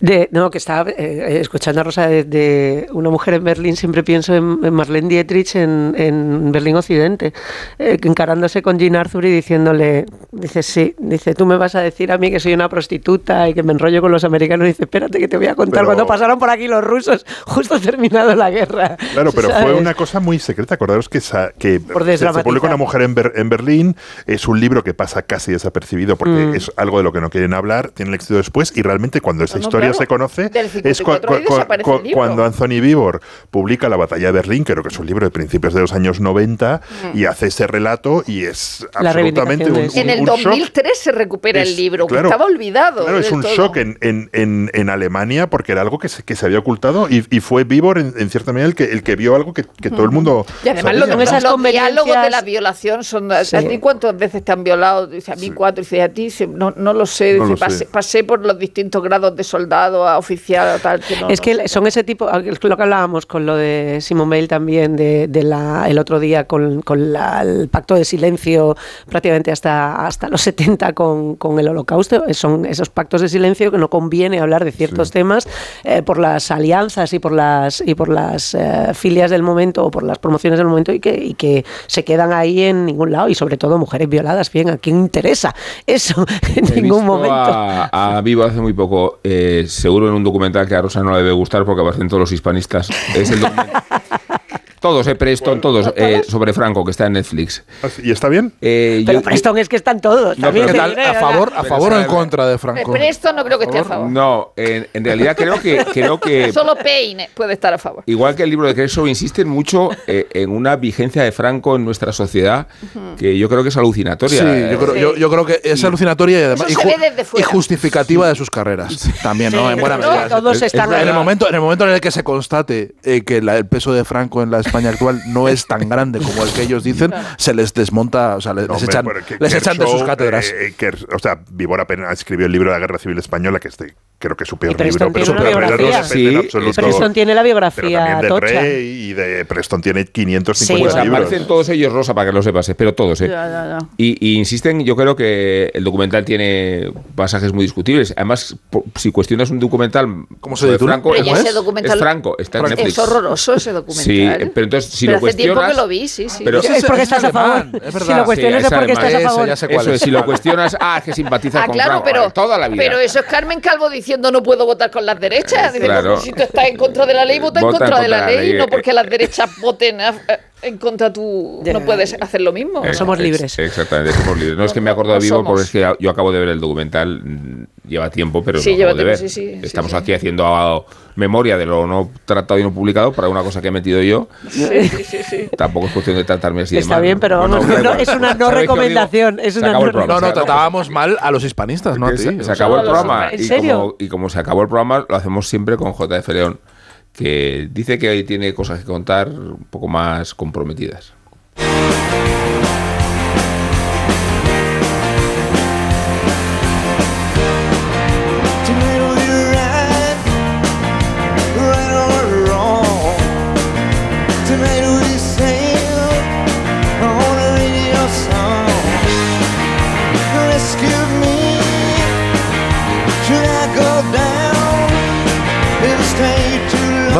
De, no, que estaba eh, escuchando a Rosa de, de Una mujer en Berlín, siempre pienso en, en Marlene Dietrich en, en Berlín Occidente, eh, encarándose con Jean Arthur y diciéndole, dice, sí, dice, tú me vas a decir a mí que soy una prostituta y que me enrollo con los americanos, dice, espérate que te voy a contar Pero- cuando pasaron por aquí los rusos, justo terminado la guerra. Claro, pero fue ¿Sabes? una cosa muy secreta. Acordaros que, sa- que Por se, se publicó Una mujer en, Ber- en Berlín. Es un libro que pasa casi desapercibido porque Mm. es algo de lo que no quieren hablar. Tiene el éxito después. Y realmente, cuando esa No, no, historia claro. Se conoce, es cua- 54 ahí cua- cua- desaparece el cua- libro. cuando Anthony Vivor publica La batalla de Berlín, creo que es un libro de principios de los años 90, Mm. y hace ese relato y es La absolutamente un, un- en el un shock. 2003 se recupera Es- el libro, claro, que estaba olvidado. Claro, es un todo. shock en, en, en, en Alemania porque era algo que se, que se había ocultado y, y fue Vivor en, en cierta medida el que, el que vio algo que, que todo el mundo. Y además sabía, ¿no? esas los diálogos de la violación son... ¿A ti cuántas veces te han violado? Dice, a mí cuatro. Dice, a ti no, no lo sé. No Dice, lo sé. pasé, pasé por los distintos grados de soldado a oficial o tal. Que no, es no que sé. son ese tipo, es lo que hablábamos con lo de Simon Bale también, de, de la, el otro día con, con la- el pacto de silencio prácticamente hasta, hasta los 70 con, con el holocausto. Son esos pactos de silencio que no conviene hablar de ciertos temas eh, por las alianzas y por las, y por las eh, filias del momento o por las promociones del momento y que, y que se quedan ahí en ningún lado y sobre todo mujeres violadas. Bien, ¿a quién interesa eso en He ningún visto momento? A, a Vivo hace muy poco, eh, seguro en un documental que a Rosa no le debe gustar porque aparecen todos los hispanistas. Es el, Todos, eh, Preston, todos, eh, sobre Franco, que está en Netflix. ¿Y está bien? Eh, Pero yo- Preston es que están todos. No, pero te ¿qué tal? ¿A favor, a favor o en contra de Franco? Presto no creo que esté a favor. No, en, en realidad creo que, creo que Solo Payne puede estar a favor. Igual que el libro de Creso, insisten mucho eh, en una vigencia de Franco en nuestra sociedad que yo creo que es alucinatoria. Sí, eh. yo creo, yo, yo creo que es alucinatoria y además y, ju- y justificativa de sus carreras. También, ¿no? Sí, En buena medida. todos Es- están es- en, el momento, en el momento en el que se constate eh, que la- el peso de Franco en la España actual no es tan grande como el que ellos dicen, se les desmonta, o sea, les, No, les hombre, echan, de sus cátedras. eh, Kers- o sea, Vivora apenas escribió el libro de la Guerra Civil Española, que este, creo que es su peor Y Preston libro, pero tiene su una peor libro no biografía. Sí, absoluto. Preston tiene la pero biografía del tocha. rey y de Preston tiene 550 Sí, bueno. libros. aparecen todos ellos rosa para que lo sepas, eh, pero todos. eh. Ya, ya, ya. Y, y insisten, yo creo que el documental tiene pasajes muy discutibles. Además, si cuestionas un documental ¿Cómo se titula? Franco, Pero es, ese documental- es Franco, está en Netflix. Es horroroso ese documental. Sí, pero entonces si Pero lo hace tiempo cuestionas... que lo vi, sí, sí. pero- Es porque estás a favor. Si lo cuestionas Sí, es es porque estás a favor. Eso es. es, si lo cuestionas, ah, es que simpatizas Ah, con claro, Franco. pero, toda la vida. pero eso es Carmen Calvo diciendo no puedo votar con las derechas. Dice, Claro. si tú estás en contra de la ley, vota en Vota en contra de la ley, ley. no porque las derechas voten a- en contra tú no puedes hacer lo mismo. Eh, somos ex- libres. Exactamente, somos libres. No es que me acuerdo de No vivo somos. porque es que yo acabo de ver el documental, mm, lleva tiempo, pero Sí, no lleva acabo de tiempo, ver. sí, Estamos sí. aquí haciendo memoria de lo no tratado y no publicado para una cosa que he metido yo. Sí, sí, sí, sí. Tampoco es cuestión de tratarme así de Está mal, bien, ¿no? pero vamos, no, es una no recomendación. Es Se una acabó no el programa. No, no, tratábamos mal a los hispanistas, ¿no? A ti. Se, acabó el no, programa ¿en y serio? como, y como se acabó el programa lo hacemos siempre con JF León, que dice que hoy tiene cosas que contar un poco más comprometidas.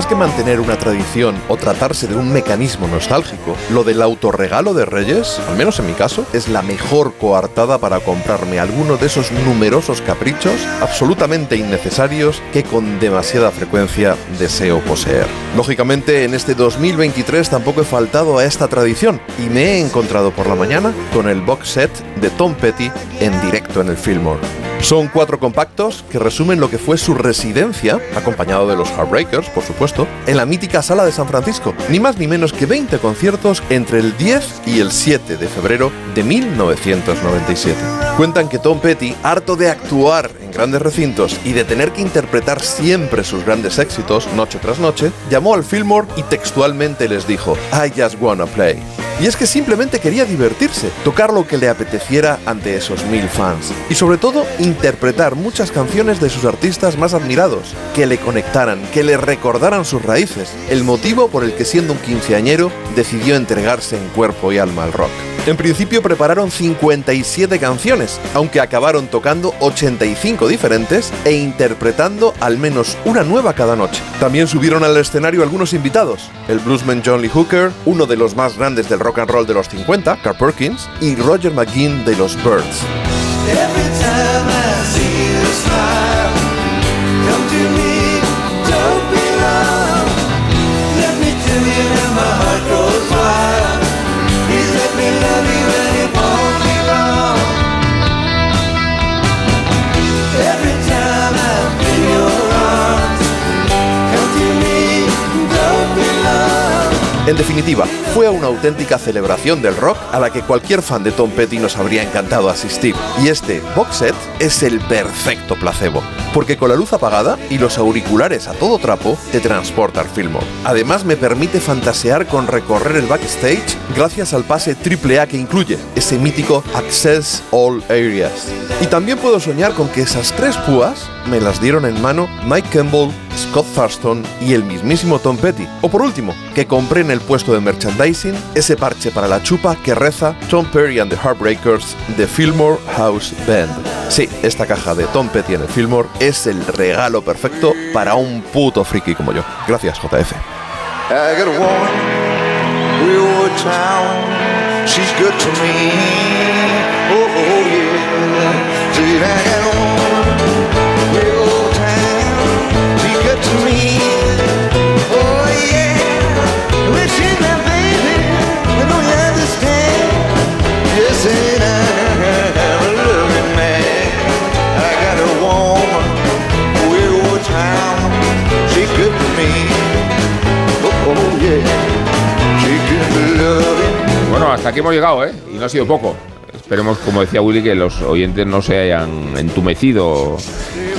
Más que mantener una tradición o tratarse de un mecanismo nostálgico, lo del autorregalo de Reyes, al menos en mi caso, es la mejor coartada para comprarme alguno de esos numerosos caprichos absolutamente innecesarios que con demasiada frecuencia deseo poseer. Lógicamente, en este 2023 tampoco he faltado a esta tradición y me he encontrado por la mañana con el box set de Tom Petty en directo en el Fillmore. Son cuatro compactos que resumen lo que fue su residencia, acompañado de los Heartbreakers, por supuesto, en la mítica sala de San Francisco. Ni más ni menos que 20 conciertos entre el 10 y el 7 de febrero de 1997. Cuentan que Tom Petty, harto de actuar en grandes recintos y de tener que interpretar siempre sus grandes éxitos noche tras noche, llamó al Fillmore y textualmente les dijo, I just wanna play. Y es que simplemente quería divertirse, tocar lo que le apeteciera ante esos mil fans. Y sobre todo, interpretar muchas canciones de sus artistas más admirados, que le conectaran, que le recordaran sus raíces, el motivo por el que siendo un quinceañero decidió entregarse en cuerpo y alma al rock. En principio prepararon 57 canciones, aunque acabaron tocando 85 diferentes e interpretando al menos una nueva cada noche. También subieron al escenario algunos invitados, el bluesman John Lee Hooker, uno de los más grandes del rock and roll de los 50, Carl Perkins, y Roger McGuinn de los Birds. Love you En definitiva, fue una auténtica celebración del rock a la que cualquier fan de Tom Petty nos habría encantado asistir. Y este box set es el perfecto placebo, porque con la luz apagada y los auriculares a todo trapo te transporta al Fillmore. Además me permite fantasear con recorrer el backstage gracias al pase AAA que incluye ese mítico Access All Areas. Y también puedo soñar con que esas tres púas me las dieron en mano Mike Campbell, Scott Thurston y el mismísimo Tom Petty. O por último, que compré en el puesto de merchandising ese parche para la chupa que reza Tom Perry and the Heartbreakers de Fillmore House Band. Sí, esta caja de Tom Petty en el Fillmore es el regalo perfecto para un puto friki como yo. Gracias, JF. She's good to me. Oh, oh yeah. Bueno, hasta aquí hemos llegado, ¿eh? Y no ha sido poco. Esperemos, como decía Willy, que los oyentes no se hayan entumecido.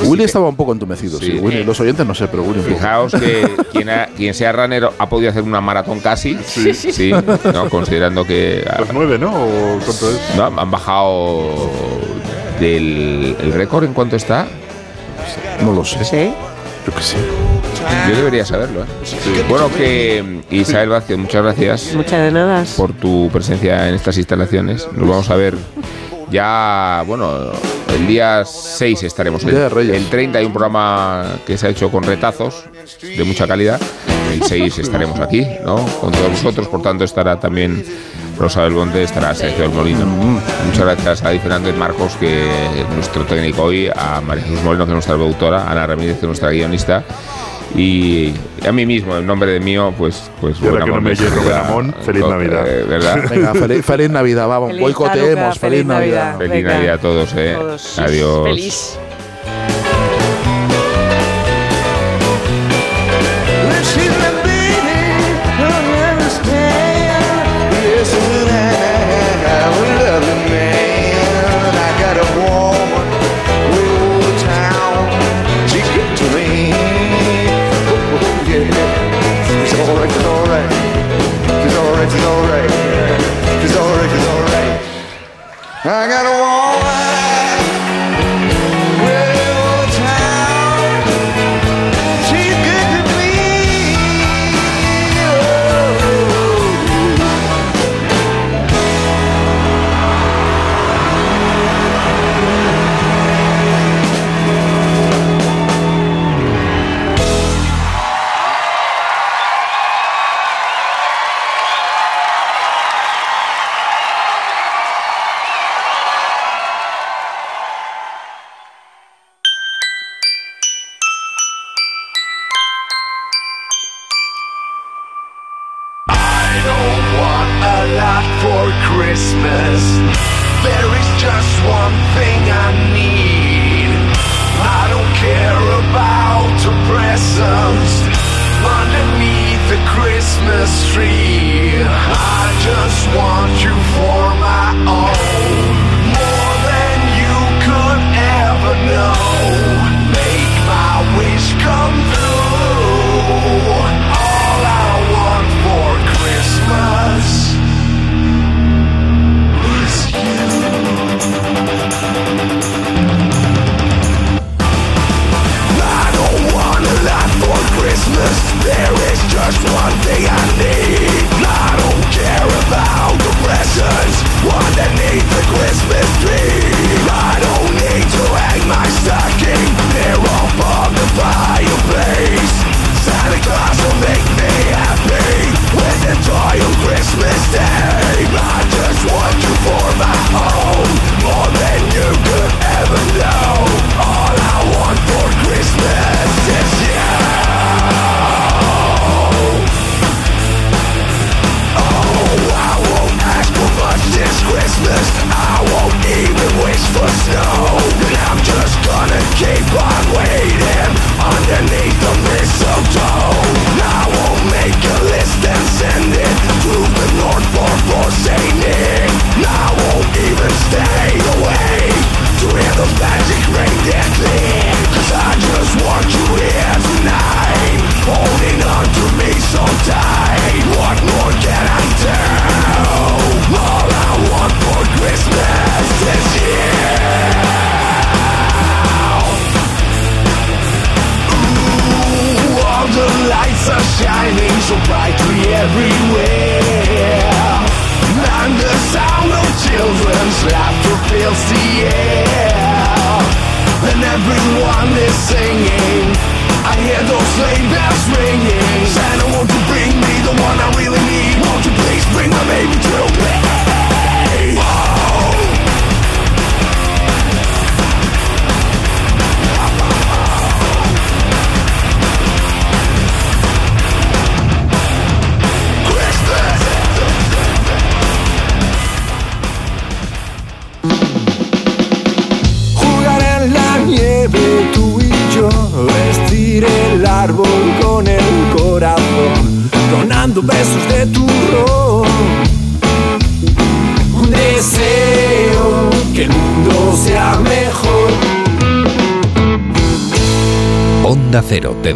Willy estaba un poco entumecido, sí. sí. Los oyentes no sé, pero Willy. Fijaos que quien, ha, quien sea runner ha podido hacer una maratón casi. Sí. Sí, no, considerando que... Los nueve, ¿no? No, han bajado del récord en cuanto está. No lo sé. ¿Sí? Yo qué sé. Yo debería saberlo. ¿eh? Bueno, que Isabel Vázquez, muchas gracias Muchas de nada. por tu presencia en estas instalaciones. Nos vamos a ver ya, bueno, el día 6 estaremos. El, el 30 hay un programa que se ha hecho con retazos de mucha calidad. El 6 estaremos aquí, ¿no? Con todos vosotros. Por tanto, estará también Rosa del Monte, estará Sergio del Molino. Muchas gracias a Di Fernández Marcos, que es nuestro técnico hoy, a María Jesús Moreno, que es nuestra productora, a Ana Ramírez, que es nuestra guionista. Y a mí mismo, en nombre de mío, pues, pues Y ahora buen que no amor, me Rubén ¿verdad? Amón, feliz Eh, Navidad. ¿Verdad? Venga, feliz, feliz Navidad, vamos, boicoteemos, feliz, feliz Navidad. Navidad. Feliz. Navidad a todos, eh. Todos. Adiós. Feliz.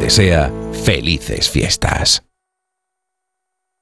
Desea felices fiestas.